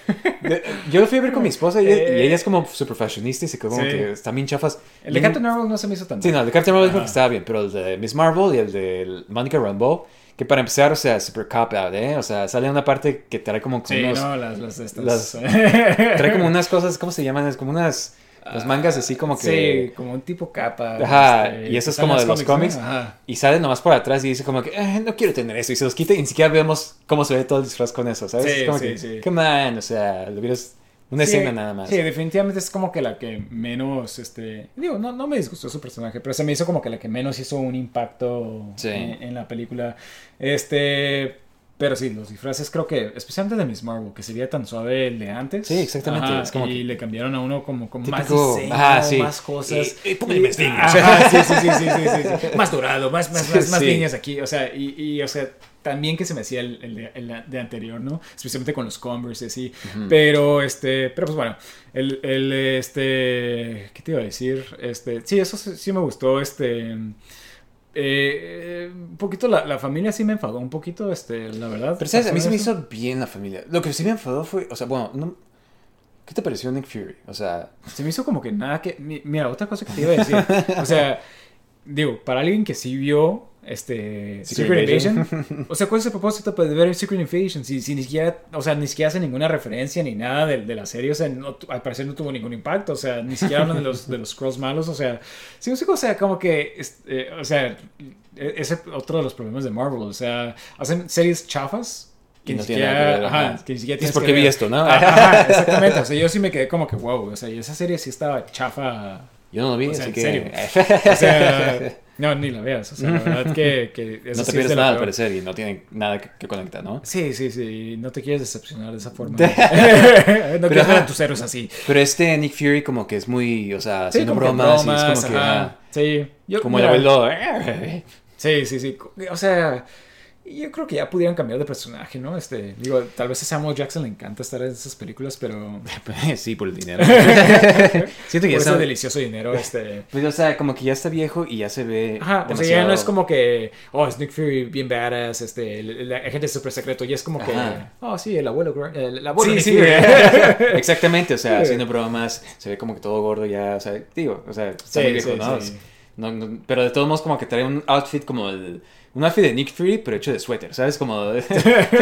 yo lo fui a ver con mi esposa y, y Eh. ella es como super fashionista y se quedó como Sí. que están bien chafas. El de Y- Captain Marvel no se me hizo tan Sí, no, el de Captain Marvel porque estaba bien, pero el de Miss Marvel y el de Monica Rambeau, que para empezar, o sea, super cop out, ¿eh? O sea, sale una parte que trae como, Sí, unos, no, las, las, estas... las- trae como unas cosas, ¿cómo se llaman? Es como unas, las mangas así como que... Sí, como un tipo capa. Ajá, este, y eso es como de los cómics. Y sale nomás por atrás y dice como que, "Eh, no quiero tener eso. Y se los quita y ni siquiera vemos cómo se ve todo el disfraz con eso, ¿sabes? Sí, es como sí, que, sí. come on, o sea, lo hubieras... Una Sí, escena nada más. Sí, definitivamente es como que la que menos, este, digo, no, no me disgustó su personaje, pero se me hizo como que la que menos hizo un impacto Sí. en, en la película. Este, pero sí, los disfraces creo que, especialmente de Miss Marvel, que sería tan suave el de antes. Sí, exactamente, es como y que- le cambiaron a uno como con más diseño, ajá, sí. más cosas. Y- y póngale más líneas. Ajá, sí, sí, sí, sí, sí, sí, sí. Más dorado, más, más, más, más Sí. líneas aquí, o sea, y, y, o sea, también que se me hacía el, el de, el de anterior, ¿no? Especialmente con los Converse y así. Pero, este, pero pues bueno, el, el, este, ¿qué te iba a decir? Este, sí, eso sí, sí me gustó, este, eh, un poquito la, la familia sí me enfadó un poquito, este, la verdad. Pero sabes, a mí se me hizo bien la familia. Lo que sí me enfadó fue, o sea, bueno, no- ¿qué te pareció Nick Fury? O sea, Se me hizo como que nada que. mi- Mira, otra cosa que te iba a decir. O sea, digo, para alguien que sí vio este Secret Secret, Invasion. O sea, ¿cuál es el propósito de ver Secret Invasion? Si, si ni siquiera, o sea, ni siquiera hace ninguna referencia ni nada de, de la serie, o sea, no al parecer no tuvo ningún impacto, o sea, ni siquiera hablan de los, de los scrolls malos, o sea, sí, o sea, como que, este, o sea, e- ese es otro de los problemas de Marvel, o sea, hacen series chafas. Que no ni tiene nada que siquiera, ver, ajá, que ni siquiera Dices, tienes ¿por que vi esto, no? Ajá, exactamente. O sea, yo sí me quedé como que, wow. O sea, y esa serie sí estaba chafa. yo no lo vi, O sea, así en que... serio. O sea, no, ni la veas. O sea, la verdad que. que eso no te sí es pierdes nada al parecer y no tiene nada que, que conectar, ¿no? Sí, sí, sí. No te quieres decepcionar de esa forma. no quieres ver a tus héroes así. Pero este Nick Fury como que es muy, o sea, Sí, haciendo que bromas, y es como que... ah, Sí. Yo, como el mira, abuelo... "Eh". Sí, sí, sí. O sea, yo creo que ya pudieran cambiar de personaje, ¿no? Este, digo, tal vez a Samuel Jackson le encanta estar en esas películas, pero. sí, por el dinero. Siento que Por ya ese está... delicioso dinero, este. Pues, o sea, como que ya está viejo y ya se ve Ajá, o sea, ya no es como que, oh, es Nick Fury bien badass, este, el, agente super secreto, ya es como que, Ajá. oh, sí, el abuelo, el, el abuelo Sí, Nick sí, Fury. exactamente, o sea, haciendo bromas, se ve como que todo gordo ya, o sea, digo, o sea, está Sí, muy viejo, sí, ¿no? sí. No, no, Pero de todos modos como que trae un outfit como el... Un outfit de Nick Fury, pero hecho de suéter, ¿sabes? Como de-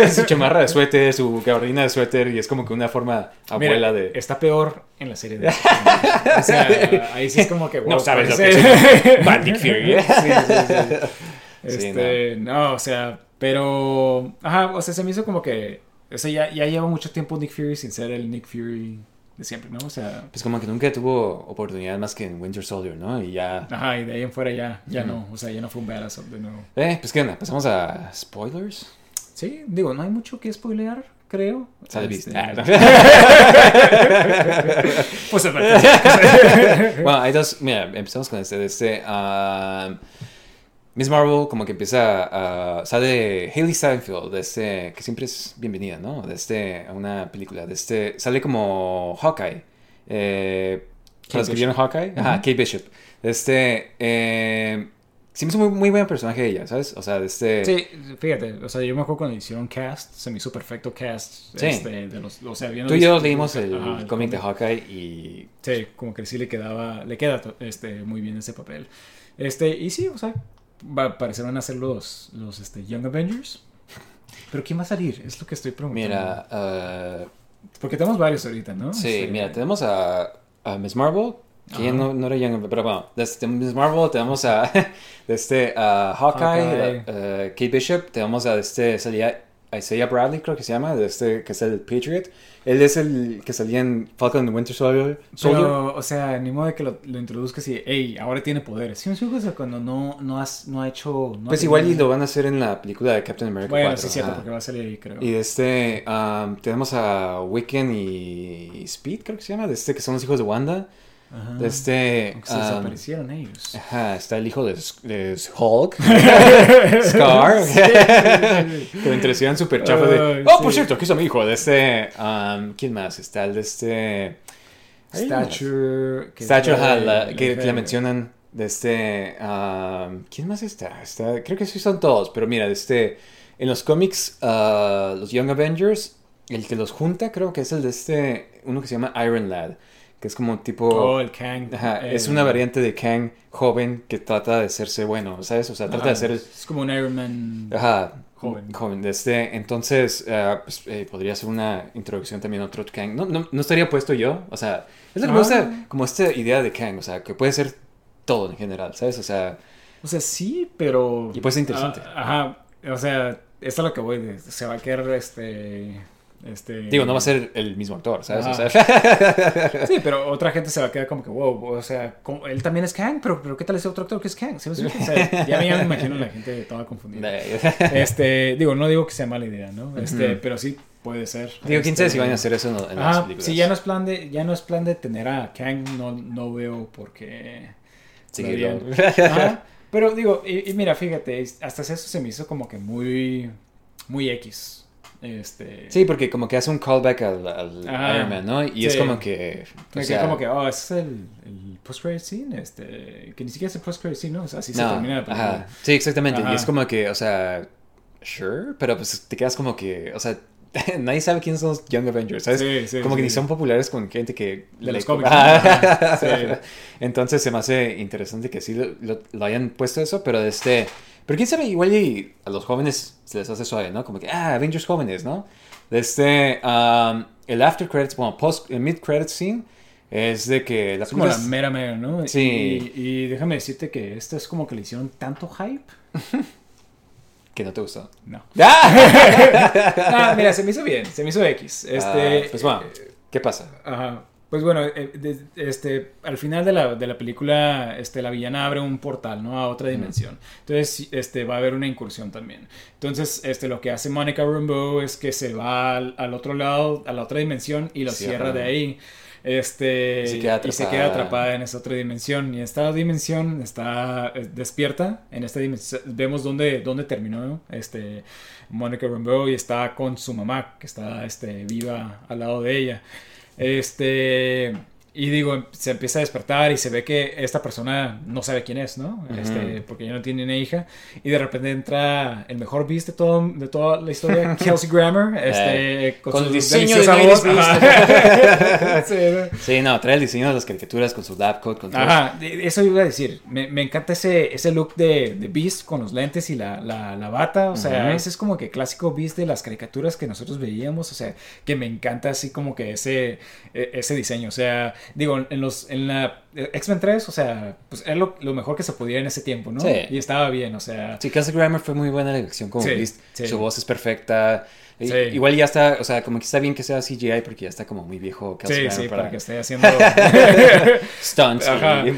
su chamarra de suéter, su gabardina de suéter, y es como que una forma Mira, abuela de... Está peor en la serie de... o sea, ahí sí es como que, wow, No sabes lo que es Bad Nick Fury, ¿eh? sí, sí, sí. Sí, Este, no. o sea, Pero, ajá, o sea, se me hizo como que, o sea, ya, ya lleva mucho tiempo Nick Fury sin ser el Nick Fury de siempre, ¿no? O sea, Pues como que nunca tuvo oportunidad más que en Winter Soldier, ¿no? Y ya... ajá, y de ahí en fuera ya, ya no, o sea, ya no fue un badass de nuevo. Eh, pues qué onda, pasamos a spoilers. Sí, digo, no hay mucho que spoilear, creo. Sale. Este, Ah, no. Pues bueno, hay dos. Mira, empezamos con este. este um, Miss Marvel, como que empieza a. Sale Hailey Steinfeld, de este. Que siempre es bienvenida, ¿no? De este. A una película. De este. Sale como Hawkeye. Eh, ¿Los que vieron Hawkeye? Ajá. Kate Bishop. Este. Eh, sí me hizo muy, muy buen personaje ella, ¿sabes? O sea, de este. Sí, fíjate, o sea, yo me acuerdo cuando hicieron cast, se me hizo perfecto cast. Sí. Este, de los, o sea, viendo Tú y yo leímos el, Ajá, cómic de Hawkeye y. Sí, como que sí le quedaba, le queda este, muy bien ese papel. Este, y sí, o sea, va, parecerán hacer los, los este, Young Avengers. Pero ¿quién va a salir? Es lo que estoy preguntando. Mira, uh, Porque tenemos varios ahorita, ¿no? Sí, Este, mira, tenemos a, a Miss Marvel, que ya no, no era Young, pero bueno, desde Miss Marvel tenemos a este, a Hawkeye, Hawkeye. a- a Kate Bishop, tenemos a este, salía Isaiah Bradley, creo que se llama, de este, que es el Patriot. Él es el que salía en Falcon and Winter Soldier. Pero, o sea, ni modo de que lo, lo introduzcas y, hey, ahora tiene poderes. ¿Sí me? O sea, cuando no, no, has, no ha hecho... no ha pues igual y lo van a hacer en la película de Captain America Bueno, 4, sí es cierto, porque va a salir ahí, creo. Y de este, um, tenemos a Wiccan y Speed, creo que se llama, de este, que son los hijos de Wanda. Ajá. De este... Se um, desaparecieron ellos. Ajá, está el hijo de, de Hulk, Scar, Sí, sí, sí. que lo introducían súper chafa de, oh, por cierto, aquí está mi hijo, de este, um, ¿quién más? Está el de este... Stature. que Stature, ajá, de- la- la que, que la mencionan de este, um, ¿quién más está? está? Creo que sí son todos, pero mira, de este, en los cómics, uh, los Young Avengers, el que los junta creo que es el de este, uno que se llama Iron Lad, que es como tipo... Oh, el Kang. Ajá, eh, es una variante de Kang joven que trata de hacerse bueno, ¿sabes? O sea, trata de ser... Es como un Iron Man. Ajá, Joven. joven. de este, entonces, eh, pues, eh, podría ser una introducción también a otro Kang. No, no, no estaría puesto yo, o sea, es lo que me Ah. gusta, como esta idea de Kang, o sea, que puede ser todo en general, ¿sabes? O sea, O sea, sí, pero. Y puede ser interesante. Ah, ajá. O sea, esto es lo que voy. de- se va a quedar este. Este. digo, no va a ser el mismo actor, ¿sabes? O sea, Sí, pero otra gente se va a quedar como que, wow, o sea, como- él también es Kang, pero, pero ¿qué tal ese otro actor que es Kang? ¿Sí? O sea, ya, me- ya me imagino la gente toda confundida. Este, digo, no digo que sea mala idea, ¿no? Este, Ujú. pero sí puede ser. digo, quién sabe Este, si van a hacer eso en, en las películas. si ya no es plan de, ya no es plan de tener a Kang, no, no veo por qué. Sí, pero digo, y, y mira, fíjate, hasta eso se me hizo como que muy, muy X. Este, Sí, porque como que hace un callback al, al Ajá. Iron Man, ¿no? Y es como que... o sea, como que, oh, ese es el, el post-credit scene, este, que ni siquiera es el post-credit scene, ¿no? O sea, así se termina la película. ajá. Sí, exactamente. Ajá. Y es como que, o sea, sure, pero pues te quedas como que, o sea, nadie sabe quiénes son los Young Avengers, ¿sabes? Sí, sí, como que ni son populares con gente que... De los cómics. Entonces se me hace interesante que sí lo, lo- lo hayan puesto eso, pero de este... Pero quién sabe, igual y a los jóvenes se les hace suave, ¿no? Como que, ah, Avengers jóvenes, ¿no? Este... um, el after credits, bueno, post, el mid credits scene es de que la Es como la mera mera, ¿no? Sí. Y, y déjame decirte que esto es como que le hicieron tanto hype. que no te gustó. No. ¡Ah! Ah, mira, se me hizo bien, se me hizo X. Este, Ah, pues bueno, ¿qué pasa? Ajá. Pues bueno, eh, este, al final de la, de la película, este, la villana abre un portal, ¿no? A otra dimensión. Entonces, este, va a haber una incursión también. Entonces, este, lo que hace Monica Rambeau es que se va al, al otro lado, a la otra dimensión y lo Cierra. cierra de ahí. Este, Y se queda y se atrapada. queda atrapada en esa otra dimensión. Y esta dimensión está eh, despierta. En esta dimensión vemos dónde, dónde terminó este, Monica Rambeau y está con su mamá, que está este, viva al lado de ella. Este. Y digo, se empieza a despertar y se ve que esta persona no sabe quién es, ¿no? Este, Ujú. porque ya no tiene una hija. Y de repente entra el mejor beast de, todo, de toda la historia, Kelsey Grammer. Este, Eh, con el su diseño de voz. 90s Ajá. Sí, ¿no? Sí, no, trae el diseño de las caricaturas con su lab coat, con todo. Ajá, eso iba a decir. Me, me encanta ese, ese look de, de Beast con los lentes y la, la, la bata. O sea, Ujú. ese es como que clásico Beast de las caricaturas que nosotros veíamos. O sea, que me encanta así como que ese, e- ese diseño. O sea, digo, en los en la eh, X-Men 3, o sea, pues era lo, lo, mejor que se podía en ese tiempo, ¿no? Sí. Y estaba bien, o sea. Sí, Kelsey Grammer fue muy buena elección como sí. Su voz es perfecta. Sí. Igual ya está, o sea, como que está bien que sea CGI porque ya está como muy viejo Kelsey Sí, para que esté haciendo. stunts. Y-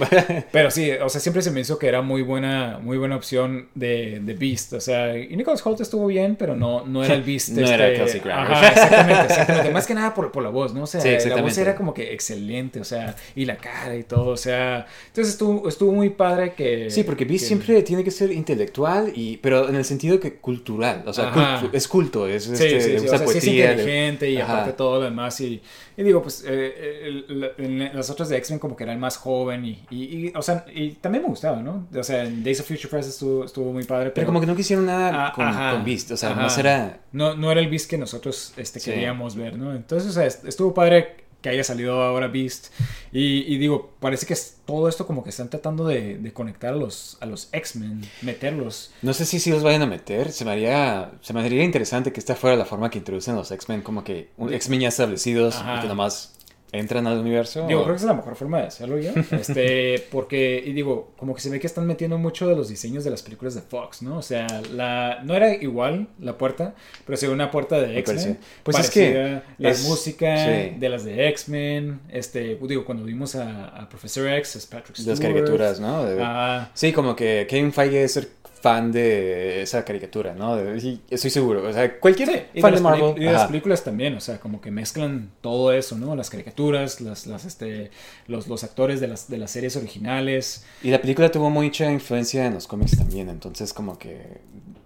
Pero sí, o sea, siempre se me hizo que era muy buena, muy buena opción de, de Beast. O sea, y Nicholas Holt estuvo bien, pero no, no era el Beast. No era Kelsey Grammer. Ajá, exactamente, exactamente. Más que nada por, por la voz, ¿no? O sea, Sí, la voz era como que excelente, o sea, y la cara y todo, o sea. Entonces estuvo, estuvo muy padre que. Sí, porque Beast que- siempre tiene que ser intelectual, y, pero en el sentido que cultural. O sea, cultu- es culto, es, Sí, sí, sí, usa o sea, sí es poesía, le- inteligente y Ajá. aparte todo lo demás. Y, y digo, pues eh, el- el- en las otras de X-Men como que era el más joven y, y, y, o sea, y también me gustaba, ¿no? O sea, en Days of Future Past estuvo, estuvo muy padre. Pero, Pero como que no quisieron nada Ah, con, ajá. con Beast. O sea, Ajá. nomás era. no, no era el Beast que nosotros este, Sí. queríamos ver, ¿no? Entonces, o sea, est- estuvo padre que haya salido ahora Beast. Y, y digo, parece que es- todo esto como que están tratando de, de conectar a los, a los X-Men, meterlos. No sé si sí los vayan a meter. Se me haría, se me haría interesante que esta fuera la forma que introducen los X-Men, como que un X-Men ya establecidos Ajá. y que nomás entran al universo. Digo, o- creo que esa es la mejor forma de hacerlo ya. Este, porque, y digo, como que se ve que están metiendo mucho de los diseños de las películas de Fox, ¿no? O sea, la, no era igual la puerta, pero sí una puerta de Me X-Men. Pues es que La es- música sí. de las de X-Men. Este, digo, cuando vimos a, a Professor X, es Patrick de las Stewart. caricaturas, ¿no? De- Ah, Sí, como que Kevin Feige es ser fan de esa caricatura, ¿no? De- estoy seguro. O sea, cualquier Sí, de, fan de Marvel. y de las películas también, o sea, como que mezclan todo eso, ¿no? Las caricaturas, las, las, este, los, los actores de las, de las series originales. Y la película tuvo mucha influencia en los cómics también, entonces como que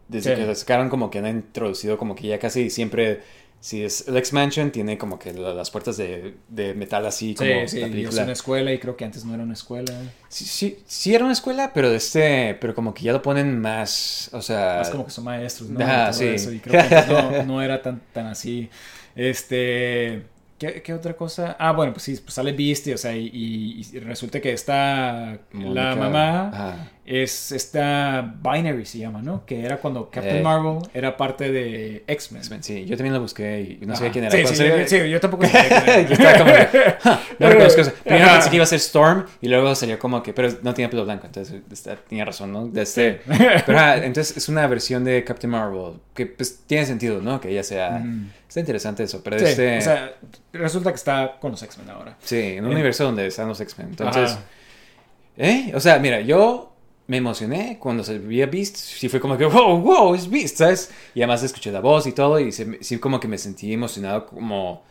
desde Sí. que la sacaron como que han introducido como que ya casi siempre, si es el X-Mansion, tiene como que la- las puertas de, de metal así como Sí, sí, la es una escuela y creo que antes no era una escuela. Sí, sí, sí era una escuela, pero de este, pero como que ya lo ponen más, o sea... Más como que son maestros, ¿no? Ah, sí. eso, y creo que antes no, no era tan, tan así. Este. ¿Qué, qué otra cosa? Ah, bueno, pues sí, pues sale Beastie, o sea, y, y- y resulta que está la mamá. Es esta Binary se llama, ¿no? Que era cuando Captain Eh. Marvel era parte de X-Men. X-Men, Sí, yo también lo busqué y no sabía quién era. Sí, sí, sí, yo tampoco sabía quién era. yo estaba como de, "Ja, no reconozco eso. Primero pensé que iba a ser Storm y luego salió como que, pero no tenía pelo blanco, entonces tenía razón, ¿no? De este, pero ah, entonces es una versión de Captain Marvel que pues tiene sentido, ¿no? Que ella sea, Mm. Está interesante eso, pero Sí, este, o sea, resulta que está con los X-Men ahora. sí, en un eh. universo donde están los X-Men, entonces, Ajá. ¿eh? O sea, mira, yo me emocioné cuando se veía Beast, sí fue como que, wow, wow, es Beast, ¿sabes? Y además escuché la voz y todo y se sí como que me sentí emocionado como...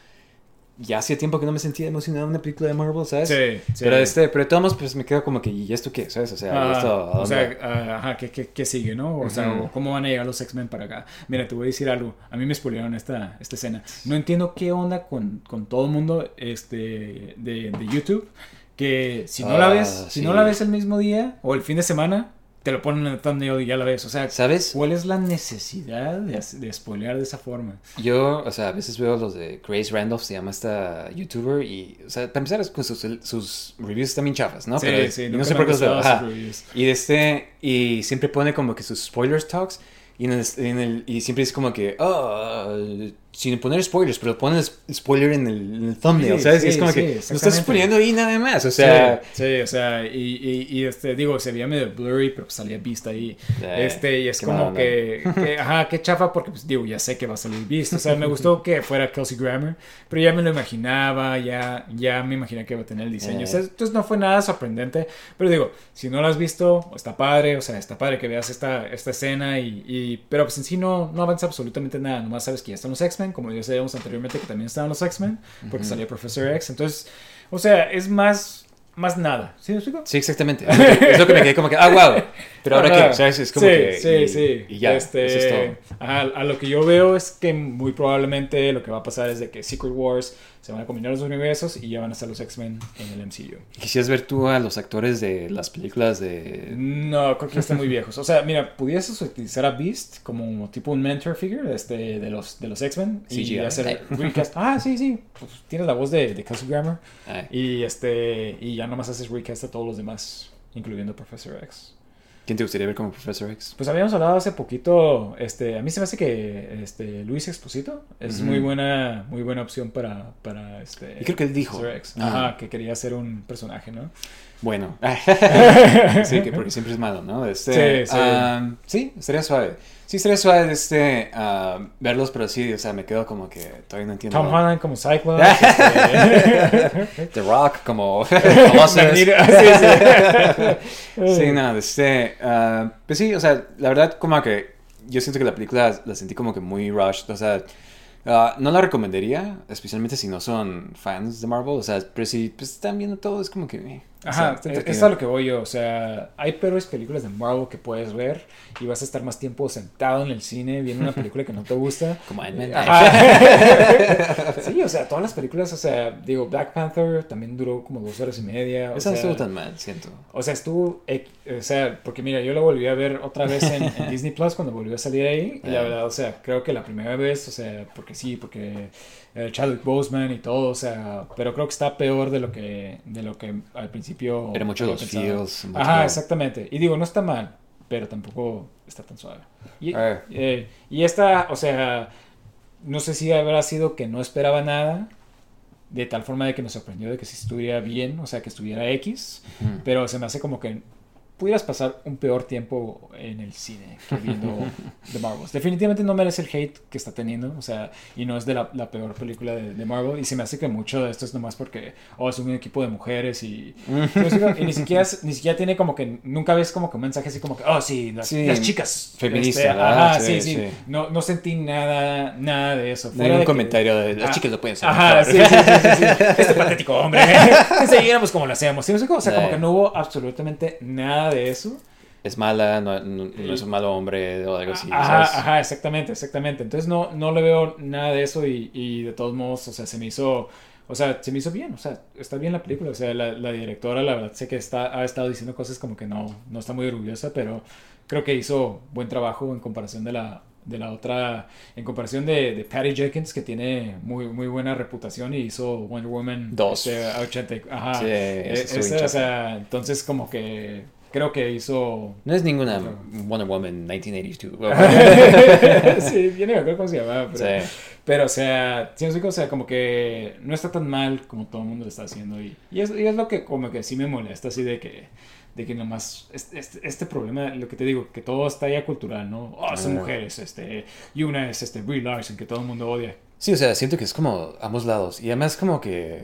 Ya hacía tiempo que no me sentía emocionado en una película de Marvel, ¿sabes? Sí, sí. Pero este, pero de todos modos, pues me quedo como que, ¿y esto qué? ¿Sabes? O sea, Ah, ¿y esto o sea, ah, ajá, ¿qué, qué, qué sigue, no? O sea, Ujú. o ¿cómo van a llegar los X-Men para acá? Mira, te voy a decir algo. A mí me spoilearon esta, esta escena. No entiendo qué onda con, con todo el mundo este, de, de YouTube. Que si no la Ah, ves, si sí. no la ves el mismo día o el fin de semana, te lo ponen en el thumbnail y ya la ves. O sea, ¿Sabes? ¿cuál es la necesidad de, de spoilear de esa forma? Yo, o sea, a veces veo los de Grace Randolph, se llama esta youtuber, y, o sea, para empezar, sus, sus reviews bien chafas, ¿no? Sí, Pero, sí, no sé por qué los veo. Y de este, y siempre pone como que sus spoilers talks, y, en el, en el- y siempre es como que, oh, sin poner spoilers, pero pone el spoiler en el, en el thumbnail, Sí, ¿sabes? sí, es como sí, que, no estás poniendo ahí nada más, o sea, sí, o sea, y, y, y, este, digo, se veía medio blurry, pero pues salía Beast ahí. Este, y es como que, que, ajá, qué chafa, porque pues digo, ya sé que va a salir Beast. O sea, me gustó que fuera Kelsey Grammer, pero ya me lo imaginaba, ya, ya me imaginé que iba a tener el diseño. Eh. O sea, entonces no fue nada sorprendente, pero digo, si no lo has visto, está padre, o sea, está padre que veas esta, esta escena, y, y- pero pues en sí no, no avanza absolutamente nada, nomás sabes que ya están los X-Men, como ya sabíamos anteriormente que también estaban los X-Men, porque Ujú. salía Professor X, entonces, o sea, es más, más nada. ¿Sí me explico? Sí, exactamente. Es lo que me quedé como que, ah, wow. Pero ahora Ajá. que, ¿sabes? Es como sí, que. sí, y, sí. Y ya, Este, eso es todo. ajá, a lo que yo veo es que muy probablemente lo que va a pasar es de que Secret Wars se van a combinar los universos y ya van a estar los X-Men en el MCU. ¿Quisieras ver tú a los actores de las películas de. No, creo que están muy viejos. O sea, mira, pudieses utilizar a Beast como tipo un mentor figure este, de los, de los X-Men y CGI. hacer recast. Ah, sí, sí. Pues tienes la voz de, de Kelsey Grammer Ay, y, este, y ya nomás haces recast a todos los demás, incluyendo Professor X. ¿Quién te gustaría ver como Professor X? Pues habíamos hablado hace poquito, este, a mí se me hace que este, Luis Exposito es muy buena, muy buena opción para, para este. Y creo que él dijo. X. Ajá. Ajá, que quería ser un personaje, ¿no? Bueno, sí, que porque siempre es malo, ¿no? Este, Sí, sí. um, sí, estaría suave. Sí, estaría suave este, uh, verlos, pero sí, o sea, me quedo como que todavía no entiendo. Tom Holland como Cyclops. este, The Rock como Colossus. Sí, sí. Sí, no, este, uh, pues sí, o sea, la verdad como que yo siento que la película la sentí como que muy rushed, o sea, uh, no la recomendaría, especialmente si no son fans de Marvel, o sea, pero si pues, están viendo todo, es como que... eh, o sea, Ajá, está es a lo que voy yo. O sea, hay peores películas de Marvel que puedes ver y vas a estar más tiempo sentado en el cine viendo una película que no te gusta. Como Ant-Man. Ajá. sí, o sea, todas las películas, o sea, digo, Black Panther también duró como dos horas y media. Esa no estuvo tan mal, siento. O sea, estuvo, eh, o sea, porque mira, yo la volví a ver otra vez en, en Disney Plus cuando volvió a salir ahí. Y la Ah. verdad, o sea, creo que la primera vez, o sea, porque sí, porque eh, Chadwick Boseman y todo, o sea, pero creo que está peor de lo que, de lo que al principio. Era mucho había los feels. mucho- Ajá, exactamente. Y digo, no está mal, pero tampoco está tan suave. Y, eh, y esta, o sea, no sé si habrá sido que no esperaba nada. De tal forma de que me sorprendió de que si estuviera bien, o sea, que estuviera X. Pero se me hace como que pudieras pasar un peor tiempo en el cine que viendo The Marvels. Definitivamente no merece el hate que está teniendo, o sea, y no es de la, la peor película de, de Marvel. Y se me hace que mucho de esto es nomás porque, oh, es un equipo de mujeres y, y ni siquiera ni siquiera tiene como que, nunca ves como que un mensaje así como que, oh, sí, las, Sí, las chicas. feminista, este, ajá, Sí, sí. No, no sentí nada, nada de eso. No hay Fuera un de que- comentario de las Ah, chicas lo pueden hacer. Ajá, mejor". sí. Este patético hombre. Seguiremos como lo hacemos. O sea, como que no hubo absolutamente nada de eso. Es mala, no, no- no es un malo hombre o algo así. ajá, ¿sabes? ajá, exactamente, exactamente. Entonces no, no le veo nada de eso y, y de todos modos, o sea, se me hizo, o sea, se me hizo bien, o sea, está bien la película. O sea, la, la directora, la verdad, sé que está, ha estado diciendo cosas como que no, no está muy orgullosa, pero creo que hizo buen trabajo en comparación de la de la otra, en comparación de, de Patty Jenkins, que tiene muy, muy buena reputación y hizo Wonder Woman Dos. este, 80, ajá. Sí, estuvo esa, bien o sea, entonces como que creo que hizo No es ninguna Claro. Wonder Woman 1982. sí, ya ni me acuerdo cómo se llamaba, pero, Sí. pero, o sea, sí, o sea, como que no está tan mal como todo el mundo lo está haciendo y, y, es, y es lo que como que sí me molesta, así de que, de que nomás, este, este, este problema, lo que te digo, que todo está ya cultural, ¿no? Oh, son Ah. mujeres, este, y una es este Brie Larson, que todo el mundo odia. Sí, o sea, siento que es como ambos lados. Y además como que...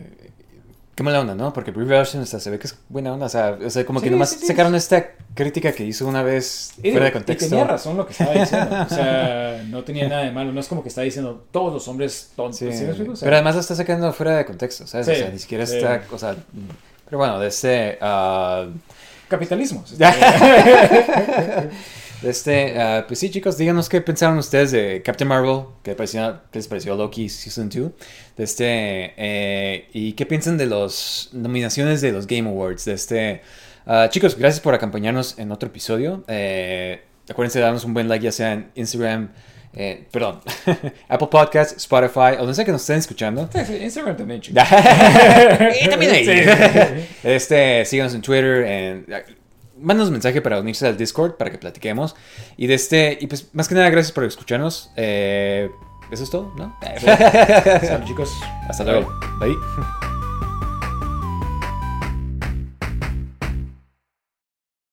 Qué mala onda, ¿no? Porque Brie Larson se ve que es buena onda. O sea, o sea como que nomás sí, sí. sacaron esta crítica que hizo una vez Y, fuera de y contexto. tenía razón lo que estaba diciendo, o sea, no tenía nada de malo, no es como que está diciendo todos los hombres tontos, Sí, ¿sí me explico? O sea, pero además lo está sacando fuera de contexto, ¿sabes? Sí, o sea, ni siquiera sí. está... O sea, pero bueno, de este... ah, capitalismo. de este, ah, pues sí, chicos, díganos qué pensaron ustedes de Captain Marvel, qué, pareció, qué les pareció Loki Season 2, de este, eh, y qué piensan de las nominaciones de los Game Awards, de este, ah, chicos, gracias por acompañarnos en otro episodio, eh, acuérdense de darnos un buen like ya sea en Instagram, eh, perdón, Apple Podcasts, Spotify, o donde sea que nos estén escuchando. Instagram también, chicos. y también ahí. Este, síganos en Twitter, en, mándanos un mensaje para unirse al Discord para que platiquemos. Y de este, y pues más que nada, gracias por escucharnos. Eh, eso es todo, ¿no? Salud, chicos. Hasta luego. Bye.